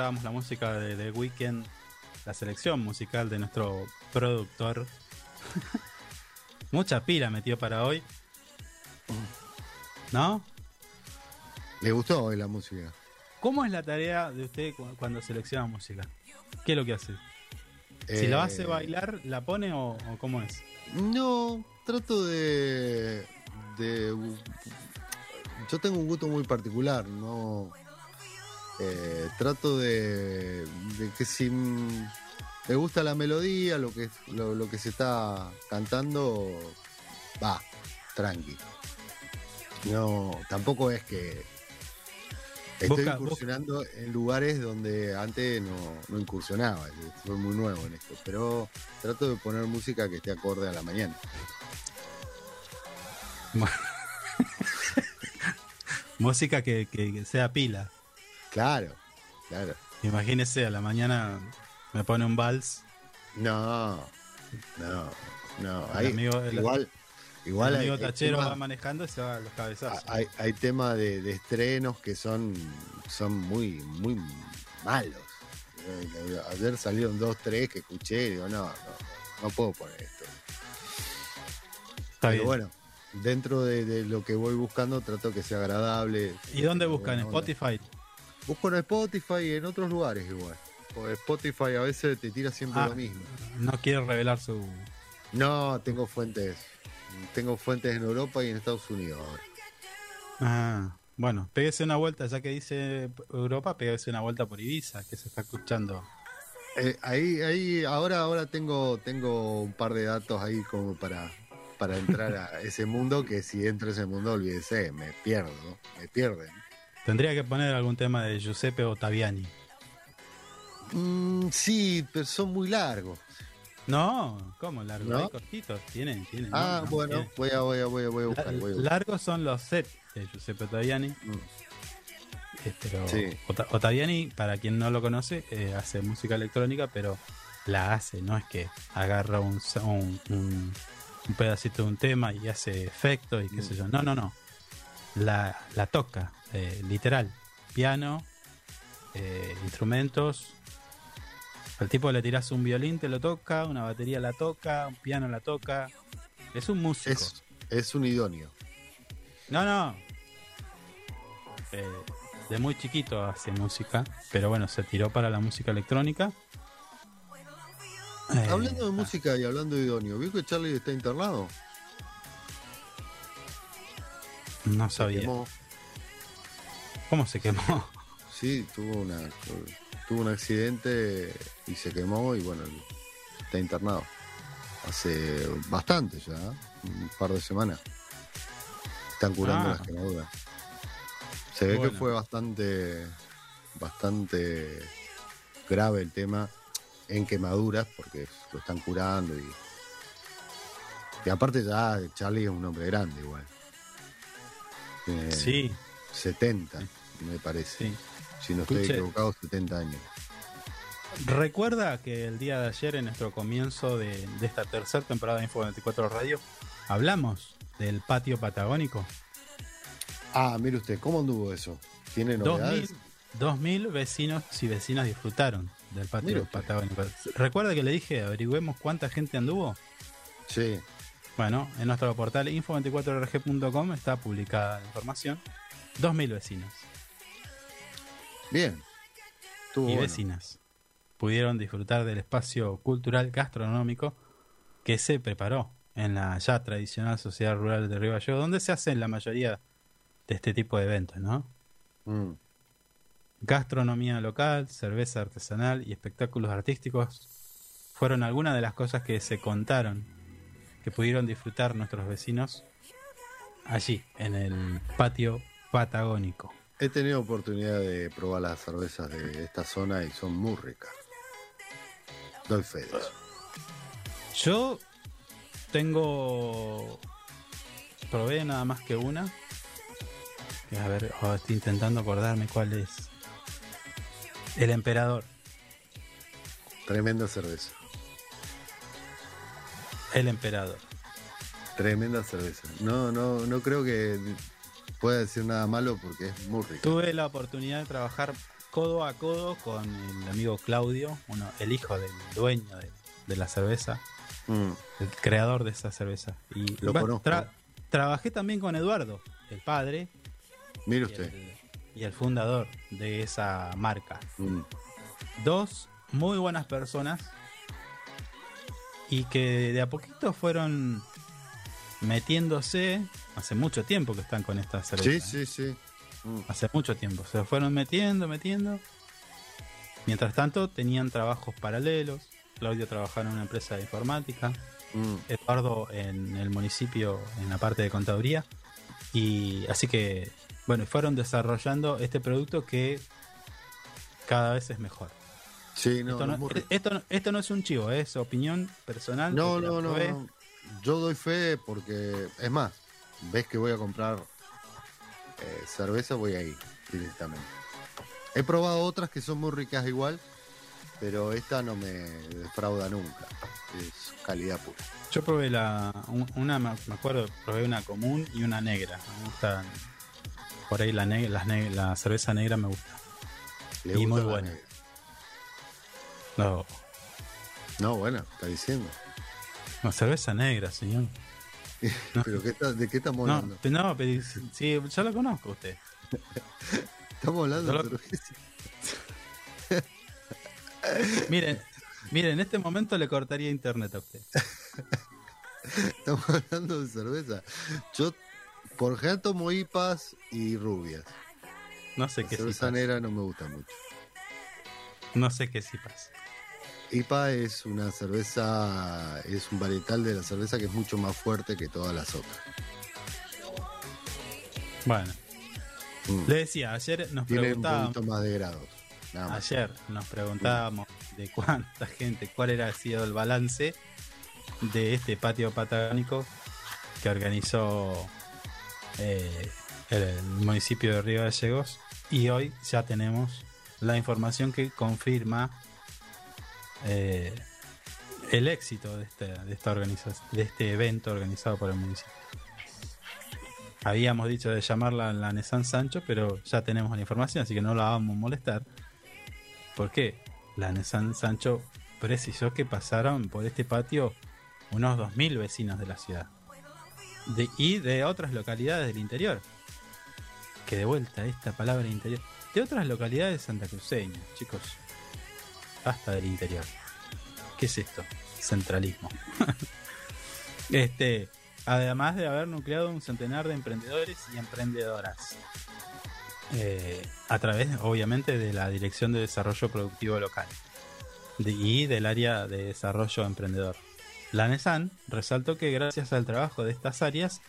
Speaker 3: escuchábamos la música de The Weeknd, la selección musical de nuestro productor. Mucha pila metió para hoy. ¿No?
Speaker 4: ¿Le gustó hoy la música?
Speaker 3: ¿Cómo es la tarea de usted cu- cuando selecciona música? ¿Qué es lo que hace? Si la hace
Speaker 4: Eh,
Speaker 3: bailar, ¿la pone o, o cómo es?
Speaker 4: No, trato de, de- Yo tengo un gusto muy particular, no. Eh, trato de, de que si me gusta la melodía, lo que, lo, lo que se está cantando, va, tranqui. No, tampoco es que estoy incursionando en lugares donde antes no, no incursionaba, soy muy nuevo en esto, pero trato de poner música que esté acorde a la mañana.
Speaker 3: Música que, que- que sea pila.
Speaker 4: Claro, claro.
Speaker 3: Imagínese, a la mañana me pone un vals.
Speaker 4: No, no, no.
Speaker 3: El
Speaker 4: Hay,
Speaker 3: amigo- el-
Speaker 4: igual, igual
Speaker 3: el amigo
Speaker 4: hay
Speaker 3: tachero
Speaker 4: tema-
Speaker 3: va manejando y se va a los cabezazos.
Speaker 4: hay, hay temas de, de estrenos que son, son muy, muy malos. Ayer salieron dos, tres que escuché y digo, no, no, no puedo poner esto.
Speaker 3: Está
Speaker 4: Pero
Speaker 3: bien.
Speaker 4: bueno, dentro de, de lo que voy buscando trato que sea agradable.
Speaker 3: ¿Y dónde buscan? ¿En. Spotify?
Speaker 4: Busco en Spotify y en otros lugares igual. Porque Spotify a veces te tira siempre
Speaker 3: Ah,
Speaker 4: lo mismo.
Speaker 3: No quiere revelar su.
Speaker 4: No, tengo fuentes. Tengo fuentes en Europa y en Estados Unidos ahora.
Speaker 3: Ah, bueno, pégese una vuelta, ya que dice Europa, pégese una vuelta por Ibiza, que se está escuchando.
Speaker 4: Eh, ahí, ahí, ahora, ahora tengo, tengo un par de datos ahí como para, para entrar a ese mundo que si entro a ese mundo, olvídese, me pierdo, me pierden.
Speaker 3: Tendría que poner algún tema de Giuseppe Ottaviani.
Speaker 4: Mm, sí, pero son muy largos.
Speaker 3: No, ¿cómo largo?
Speaker 4: ¿No?
Speaker 3: Hay cortitos, tienen, tienen.
Speaker 4: Ah,
Speaker 3: no, no,
Speaker 4: bueno,
Speaker 3: tienen.
Speaker 4: voy a, voy a, voy a, voy a buscar.
Speaker 3: La-
Speaker 4: voy a buscar.
Speaker 3: largos son los sets de Giuseppe Ottaviani. Eh, pero
Speaker 4: Sí.
Speaker 3: Ottaviani, para quien no lo conoce, eh, hace música electrónica, pero la hace, no es que agarra un, un, un- un pedacito de un tema y hace efectos y qué sé yo. No, no, no. La, la toca, eh, literal. Piano, eh, instrumentos. Al tipo le tiras un violín, te lo toca, una batería la toca, un piano la toca. Es un músico.
Speaker 4: Es, es un idóneo.
Speaker 3: No, no. Eh, de muy chiquito hace música, pero bueno, se tiró para la música electrónica.
Speaker 4: Hablando de música y hablando de idóneo, ¿vio que Charlie está internado?
Speaker 3: no
Speaker 4: Se
Speaker 3: sabía.
Speaker 4: quemó.
Speaker 3: ¿Cómo se quemó?
Speaker 4: Sí, tuvo una tuvo un accidente y se quemó y bueno, está internado. Hace bastante ya, ¿eh? un par de semanas. Están curando
Speaker 3: Ah.
Speaker 4: las quemaduras. Se ve que fue bastante bastante grave el tema en quemaduras porque lo están curando y y aparte ya Charlie es un hombre grande igual. Tiene
Speaker 3: Sí.
Speaker 4: 70, me parece.
Speaker 3: Sí.
Speaker 4: Si no estoy
Speaker 3: Escuche.
Speaker 4: equivocado, 70 años.
Speaker 3: Recuerda que el día de ayer, en nuestro comienzo de, de esta tercera temporada de Info 24 Radio, hablamos del patio patagónico.
Speaker 4: Ah, mire usted, ¿cómo anduvo eso? ¿Tiene
Speaker 3: 2000,
Speaker 4: novedades?
Speaker 3: 2000 vecinos y vecinas disfrutaron del patio patagónico. ¿Recuerda que le dije, averigüemos cuánta gente anduvo?
Speaker 4: Sí.
Speaker 3: Bueno, en nuestro portal info24rg.com está publicada la información. 2000 vecinos
Speaker 4: Bien. Estuvo
Speaker 3: y
Speaker 4: bueno.
Speaker 3: vecinas pudieron disfrutar del espacio cultural gastronómico que se preparó en la ya tradicional Sociedad Rural de Río Gallegos, donde se hacen la mayoría de este tipo de eventos, ¿no?
Speaker 4: Mm.
Speaker 3: Gastronomía local, cerveza artesanal y espectáculos artísticos fueron algunas de las cosas que se contaron que pudieron disfrutar nuestros vecinos allí, en el patio patagónico.
Speaker 4: He tenido oportunidad de probar las cervezas de esta zona y son muy ricas. Doy fe de eso.
Speaker 3: Yo tengo. Probé nada más que una. A ver, oh, estoy intentando acordarme cuál es. El emperador.
Speaker 4: Tremenda cerveza.
Speaker 3: El emperador.
Speaker 4: Tremenda cerveza. No, no, no creo que pueda decir nada malo porque es muy rica.
Speaker 3: Tuve la oportunidad de trabajar codo a codo con el amigo Claudio, uno, el hijo del dueño de, de la cerveza.
Speaker 4: Mm.
Speaker 3: el creador de esa cerveza. Y
Speaker 4: Lo conozco.
Speaker 3: tra- trabajé también con Eduardo, el padre
Speaker 4: Mire
Speaker 3: y
Speaker 4: usted.
Speaker 3: el, y el fundador de esa marca.
Speaker 4: Mm.
Speaker 3: Dos muy buenas personas y que de a poquito fueron metiéndose, hace mucho tiempo que están con esta cerveza.
Speaker 4: Sí, sí, sí. Mm.
Speaker 3: Hace mucho tiempo. Se fueron metiendo, metiendo. Mientras tanto, tenían trabajos paralelos. Claudio trabajaba en una empresa de informática.
Speaker 4: Mm.
Speaker 3: Eduardo en el municipio, en la parte de contaduría. Y así que, bueno, fueron desarrollando este producto que cada vez es mejor.
Speaker 4: Sí, no,
Speaker 3: esto, no,
Speaker 4: es
Speaker 3: esto no- esto no es un chivo, es opinión personal.
Speaker 4: No, no, no, no. Yo doy fe porque, es más, ves que voy a comprar eh, cerveza, voy a ir directamente. He probado otras que son muy ricas igual, pero esta no me defrauda nunca. Es calidad pura.
Speaker 3: Yo probé la un- una, me acuerdo, probé una común y una negra. Me gustan por ahí la, las la cerveza negra me gusta.
Speaker 4: Le
Speaker 3: y
Speaker 4: gusta
Speaker 3: muy buena.
Speaker 4: negra.
Speaker 3: No,
Speaker 4: No, bueno, está diciendo.
Speaker 3: No, cerveza negra, señor.
Speaker 4: ¿Pero qué está- de qué estamos hablando?
Speaker 3: no, pero sí, ya lo conozco a usted.
Speaker 4: Estamos hablando
Speaker 3: Yo
Speaker 4: de cerveza.
Speaker 3: Miren, miren, en este momento le cortaría internet a usted.
Speaker 4: Estamos hablando de cerveza. Yo, por ejemplo, tomo IPAs y rubias.
Speaker 3: No sé
Speaker 4: La
Speaker 3: qué
Speaker 4: cerveza negra no me gusta mucho.
Speaker 3: No sé qué sí pasa.
Speaker 4: IPA es una cerveza, es un varietal de la cerveza que es mucho más fuerte que todas las otras.
Speaker 3: Bueno,
Speaker 4: Mm.
Speaker 3: le decía, ayer nos
Speaker 4: Tiene un
Speaker 3: preguntábamos,
Speaker 4: poquito más de grados. Nada más.
Speaker 3: ayer nos preguntábamos de cuánta gente, cuál era sido el balance de este patio patagónico que organizó eh, el municipio de Río Gallegos y hoy ya tenemos la información que confirma eh, el éxito de, este, de, esta organización, de este evento organizado por el municipio. Habíamos dicho de llamarla la Nissan Sancho, pero ya tenemos la información, así que no la vamos a molestar. ¿Por qué? La Nissan Sancho precisó que pasaron por este patio unos 2.000 vecinos de la ciudad. Y de otras localidades del interior. Que de vuelta esta palabra interior. De otras localidades santacruceñas, chicos. Hasta del interior. ¿Qué es esto? Centralismo. este, además de haber nucleado un centenar de emprendedores y emprendedoras. Eh, a través, obviamente, de la Dirección de Desarrollo Productivo Local y del área de desarrollo emprendedor. La NESAN resaltó que gracias al trabajo de estas áreas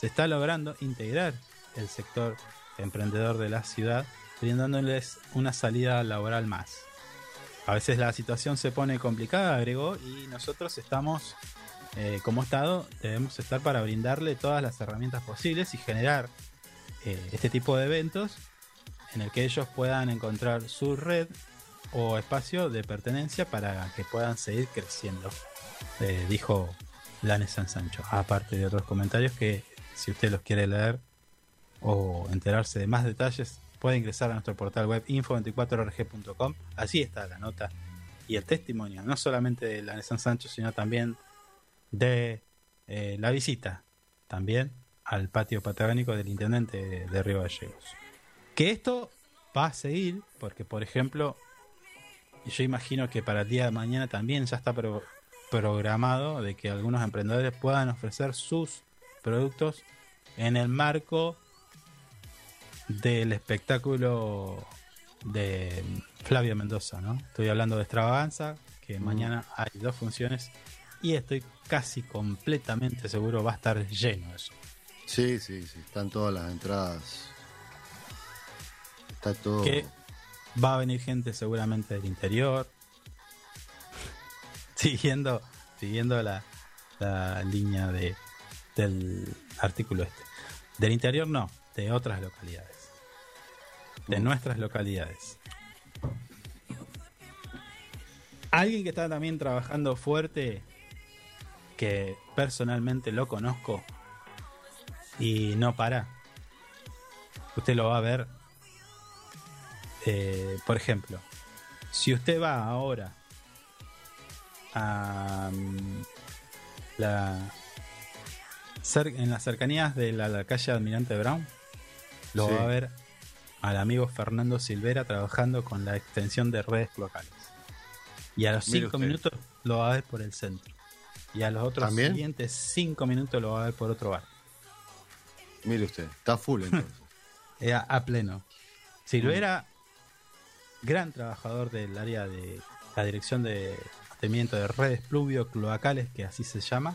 Speaker 3: se está logrando integrar el sector emprendedor de la ciudad, brindándoles una salida laboral más. A veces la situación se pone complicada, agregó, y nosotros estamos, eh, como Estado, debemos estar para brindarle todas las herramientas posibles y generar eh, este tipo de eventos en el que ellos puedan encontrar su red o espacio de pertenencia para que puedan seguir creciendo, eh, dijo Lanes San Sancho, aparte de otros comentarios que si usted los quiere leer o enterarse de más detalles, puede ingresar a nuestro portal web info24rg.com, así está la nota y el testimonio, no solamente de Lanes San Sancho, sino también de eh, la visita, también al patio patagónico del intendente de, de Río Gallegos. Que esto va a seguir, porque por ejemplo, yo imagino que para el día de mañana también ya está pro- programado de que algunos emprendedores puedan ofrecer sus productos en el marco del espectáculo de Flavio Mendoza, ¿no? Estoy hablando de Extravaganza, que
Speaker 4: Mm.
Speaker 3: mañana hay dos funciones y estoy casi completamente seguro va a estar lleno eso.
Speaker 4: Sí, sí, sí. Están todas las entradas. Está todo.
Speaker 3: Que va a venir gente seguramente del interior. Siguiendo, siguiendo la, la línea de, del artículo este. Del interior no, de otras localidades. De nuestras localidades. Alguien que está también trabajando fuerte, que personalmente lo conozco y no para. Usted lo va a ver eh, por ejemplo, si usted va ahora a, mm, la en las cercanías de la, la calle Almirante Brown, lo
Speaker 4: Sí.
Speaker 3: va a ver al amigo Fernando Silvera trabajando con la extensión de redes locales. Y a los
Speaker 4: Mire
Speaker 3: 5
Speaker 4: usted.
Speaker 3: minutos lo va a ver por el centro. Y a los otros
Speaker 4: ¿También?
Speaker 3: siguientes 5 minutos lo va a ver por otro bar.
Speaker 4: Mire usted, está full entonces.
Speaker 3: Eh, a, a pleno. Silvera, gran trabajador del área de la dirección de mantenimiento de redes pluvio cloacales, que así se llama.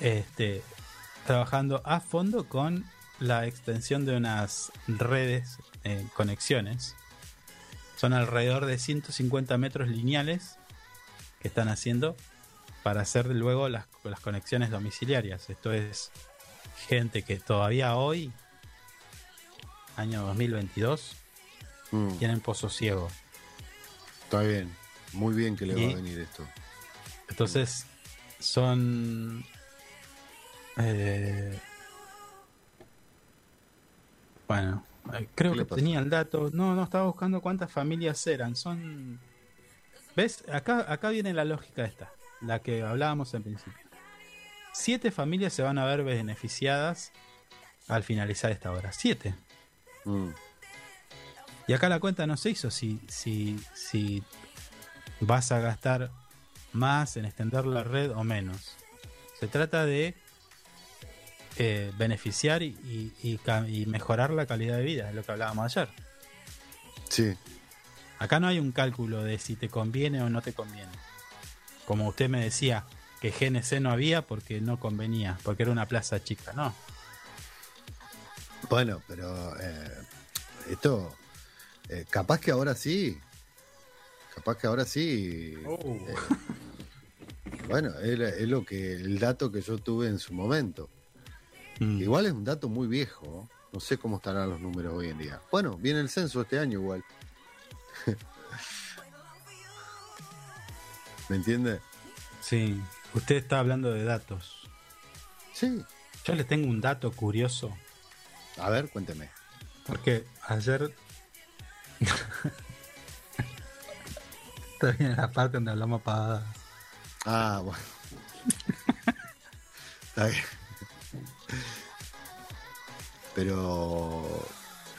Speaker 3: Este, trabajando a fondo con la extensión de unas redes eh, conexiones. Son alrededor de 150 metros lineales que están haciendo para hacer luego las, las conexiones domiciliarias. Esto es gente que todavía hoy, año 2022,
Speaker 4: Mm,
Speaker 3: tienen pozo ciego.
Speaker 4: está bien, muy bien que le va a venir esto.
Speaker 3: Entonces, son. eh, bueno, eh, creo
Speaker 4: ¿Qué le
Speaker 3: que
Speaker 4: pasó?
Speaker 3: tenía el dato. No, no, estaba buscando cuántas familias eran. Son. ¿Ves? Acá, acá viene la lógica esta, la que hablábamos en principio. Siete familias se van a ver beneficiadas al finalizar esta hora. Siete.
Speaker 4: Mm,
Speaker 3: Y acá la cuenta no se hizo si, si, si vas a gastar más en extender la red o menos. Se trata de eh, beneficiar y, mejorar la calidad de vida, es lo que hablábamos ayer.
Speaker 4: sí,
Speaker 3: Acá no hay un cálculo de si te conviene o no te conviene. Como usted me decía, que GNC no había porque no convenía, porque era una plaza chica, no.
Speaker 4: bueno, pero eh, esto, eh, capaz que ahora sí, capaz que ahora sí. eh, bueno, es, es lo que el dato que yo tuve en su momento.
Speaker 3: Mm.
Speaker 4: Igual es un dato muy viejo. No sé cómo estarán los números hoy en día. Bueno, viene el censo este año igual. ¿Me entiende?
Speaker 3: Sí, usted está hablando de datos.
Speaker 4: Sí.
Speaker 3: Yo le tengo un dato curioso.
Speaker 4: A ver, cuénteme.
Speaker 3: Porque ayer. Está bien la parte donde hablamos pavadas.
Speaker 4: Ah, bueno. Está bien. Pero,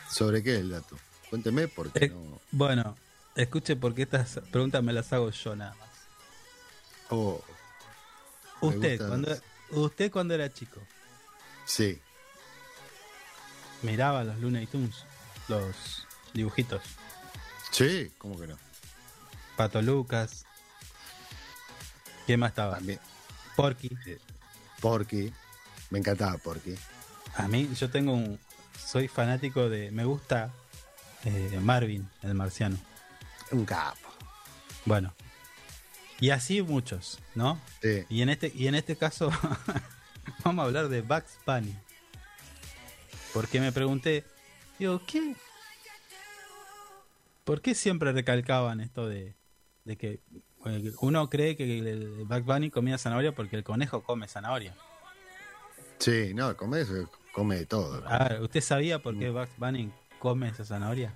Speaker 4: ¿sobre qué es el dato? Cuénteme porque
Speaker 3: Eh,
Speaker 4: no.
Speaker 3: Bueno, escuche porque estas preguntas me las hago yo nada más.
Speaker 4: Oh,
Speaker 3: Usted cuando,
Speaker 4: las-
Speaker 3: usted cuando era chico,
Speaker 4: sí,
Speaker 3: miraba los Looney Tunes, los dibujitos.
Speaker 4: sí, ¿cómo que no?
Speaker 3: Pato Lucas. ¿Quién más estaba?
Speaker 4: También.
Speaker 3: Porky.
Speaker 4: Porky. Me encantaba Porky.
Speaker 3: A mí, yo tengo un. Soy fanático de. Me gusta eh, Marvin, el marciano.
Speaker 4: Un capo.
Speaker 3: Bueno. Y así muchos, ¿no?
Speaker 4: Sí.
Speaker 3: Y en este, y en este caso, vamos a hablar de Bugs Bunny. Porque me pregunté, digo, ¿qué? ¿Por qué siempre recalcaban esto de, de que eh, uno cree que el Bugs Bunny comía zanahoria porque el conejo come zanahoria?
Speaker 4: Sí, no, come eso, come de todo.
Speaker 3: A ver, ¿usted sabía por qué Bugs Bunny come esa zanahoria?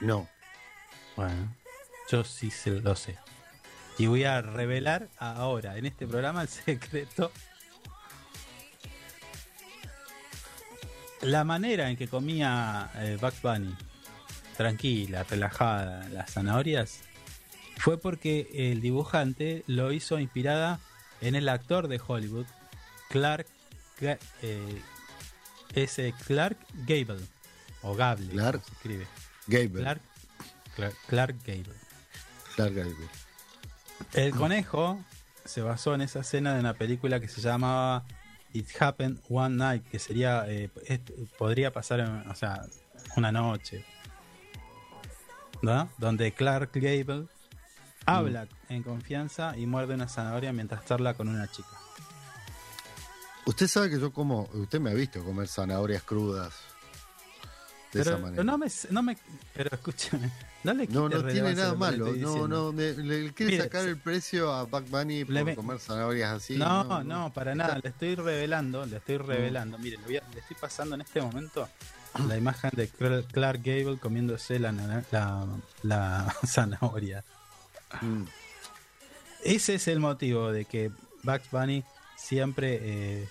Speaker 4: No.
Speaker 3: Bueno, yo sí se lo sé. Y voy a revelar ahora en este programa el secreto. La manera en que comía eh, Bugs Bunny, tranquila, relajada, las zanahorias, fue porque el dibujante lo hizo inspirada en el actor de Hollywood, Clark, eh, ese Clark Gable, o Gable,
Speaker 4: Clark
Speaker 3: se escribe.
Speaker 4: Gable.
Speaker 3: Clark, Clark, Clark Gable.
Speaker 4: Clark Gable.
Speaker 3: El conejo se basó en esa escena de una película que se llamaba It Happened One Night, que sería, eh, podría pasar, en- o sea, una noche, ¿no? Donde Clark Gable habla en confianza y muerde una zanahoria mientras charla con una chica.
Speaker 4: Usted sabe que yo como, usted me ha visto comer zanahorias crudas de
Speaker 3: Pero,
Speaker 4: esa manera.
Speaker 3: no me, no me, pero escúchame, no le
Speaker 4: No, no tiene nada malo. No, no, me- le, le quiere sacar el precio a Buck Bunny por comer zanahorias así.
Speaker 3: no, no, para nada, le estoy revelando, le estoy revelando. Mire, le, voy a- le estoy pasando en este momento la imagen de Cl- Clark Gable comiéndose la, la, la zanahoria.
Speaker 4: Mm.
Speaker 3: ese es el motivo de que Bugs Bunny siempre eh,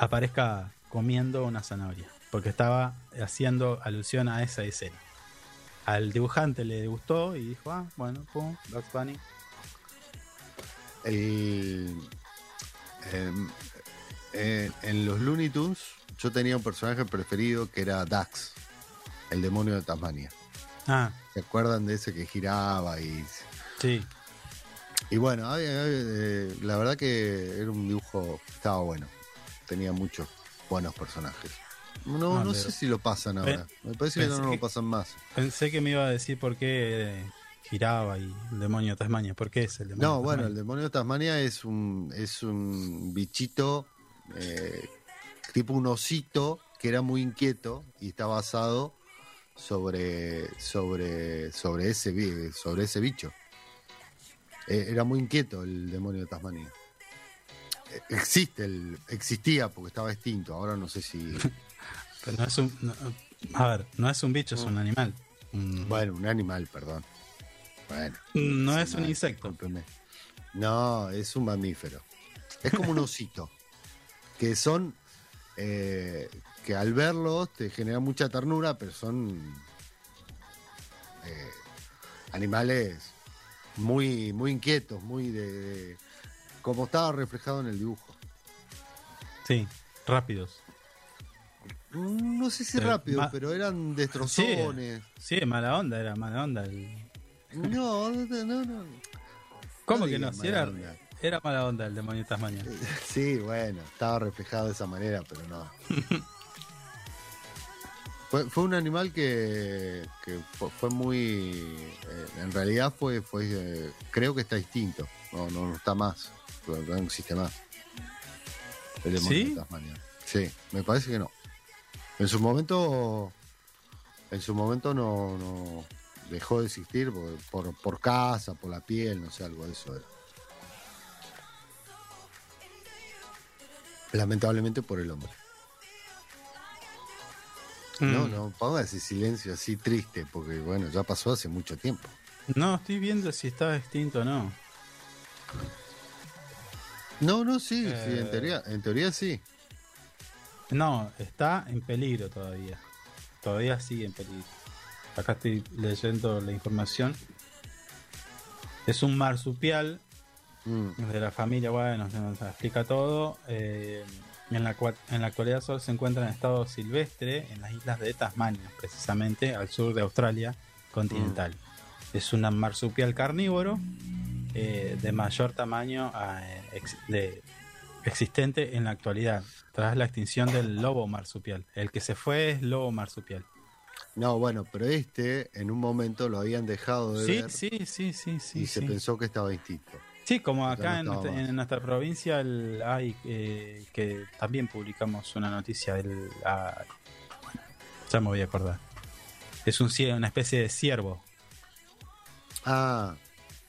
Speaker 3: aparezca comiendo una zanahoria. Porque estaba haciendo alusión a esa escena. Al dibujante le gustó y dijo, ah, bueno, pum, Bugs Bunny.
Speaker 4: El, em, en, en los Looney Tunes yo tenía un personaje preferido que era Dax, el demonio de Tasmania.
Speaker 3: Ah,
Speaker 4: ¿Se acuerdan de ese que giraba y
Speaker 3: sí.
Speaker 4: Y bueno, eh, la verdad que era un dibujo, estaba bueno. Tenía muchos buenos personajes. No,
Speaker 3: Ah,
Speaker 4: no sé si lo pasan ahora. Me parece que no, lo pasan más.
Speaker 3: Pensé que me iba a decir por qué eh, giraba y el demonio de Tasmania. ¿Por qué es el demonio
Speaker 4: No,
Speaker 3: de
Speaker 4: bueno, el demonio de Tasmania es un, es un bichito, eh, tipo un osito, que era muy inquieto y está basado sobre, sobre, sobre, ese, sobre ese bicho. Eh, era muy inquieto el demonio de Tasmania. Existe, el, existía porque estaba extinto, ahora no sé si...
Speaker 3: Pero no es un, no- a ver, no es un bicho, es un animal.
Speaker 4: Bueno, un animal, perdón. Bueno.
Speaker 3: no es un
Speaker 4: animal,
Speaker 3: insecto.
Speaker 4: discúlpeme. No, es un mamífero. Es como un osito. que son. eh, que al verlos te genera mucha ternura, pero son. eh, animales muy, muy inquietos, muy de, de- como estaba reflejado en el dibujo.
Speaker 3: Sí, rápidos.
Speaker 4: No sé si
Speaker 3: Pero
Speaker 4: rápido,
Speaker 3: ma-
Speaker 4: pero eran destrozones.
Speaker 3: sí, mala onda, era mala onda. el-
Speaker 4: No, no, no. no.
Speaker 3: ¿Cómo que no? Si era,
Speaker 4: mala onda.
Speaker 3: era mala onda el demonio de Tasmania.
Speaker 4: Sí, bueno, estaba reflejado de esa manera, pero no. fue, fue un animal que, que fue, fue muy. eh, en realidad fue. fue eh, creo que está distinto. No, no, no está más. No, no existe más. El demonio
Speaker 3: ¿Sí?
Speaker 4: de Tasmania. Sí, me parece que no. En su momento. En su momento no. no dejó de existir por, por, por casa, por la piel, no sé, algo de eso era. Lamentablemente por el hombre. No,
Speaker 3: Mm.
Speaker 4: no, ponga ese silencio así triste, porque bueno, ya pasó hace mucho tiempo.
Speaker 3: No, estoy viendo si está extinto o no.
Speaker 4: No, no, sí, sí,
Speaker 3: Eh.
Speaker 4: en teoría, en teoría sí.
Speaker 3: No, está en peligro todavía. Todavía sigue en peligro. Acá estoy leyendo la información. Es un marsupial
Speaker 4: Mm,
Speaker 3: de la familia, bueno, nos explica todo. Eh, en, la, en la actualidad solo se encuentra en estado silvestre en las islas de Tasmania, precisamente al sur de Australia continental. Es un marsupial carnívoro eh, de mayor tamaño eh, ex- de- existente en la actualidad, tras la extinción del lobo marsupial. El que se fue es lobo marsupial.
Speaker 4: No, bueno, pero este en un momento lo habían dejado de
Speaker 3: Sí,
Speaker 4: ver
Speaker 3: sí, sí, sí, sí.
Speaker 4: y se pensó que estaba extinto.
Speaker 3: Sí, como acá
Speaker 4: no
Speaker 3: en, nuestra,
Speaker 4: más.
Speaker 3: en nuestra provincia el- hay eh, que también publicamos una noticia del ah, ya me voy a acordar. Es un una especie de ciervo.
Speaker 4: Ah,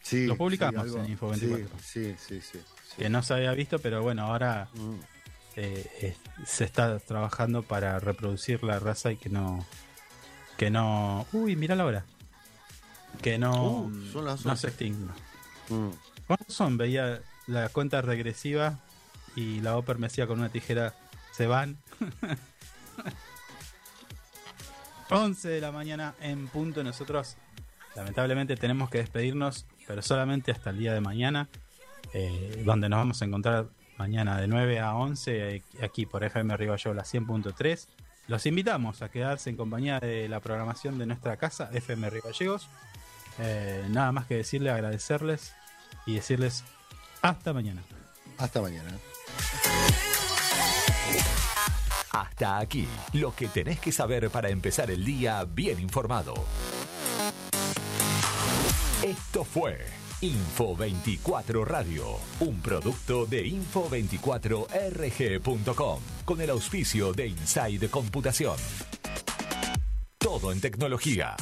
Speaker 4: sí.
Speaker 3: Lo publicamos
Speaker 4: sí,
Speaker 3: en Info 24.
Speaker 4: Sí, sí, sí.
Speaker 3: que no se había visto, pero bueno, ahora
Speaker 4: Mm.
Speaker 3: eh, eh, se está trabajando para reproducir la raza y que no que no uy mira la hora que no
Speaker 4: Uh, son las
Speaker 3: no se extinga
Speaker 4: Mm.
Speaker 3: ¿Cuántos son? Veía la cuenta regresiva y la Oper me decía con una tijera se van 11 de la mañana en punto nosotros lamentablemente tenemos que despedirnos pero solamente hasta el día de mañana eh, donde nos vamos a encontrar mañana de 9 a 11 eh, aquí por FM Río la 100.3 los invitamos a quedarse en compañía de la programación de nuestra casa FM Río Gallegos Eh, nada más que decirle agradecerles y decirles hasta mañana
Speaker 4: Hasta mañana.
Speaker 7: Hasta aquí, lo que tenés que saber para empezar el día bien informado. Esto fue Info 24 Radio, un producto de info24rg.com, con el auspicio de Inside Computación. Todo en tecnología.